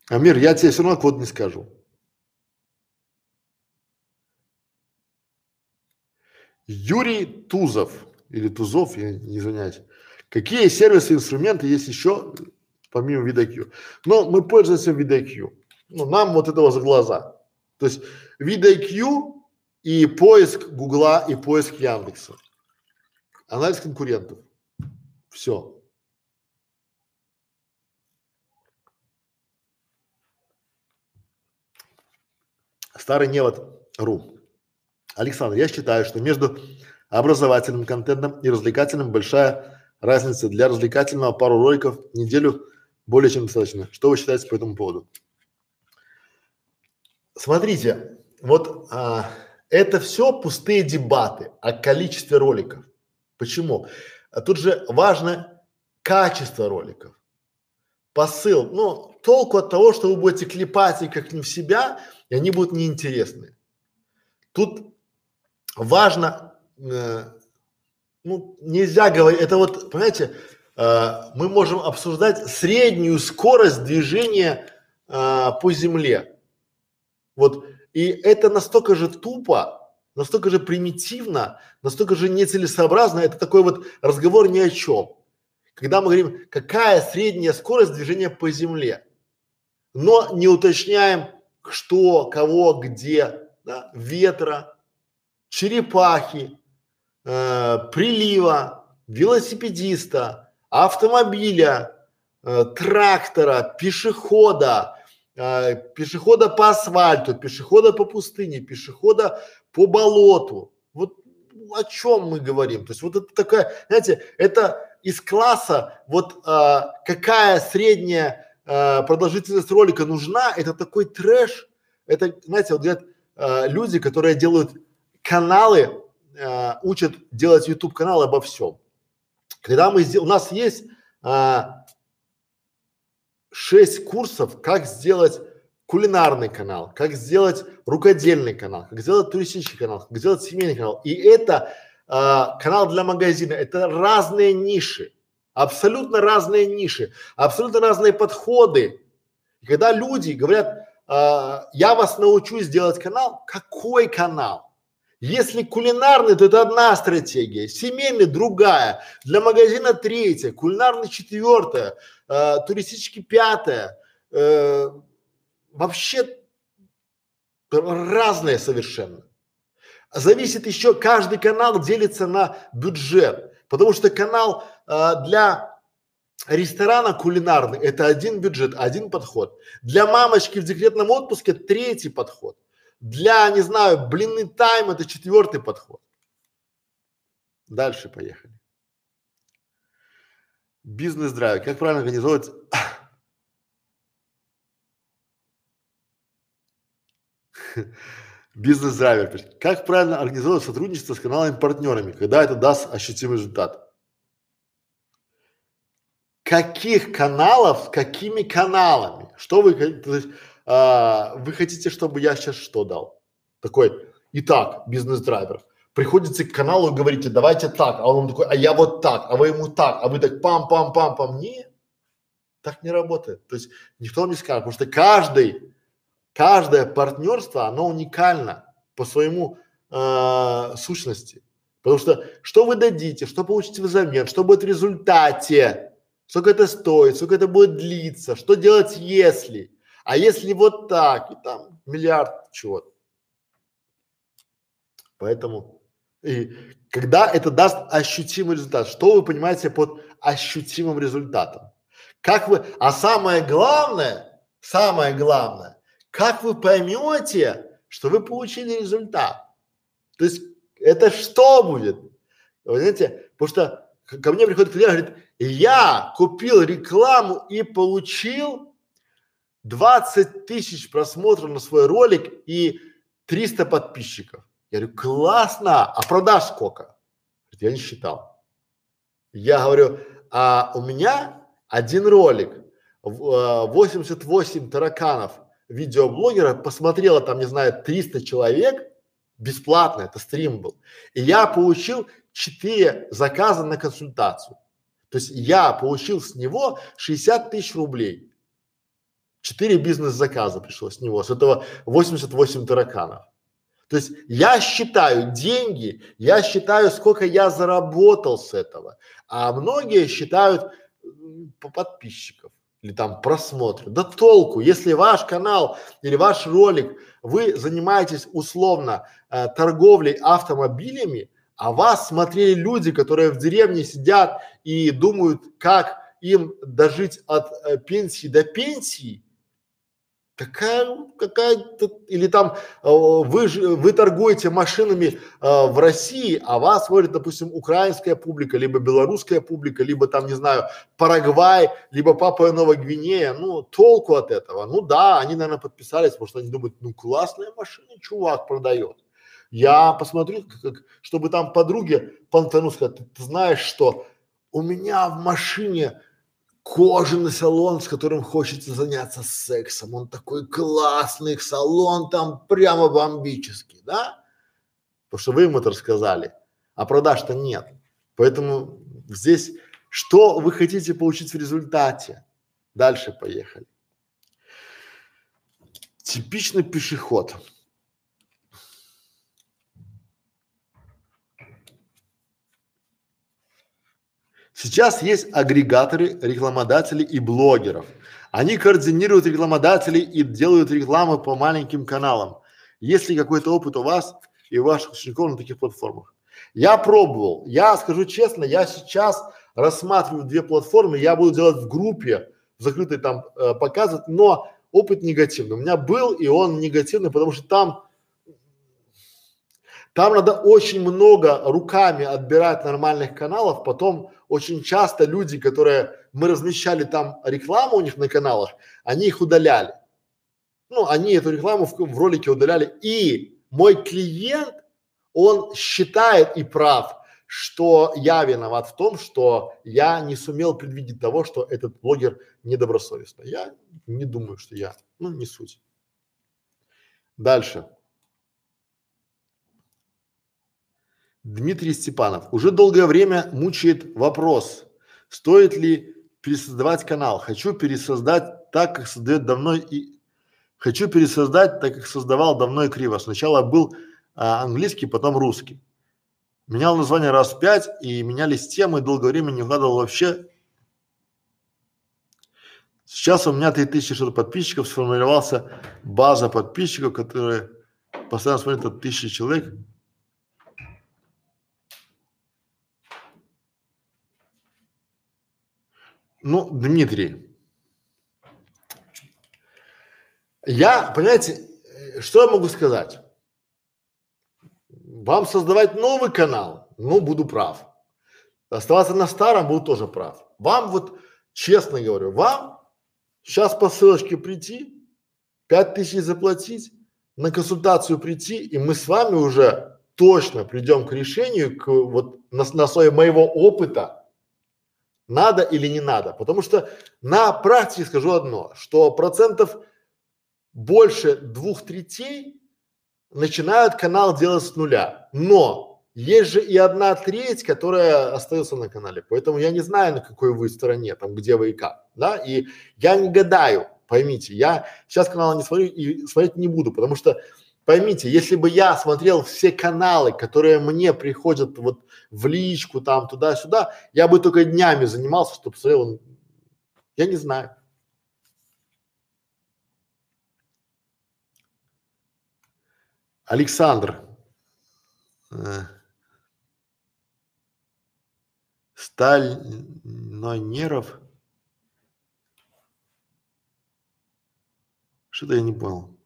Амир, я тебе все равно код не скажу. Юрий Тузов или Тузов, я не извиняюсь. Какие сервисы инструменты есть еще помимо VidIQ? Но мы пользуемся VidIQ. Ну, нам вот этого за глаза. То есть VidIQ и поиск Гугла и поиск Яндекса. Анализ конкурентов. Все. Старый невод ру. Александр, я считаю, что между образовательным контентом и развлекательным большая разница. Для развлекательного пару роликов в неделю более чем достаточно. Что вы считаете по этому поводу? Смотрите, вот а, это все пустые дебаты о количестве роликов. Почему? А тут же важно качество роликов. Посыл. Ну, толку от того, что вы будете клепать их как не в себя, и они будут неинтересны. Тут важно, э, ну, нельзя говорить, это вот, понимаете, э, мы можем обсуждать среднюю скорость движения э, по земле. Вот, и это настолько же тупо, настолько же примитивно, настолько же нецелесообразно, это такой вот разговор ни о чем. Когда мы говорим, какая средняя скорость движения по земле, но не уточняем, что, кого, где, да, ветра, черепахи, э, прилива, велосипедиста, автомобиля, э, трактора, пешехода, э, пешехода по асфальту, пешехода по пустыне, пешехода по болоту. Вот о чем мы говорим? То есть вот это такая, знаете, это из класса вот а, какая средняя а, продолжительность ролика нужна, это такой трэш. Это, знаете, вот говорят а, люди, которые делают каналы, а, учат делать YouTube каналы обо всем. Когда мы сдел... у нас есть а, шесть курсов, как сделать кулинарный канал, как сделать рукодельный канал, как сделать туристический канал, как сделать семейный канал. И это канал для магазина, это разные ниши, абсолютно разные ниши, абсолютно разные подходы. Когда люди говорят, а, я вас научу сделать канал, какой канал? Если кулинарный, то это одна стратегия, семейный другая, для магазина третья, кулинарный четвертая, э, туристический пятая, вообще разные совершенно. Зависит еще, каждый канал делится на бюджет, потому что канал э, для ресторана кулинарный – это один бюджет, один подход. Для мамочки в декретном отпуске – третий подход. Для, не знаю, блинный тайм – это четвертый подход. Дальше поехали. Бизнес-драйв. Как правильно организовать *laughs* Бизнес-драйвер. Как правильно организовать сотрудничество с каналами-партнерами, когда это даст ощутимый результат? Каких каналов, какими каналами? Что вы, то а, вы хотите, чтобы я сейчас что дал? Такой, итак, бизнес-драйвер. Приходите к каналу и говорите, давайте так, а он такой, а я вот так, а вы ему так, а вы так пам-пам-пам-пам. Нет, так не работает. То есть никто вам не скажет, потому что каждый Каждое партнерство, оно уникально по своему э, сущности. Потому что что вы дадите, что получите взамен, что будет в результате, сколько это стоит, сколько это будет длиться, что делать если, а если вот так, и там миллиард чего-то. Поэтому, и когда это даст ощутимый результат, что вы понимаете под ощутимым результатом? Как вы, а самое главное, самое главное, как вы поймете, что вы получили результат? То есть это что будет? Вы знаете, потому что ко мне приходит клиент говорит, я купил рекламу и получил 20 тысяч просмотров на свой ролик и 300 подписчиков. Я говорю, классно, а продаж сколько? Говорит, я не считал. Я говорю, а у меня один ролик, 88 тараканов видеоблогера посмотрело там, не знаю, 300 человек, бесплатно, это стрим был. И я получил 4 заказа на консультацию. То есть я получил с него 60 тысяч рублей. Четыре бизнес-заказа пришло с него, с этого 88 тараканов. То есть я считаю деньги, я считаю, сколько я заработал с этого, а многие считают по подписчиков или там просмотры. Да толку, если ваш канал или ваш ролик, вы занимаетесь условно э, торговлей автомобилями, а вас смотрели люди, которые в деревне сидят и думают, как им дожить от э, пенсии до пенсии, Какая, какая-то, или там э, вы, вы торгуете машинами э, в России, а вас смотрит, допустим, украинская публика, либо белорусская публика, либо там, не знаю, Парагвай, либо Папуа Новая Гвинея, ну, толку от этого. Ну да, они, наверное, подписались, потому что они думают, ну, классная машина чувак продает. Я посмотрю, как, чтобы там подруге Пантану сказать, ты, ты знаешь, что у меня в машине кожаный салон, с которым хочется заняться сексом. Он такой классный салон, там прямо бомбический, да? Потому что вы ему это рассказали, а продаж-то нет. Поэтому здесь что вы хотите получить в результате? Дальше поехали. Типичный пешеход. Сейчас есть агрегаторы рекламодателей и блогеров. Они координируют рекламодателей и делают рекламу по маленьким каналам. Есть ли какой-то опыт у вас и ваших учеников на таких платформах? Я пробовал. Я скажу честно, я сейчас рассматриваю две платформы. Я буду делать в группе, в закрытой там э, показывать, но опыт негативный. У меня был и он негативный, потому что там Там надо очень много руками отбирать нормальных каналов, потом очень часто люди, которые мы размещали там рекламу у них на каналах, они их удаляли. Ну, они эту рекламу в, в ролике удаляли. И мой клиент, он считает и прав, что я виноват в том, что я не сумел предвидеть того, что этот блогер недобросовестный. Я не думаю, что я, ну, не суть. Дальше. Дмитрий Степанов. Уже долгое время мучает вопрос, стоит ли пересоздавать канал. Хочу пересоздать так, как создает давно и хочу пересоздать, так как создавал давно и криво. Сначала был а, английский, потом русский. Менял название раз в пять и менялись темы, долгое время не вкладывал вообще. Сейчас у меня 3600 подписчиков, сформировался база подписчиков, которые постоянно смотрят от тысячи человек. Ну, Дмитрий, я, понимаете, что я могу сказать? Вам создавать новый канал, ну, буду прав. Оставаться на старом, буду тоже прав. Вам вот, честно говорю, вам сейчас по ссылочке прийти, пять тысяч заплатить, на консультацию прийти, и мы с вами уже точно придем к решению, к вот на, на основе моего опыта, надо или не надо. Потому что на практике скажу одно, что процентов больше двух третей начинают канал делать с нуля. Но есть же и одна треть, которая остается на канале. Поэтому я не знаю, на какой вы стороне, там, где вы и как, да, и я не гадаю, поймите, я сейчас канал не смотрю и смотреть не буду, потому что Поймите, если бы я смотрел все каналы, которые мне приходят вот в личку там туда-сюда, я бы только днями занимался, чтобы смотрел. Я не знаю. Александр. Э, Сталь Нойнеров. Что-то я не понял.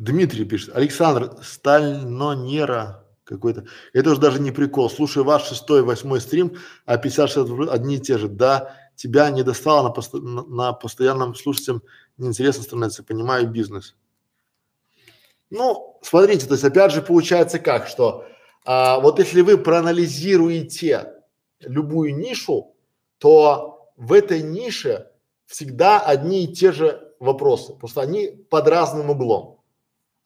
Дмитрий пишет, Александр, Стальнонера какой-то. Это уже даже не прикол. Слушай, ваш шестой, восьмой стрим, а 50 одни и те же. Да, тебя не достало на, посто, на, на постоянном слушателям неинтересно становится, понимаю бизнес. Ну, смотрите, то есть опять же получается как, что а, вот если вы проанализируете любую нишу, то в этой нише всегда одни и те же вопросы, просто они под разным углом.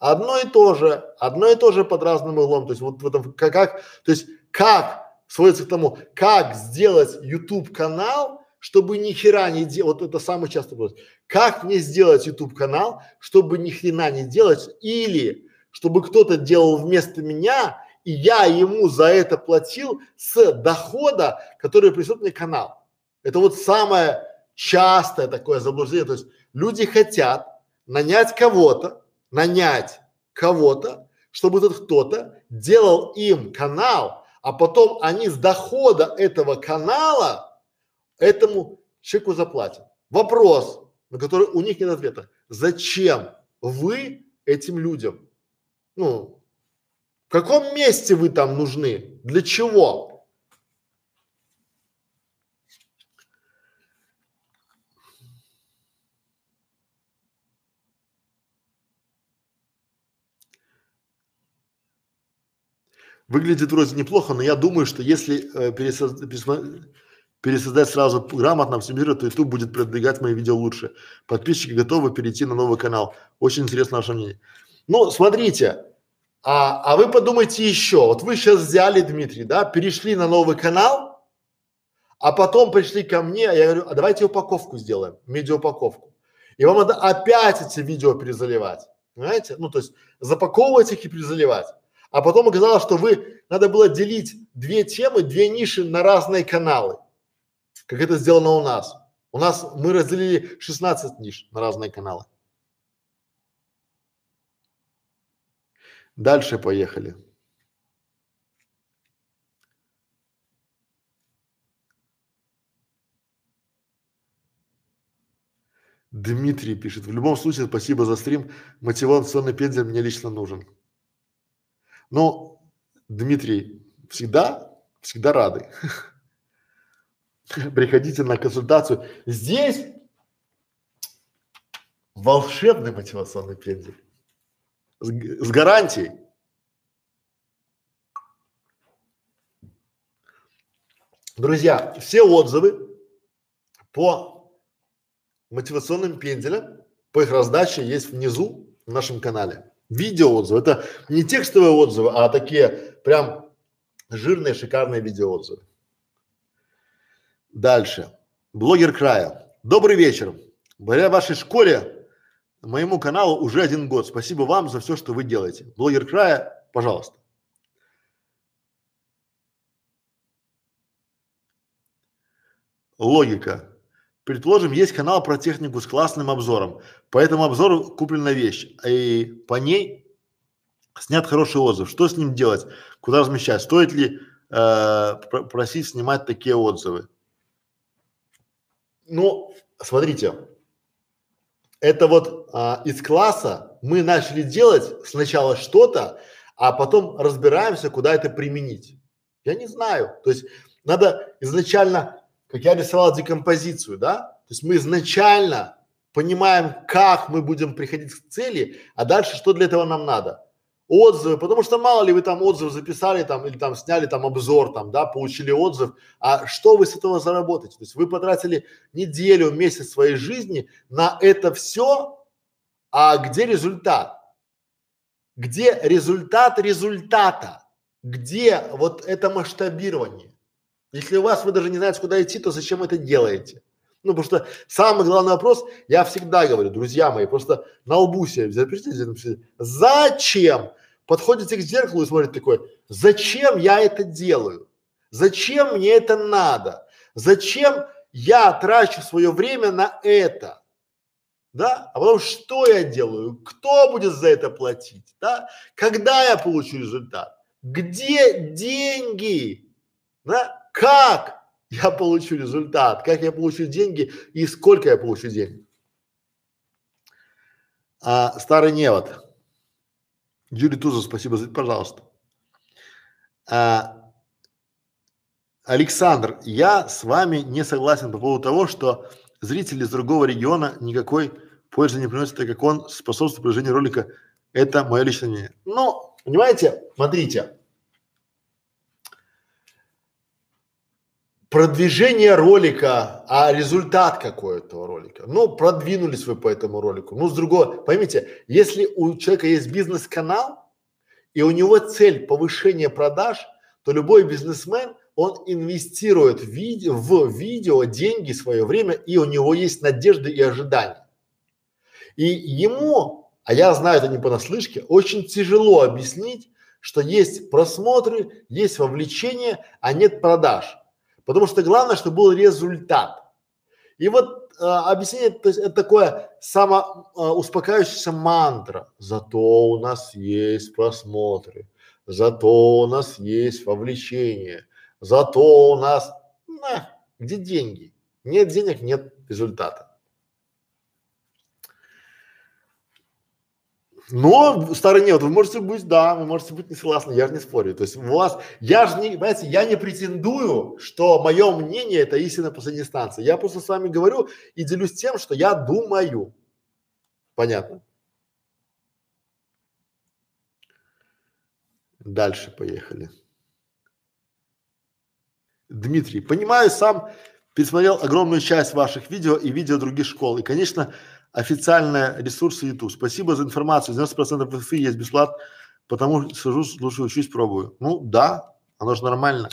Одно и то же, одно и то же под разным углом. То есть вот в этом как, как то есть как сводится к тому, как сделать YouTube канал, чтобы ни хера не делать, вот это самый частый вопрос. Как мне сделать YouTube канал, чтобы ни хрена не делать, или чтобы кто-то делал вместо меня, и я ему за это платил с дохода, который присутствует мне канал. Это вот самое частое такое заблуждение. То есть люди хотят нанять кого-то, нанять кого-то, чтобы этот кто-то делал им канал, а потом они с дохода этого канала этому человеку заплатят. Вопрос, на который у них нет ответа. Зачем вы этим людям? Ну, в каком месте вы там нужны? Для чего? Выглядит вроде неплохо, но я думаю, что если э, пересоз... пересоздать сразу грамотно, оптимизировать, то YouTube будет продвигать мои видео лучше. Подписчики готовы перейти на новый канал. Очень интересно ваше мнение. Ну, смотрите, а, а вы подумайте еще. Вот вы сейчас взяли, Дмитрий, да, перешли на новый канал, а потом пришли ко мне, я говорю, а давайте упаковку сделаем, медиаупаковку. И вам надо опять эти видео перезаливать. Понимаете? Ну, то есть запаковывать их и перезаливать. А потом оказалось, что вы, надо было делить две темы, две ниши на разные каналы, как это сделано у нас. У нас мы разделили 16 ниш на разные каналы. Дальше поехали. Дмитрий пишет, в любом случае, спасибо за стрим, мотивационный пензель мне лично нужен. Ну, Дмитрий, всегда, всегда рады. *laughs* Приходите на консультацию. Здесь волшебный мотивационный пензель с, с гарантией. Друзья, все отзывы по мотивационным пенделям, по их раздаче есть внизу в нашем канале. Видео отзывы. Это не текстовые отзывы, а такие прям жирные, шикарные видео отзывы. Дальше. Блогер края. Добрый вечер. Благодаря вашей школе, моему каналу уже один год. Спасибо вам за все, что вы делаете. Блогер края, пожалуйста. Логика. Предположим, есть канал про технику с классным обзором. По этому обзору куплена вещь, и по ней снят хороший отзыв. Что с ним делать? Куда размещать? Стоит ли э, просить снимать такие отзывы? Ну, смотрите, это вот а, из класса мы начали делать сначала что-то, а потом разбираемся, куда это применить. Я не знаю. То есть надо изначально как я рисовал декомпозицию, да? То есть мы изначально понимаем, как мы будем приходить к цели, а дальше что для этого нам надо? Отзывы, потому что мало ли вы там отзыв записали там или там сняли там обзор там, да, получили отзыв, а что вы с этого заработаете? То есть вы потратили неделю, месяц своей жизни на это все, а где результат? Где результат результата? Где вот это масштабирование? Если у вас вы даже не знаете, куда идти, то зачем это делаете? Ну, потому что самый главный вопрос, я всегда говорю, друзья мои, просто на лбу себе запишите, напишите, зачем? Подходите к зеркалу и смотрите такой, зачем я это делаю? Зачем мне это надо? Зачем я трачу свое время на это? Да? А потом что я делаю? Кто будет за это платить? Да? Когда я получу результат? Где деньги? Да? Как я получу результат, как я получу деньги и сколько я получу денег. А, старый невод. Юрий Тузов, спасибо, за пожалуйста. А, Александр, я с вами не согласен по поводу того, что зрители из другого региона никакой пользы не приносят, так как он способствует продвижению ролика. Это мое личное мнение. Ну, понимаете, смотрите, продвижение ролика, а результат какой этого ролика. Ну, продвинулись вы по этому ролику. Ну, с другого, поймите, если у человека есть бизнес-канал, и у него цель повышения продаж, то любой бизнесмен, он инвестирует в, виде, в видео деньги, свое время, и у него есть надежды и ожидания. И ему, а я знаю это не понаслышке, очень тяжело объяснить, что есть просмотры, есть вовлечение, а нет продаж. Потому что главное, чтобы был результат. И вот э, объяснение, то есть это такое само э, успокаивающаяся мантра. Зато у нас есть просмотры, зато у нас есть вовлечение, зато у нас, на, где деньги? Нет денег, нет результата. Но стороне, вот вы можете быть, да, вы можете быть не согласны, я же не спорю. То есть у вас, я же не, понимаете, я не претендую, что мое мнение это истина последней инстанции. Я просто с вами говорю и делюсь тем, что я думаю. Понятно? Дальше поехали. Дмитрий, понимаю, сам пересмотрел огромную часть ваших видео и видео других школ. И, конечно, официальные ресурсы YouTube. Спасибо за информацию. 90% wi есть бесплатно, потому сижу, слушаю, учусь, пробую. Ну да, оно же нормально.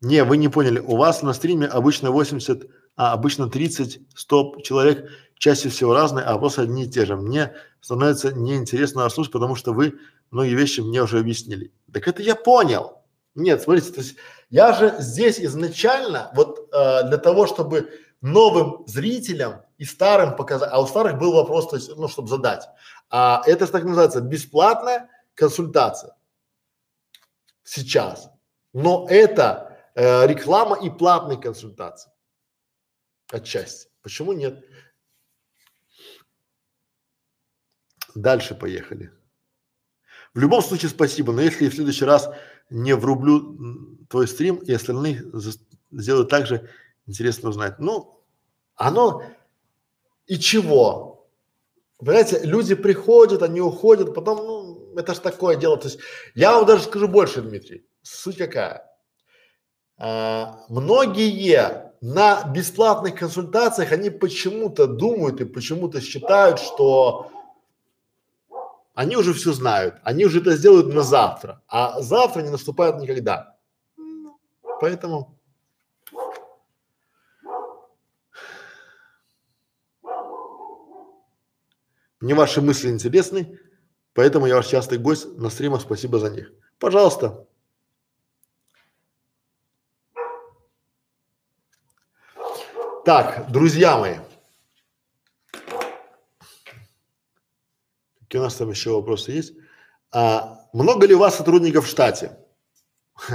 Не, вы не поняли. У вас на стриме обычно 80, а обычно 30, 100 человек, чаще всего разные, а вопросы одни и те же. Мне становится неинтересно вас слушать, потому что вы многие вещи мне уже объяснили. Так это я понял. Нет, смотрите, то есть я же здесь изначально вот э, для того, чтобы новым зрителям и старым показать, а у старых был вопрос, то есть, ну, чтобы задать. А это так называется бесплатная консультация сейчас. Но это э, реклама и платные консультации отчасти. Почему нет? Дальше поехали. В любом случае спасибо, но если в следующий раз не врублю твой стрим и остальные сделают так же, интересно узнать. Ну, оно и чего? Понимаете, люди приходят, они уходят, потом, ну, это же такое дело. То есть я вам даже скажу больше, Дмитрий. Суть какая? А, многие на бесплатных консультациях, они почему-то думают и почему-то считают, что они уже все знают, они уже это сделают на завтра, а завтра не наступает никогда. Поэтому мне ваши мысли интересны, поэтому я ваш частый гость на стримах, спасибо за них. Пожалуйста. Так, друзья мои, Какие у нас там еще вопросы есть? А, много ли у вас сотрудников в штате? *laughs*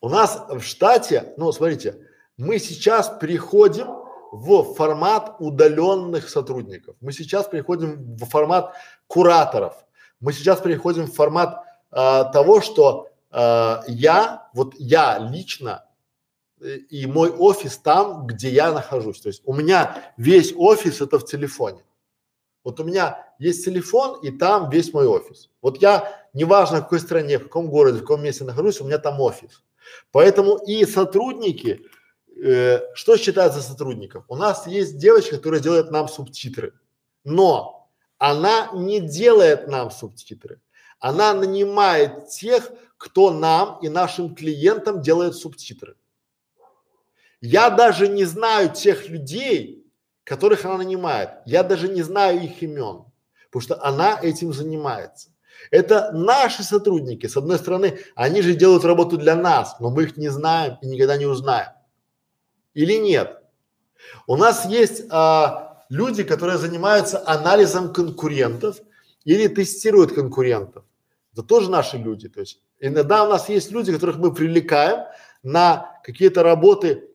У нас в штате, ну смотрите, мы сейчас переходим в формат удаленных сотрудников. Мы сейчас переходим в формат кураторов. Мы сейчас переходим в формат а, того, что а, я, вот я лично э, и мой офис там, где я нахожусь. То есть у меня весь офис это в телефоне. Вот у меня есть телефон, и там весь мой офис. Вот я, неважно в какой стране, в каком городе, в каком месте нахожусь, у меня там офис. Поэтому и сотрудники, э, что считается сотрудником? У нас есть девочка, которая делает нам субтитры, но она не делает нам субтитры. Она нанимает тех, кто нам и нашим клиентам делает субтитры. Я даже не знаю тех людей, которых она нанимает. Я даже не знаю их имен, потому что она этим занимается. Это наши сотрудники. С одной стороны, они же делают работу для нас, но мы их не знаем и никогда не узнаем. Или нет? У нас есть а, люди, которые занимаются анализом конкурентов или тестируют конкурентов. Это тоже наши люди. То есть иногда у нас есть люди, которых мы привлекаем на какие-то работы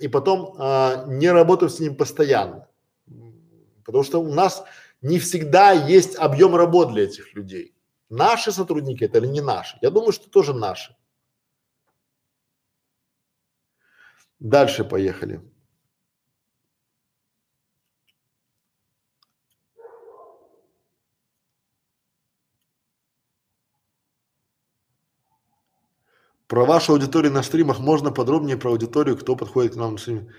и потом а, не работаем с ним постоянно. Потому что у нас не всегда есть объем работ для этих людей. Наши сотрудники это или не наши? Я думаю, что тоже наши. Дальше поехали. Про вашу аудиторию на стримах можно подробнее про аудиторию, кто подходит к нам на стриме?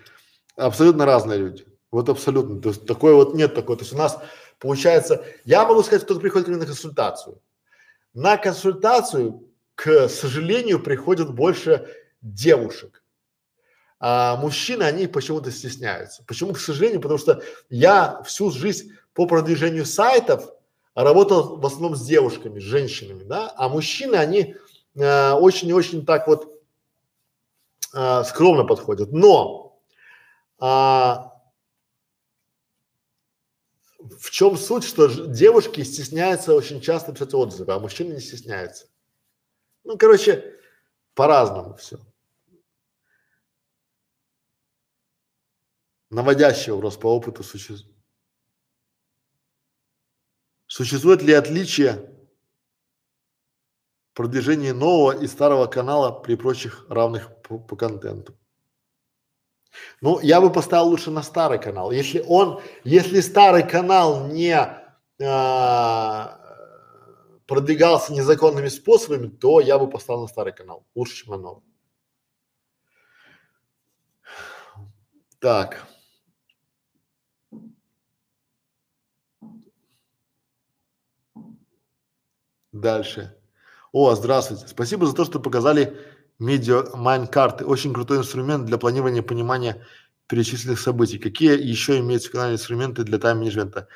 Абсолютно разные люди. Вот абсолютно. То есть такой вот нет такой. То есть у нас получается, я могу сказать, кто приходит ко мне на консультацию. На консультацию, к сожалению, приходят больше девушек. А мужчины, они почему-то стесняются. Почему, к сожалению? Потому что я всю жизнь по продвижению сайтов работал в основном с девушками, с женщинами, да, а мужчины, они э, очень и очень так вот э, скромно подходят. Но а, в чем суть, что девушки стесняются очень часто писать отзывы, а мужчины не стесняются. Ну, короче, по-разному все. Наводящий вопрос по опыту существует. Существует ли отличие продвижения нового и старого канала при прочих равных по, по контенту? Ну, я бы поставил лучше на старый канал. Если он, если старый канал не а, продвигался незаконными способами, то я бы поставил на старый канал. Лучше, чем на новый. Так. Дальше. О, здравствуйте. Спасибо за то, что показали медиа майн карты. Очень крутой инструмент для планирования понимания перечисленных событий. Какие еще имеются канальные инструменты для тайм-менеджмента?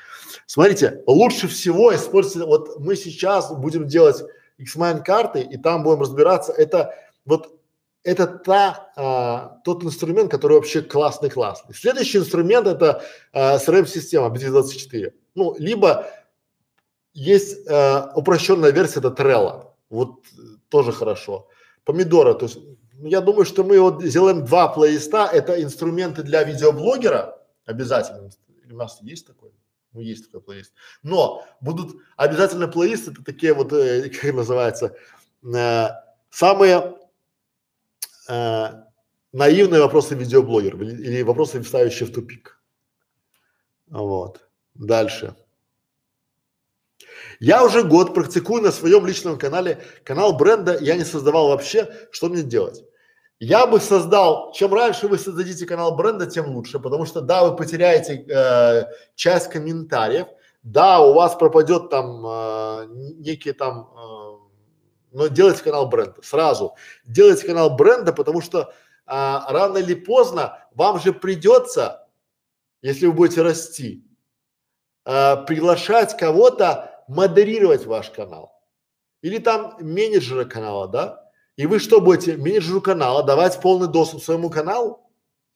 Смотрите, лучше всего использовать, вот мы сейчас будем делать X-Mine карты, и там будем разбираться, это вот это та, а, тот инструмент, который вообще классный-классный. Следующий инструмент это а, CRM-система BT24. Ну, либо есть а, упрощенная версия, это Trello. Вот тоже хорошо помидора. То есть я думаю, что мы вот сделаем два плейлиста. Это инструменты для видеоблогера Обязательно. У нас есть такой? Ну, есть такой плейлист. Но будут обязательно плейлисты, это такие вот, э, *laughs* как называется, э, самые э, наивные вопросы видеоблогеров или, вопросы, ставящие в тупик. Вот. Дальше. Я уже год практикую на своем личном канале, канал бренда я не создавал вообще, что мне делать? Я бы создал, чем раньше вы создадите канал бренда, тем лучше, потому что да, вы потеряете э, часть комментариев, да, у вас пропадет там э, некие там, э, но делайте канал бренда сразу, делайте канал бренда, потому что э, рано или поздно вам же придется, если вы будете расти, э, приглашать кого-то модерировать ваш канал или там менеджера канала, да? И вы что будете менеджеру канала давать полный доступ своему каналу?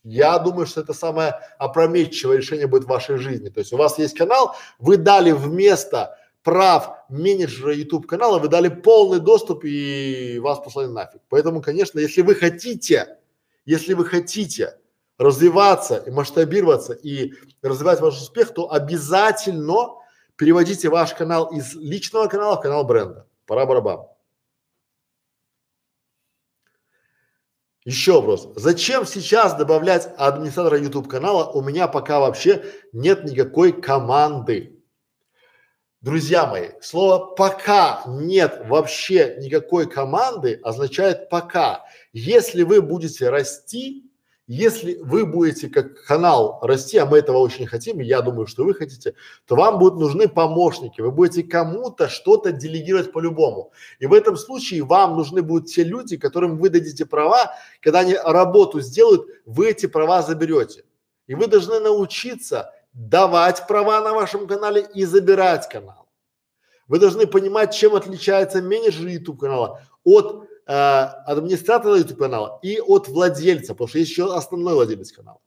Я думаю, что это самое опрометчивое решение будет в вашей жизни. То есть у вас есть канал, вы дали вместо прав менеджера YouTube канала, вы дали полный доступ и вас послали нафиг. Поэтому, конечно, если вы хотите, если вы хотите развиваться и масштабироваться и развивать ваш успех, то обязательно переводите ваш канал из личного канала в канал бренда. Пора барабан. Еще вопрос. Зачем сейчас добавлять администратора YouTube канала? У меня пока вообще нет никакой команды. Друзья мои, слово пока нет вообще никакой команды означает пока. Если вы будете расти, если вы будете как канал расти, а мы этого очень хотим, я думаю, что вы хотите, то вам будут нужны помощники, вы будете кому-то что-то делегировать по-любому. И в этом случае вам нужны будут те люди, которым вы дадите права, когда они работу сделают, вы эти права заберете. И вы должны научиться давать права на вашем канале и забирать канал. Вы должны понимать, чем отличается менеджер YouTube канала от администратора YouTube канала и от владельца, потому что есть еще основной владелец канала.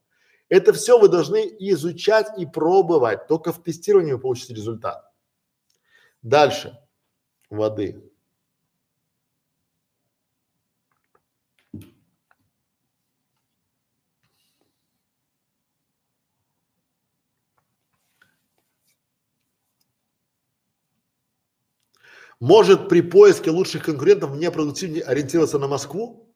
Это все вы должны изучать и пробовать. Только в тестировании вы получите результат. Дальше. Воды. Может при поиске лучших конкурентов мне продуктивнее ориентироваться на Москву?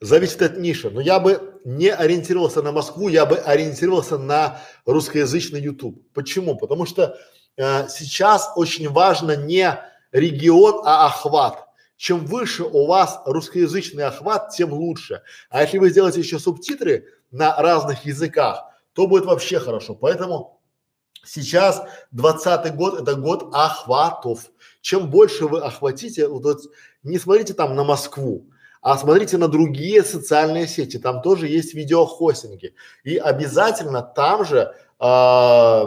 Зависит от ниши. Но я бы не ориентировался на Москву, я бы ориентировался на русскоязычный YouTube. Почему? Потому что э, сейчас очень важно не регион, а охват. Чем выше у вас русскоязычный охват, тем лучше. А если вы сделаете еще субтитры на разных языках, то будет вообще хорошо. Поэтому Сейчас двадцатый год – это год охватов. Чем больше вы охватите, вот, не смотрите там на Москву, а смотрите на другие социальные сети, там тоже есть видеохостинги. И обязательно там же э,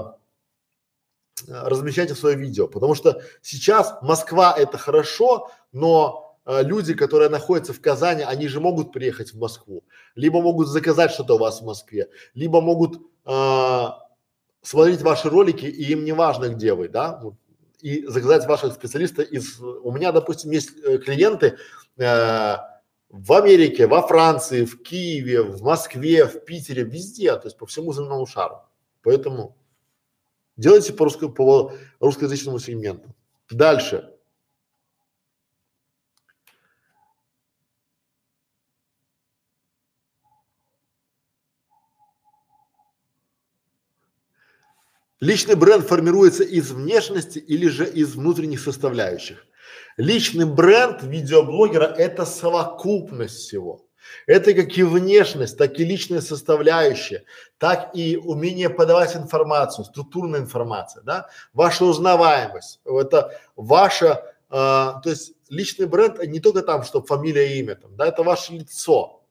размещайте свое видео, потому что сейчас Москва это хорошо, но э, люди, которые находятся в Казани, они же могут приехать в Москву, либо могут заказать что-то у вас в Москве, либо могут э, смотреть ваши ролики, и им не важно, где вы, да, и заказать ваших специалистов из, у меня, допустим, есть э, клиенты э, в Америке, во Франции, в Киеве, в Москве, в Питере, везде, то есть по всему земному шару. Поэтому делайте по, русско, по русскоязычному сегменту. Дальше. Личный бренд формируется из внешности или же из внутренних составляющих. Личный бренд видеоблогера – это совокупность всего. Это как и внешность, так и личная составляющая, так и умение подавать информацию, структурная информация, да, ваша узнаваемость, это ваша, э, то есть личный бренд не только там, что фамилия имя, там, да, это ваше лицо,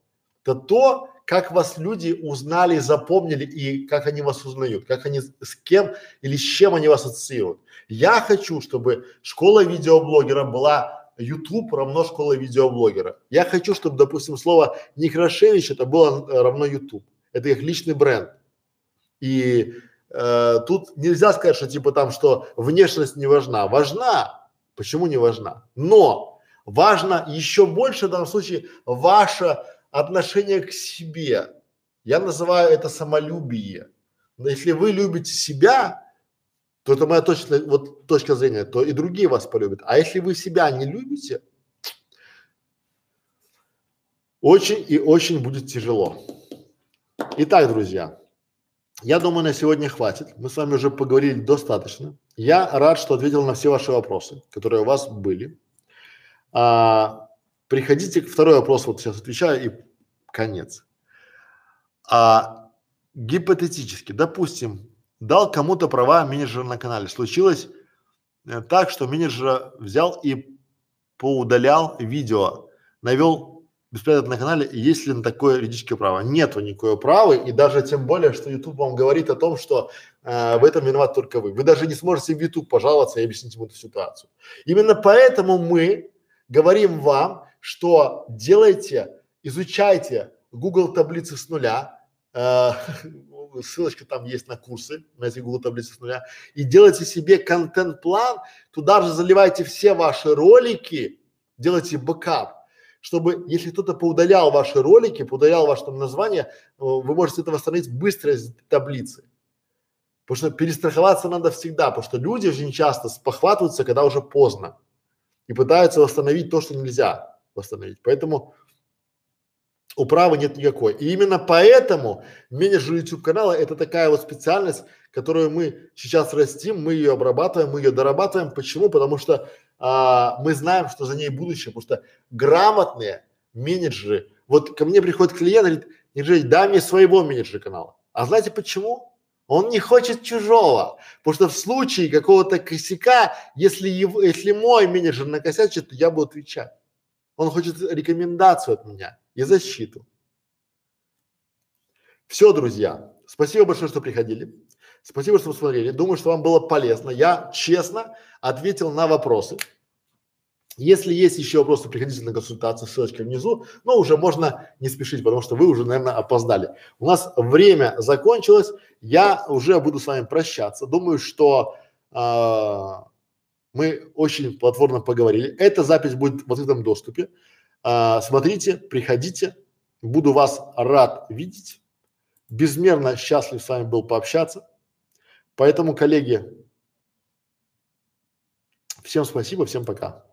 это то, как вас люди узнали, запомнили и как они вас узнают, как они с кем или с чем они вас ассоциируют. Я хочу, чтобы школа видеоблогера была YouTube равно школа видеоблогера. Я хочу, чтобы, допустим, слово Некрашевич это было э, равно YouTube. Это их личный бренд. И э, тут нельзя сказать, что типа там, что внешность не важна. Важна. Почему не важна? Но важно еще больше в данном случае ваша отношение к себе. Я называю это самолюбие. Но если вы любите себя, то это моя точка, вот точка зрения, то и другие вас полюбят. А если вы себя не любите, очень и очень будет тяжело. Итак, друзья, я думаю, на сегодня хватит. Мы с вами уже поговорили достаточно. Я рад, что ответил на все ваши вопросы, которые у вас были. А, приходите второй вопрос, вот сейчас отвечаю и конец. А, гипотетически, допустим, дал кому-то права менеджера на канале. Случилось э, так, что менеджер взял и поудалял видео, навел беспорядок на канале, есть ли на такое юридическое право? Нету никакого права, и даже тем более, что YouTube вам говорит о том, что э, в этом виноват только вы. Вы даже не сможете в YouTube пожаловаться и объяснить ему эту ситуацию. Именно поэтому мы говорим вам, что делайте, изучайте Google таблицы с нуля, э, *laughs* ссылочка там есть на курсы, на эти Google таблицы с нуля, и делайте себе контент-план, туда же заливайте все ваши ролики, делайте бэкап, чтобы, если кто-то поудалял ваши ролики, поудалял ваше там название, э, вы можете это восстановить быстро из таблицы. Потому что перестраховаться надо всегда, потому что люди очень часто спохватываются, когда уже поздно и пытаются восстановить то, что нельзя восстановить. Поэтому управы нет никакой. И именно поэтому менеджер YouTube канала это такая вот специальность, которую мы сейчас растим, мы ее обрабатываем, мы ее дорабатываем. Почему? Потому что а, мы знаем, что за ней будущее, потому что грамотные менеджеры, вот ко мне приходит клиент, говорит, Нержей, дай мне своего менеджера канала. А знаете почему? Он не хочет чужого, потому что в случае какого-то косяка, если его, если мой менеджер накосячит, то я буду отвечать. Он хочет рекомендацию от меня и защиту. Все, друзья, спасибо большое, что приходили. Спасибо, что посмотрели. Думаю, что вам было полезно. Я честно ответил на вопросы. Если есть еще вопросы, приходите на консультацию, ссылочка внизу, но уже можно не спешить, потому что вы уже, наверное, опоздали. У нас время закончилось, я уже буду с вами прощаться. Думаю, что э, мы очень платформно поговорили. Эта запись будет в открытом доступе. Э, смотрите, приходите, буду вас рад видеть. Безмерно счастлив с вами был пообщаться. Поэтому, коллеги, всем спасибо, всем пока.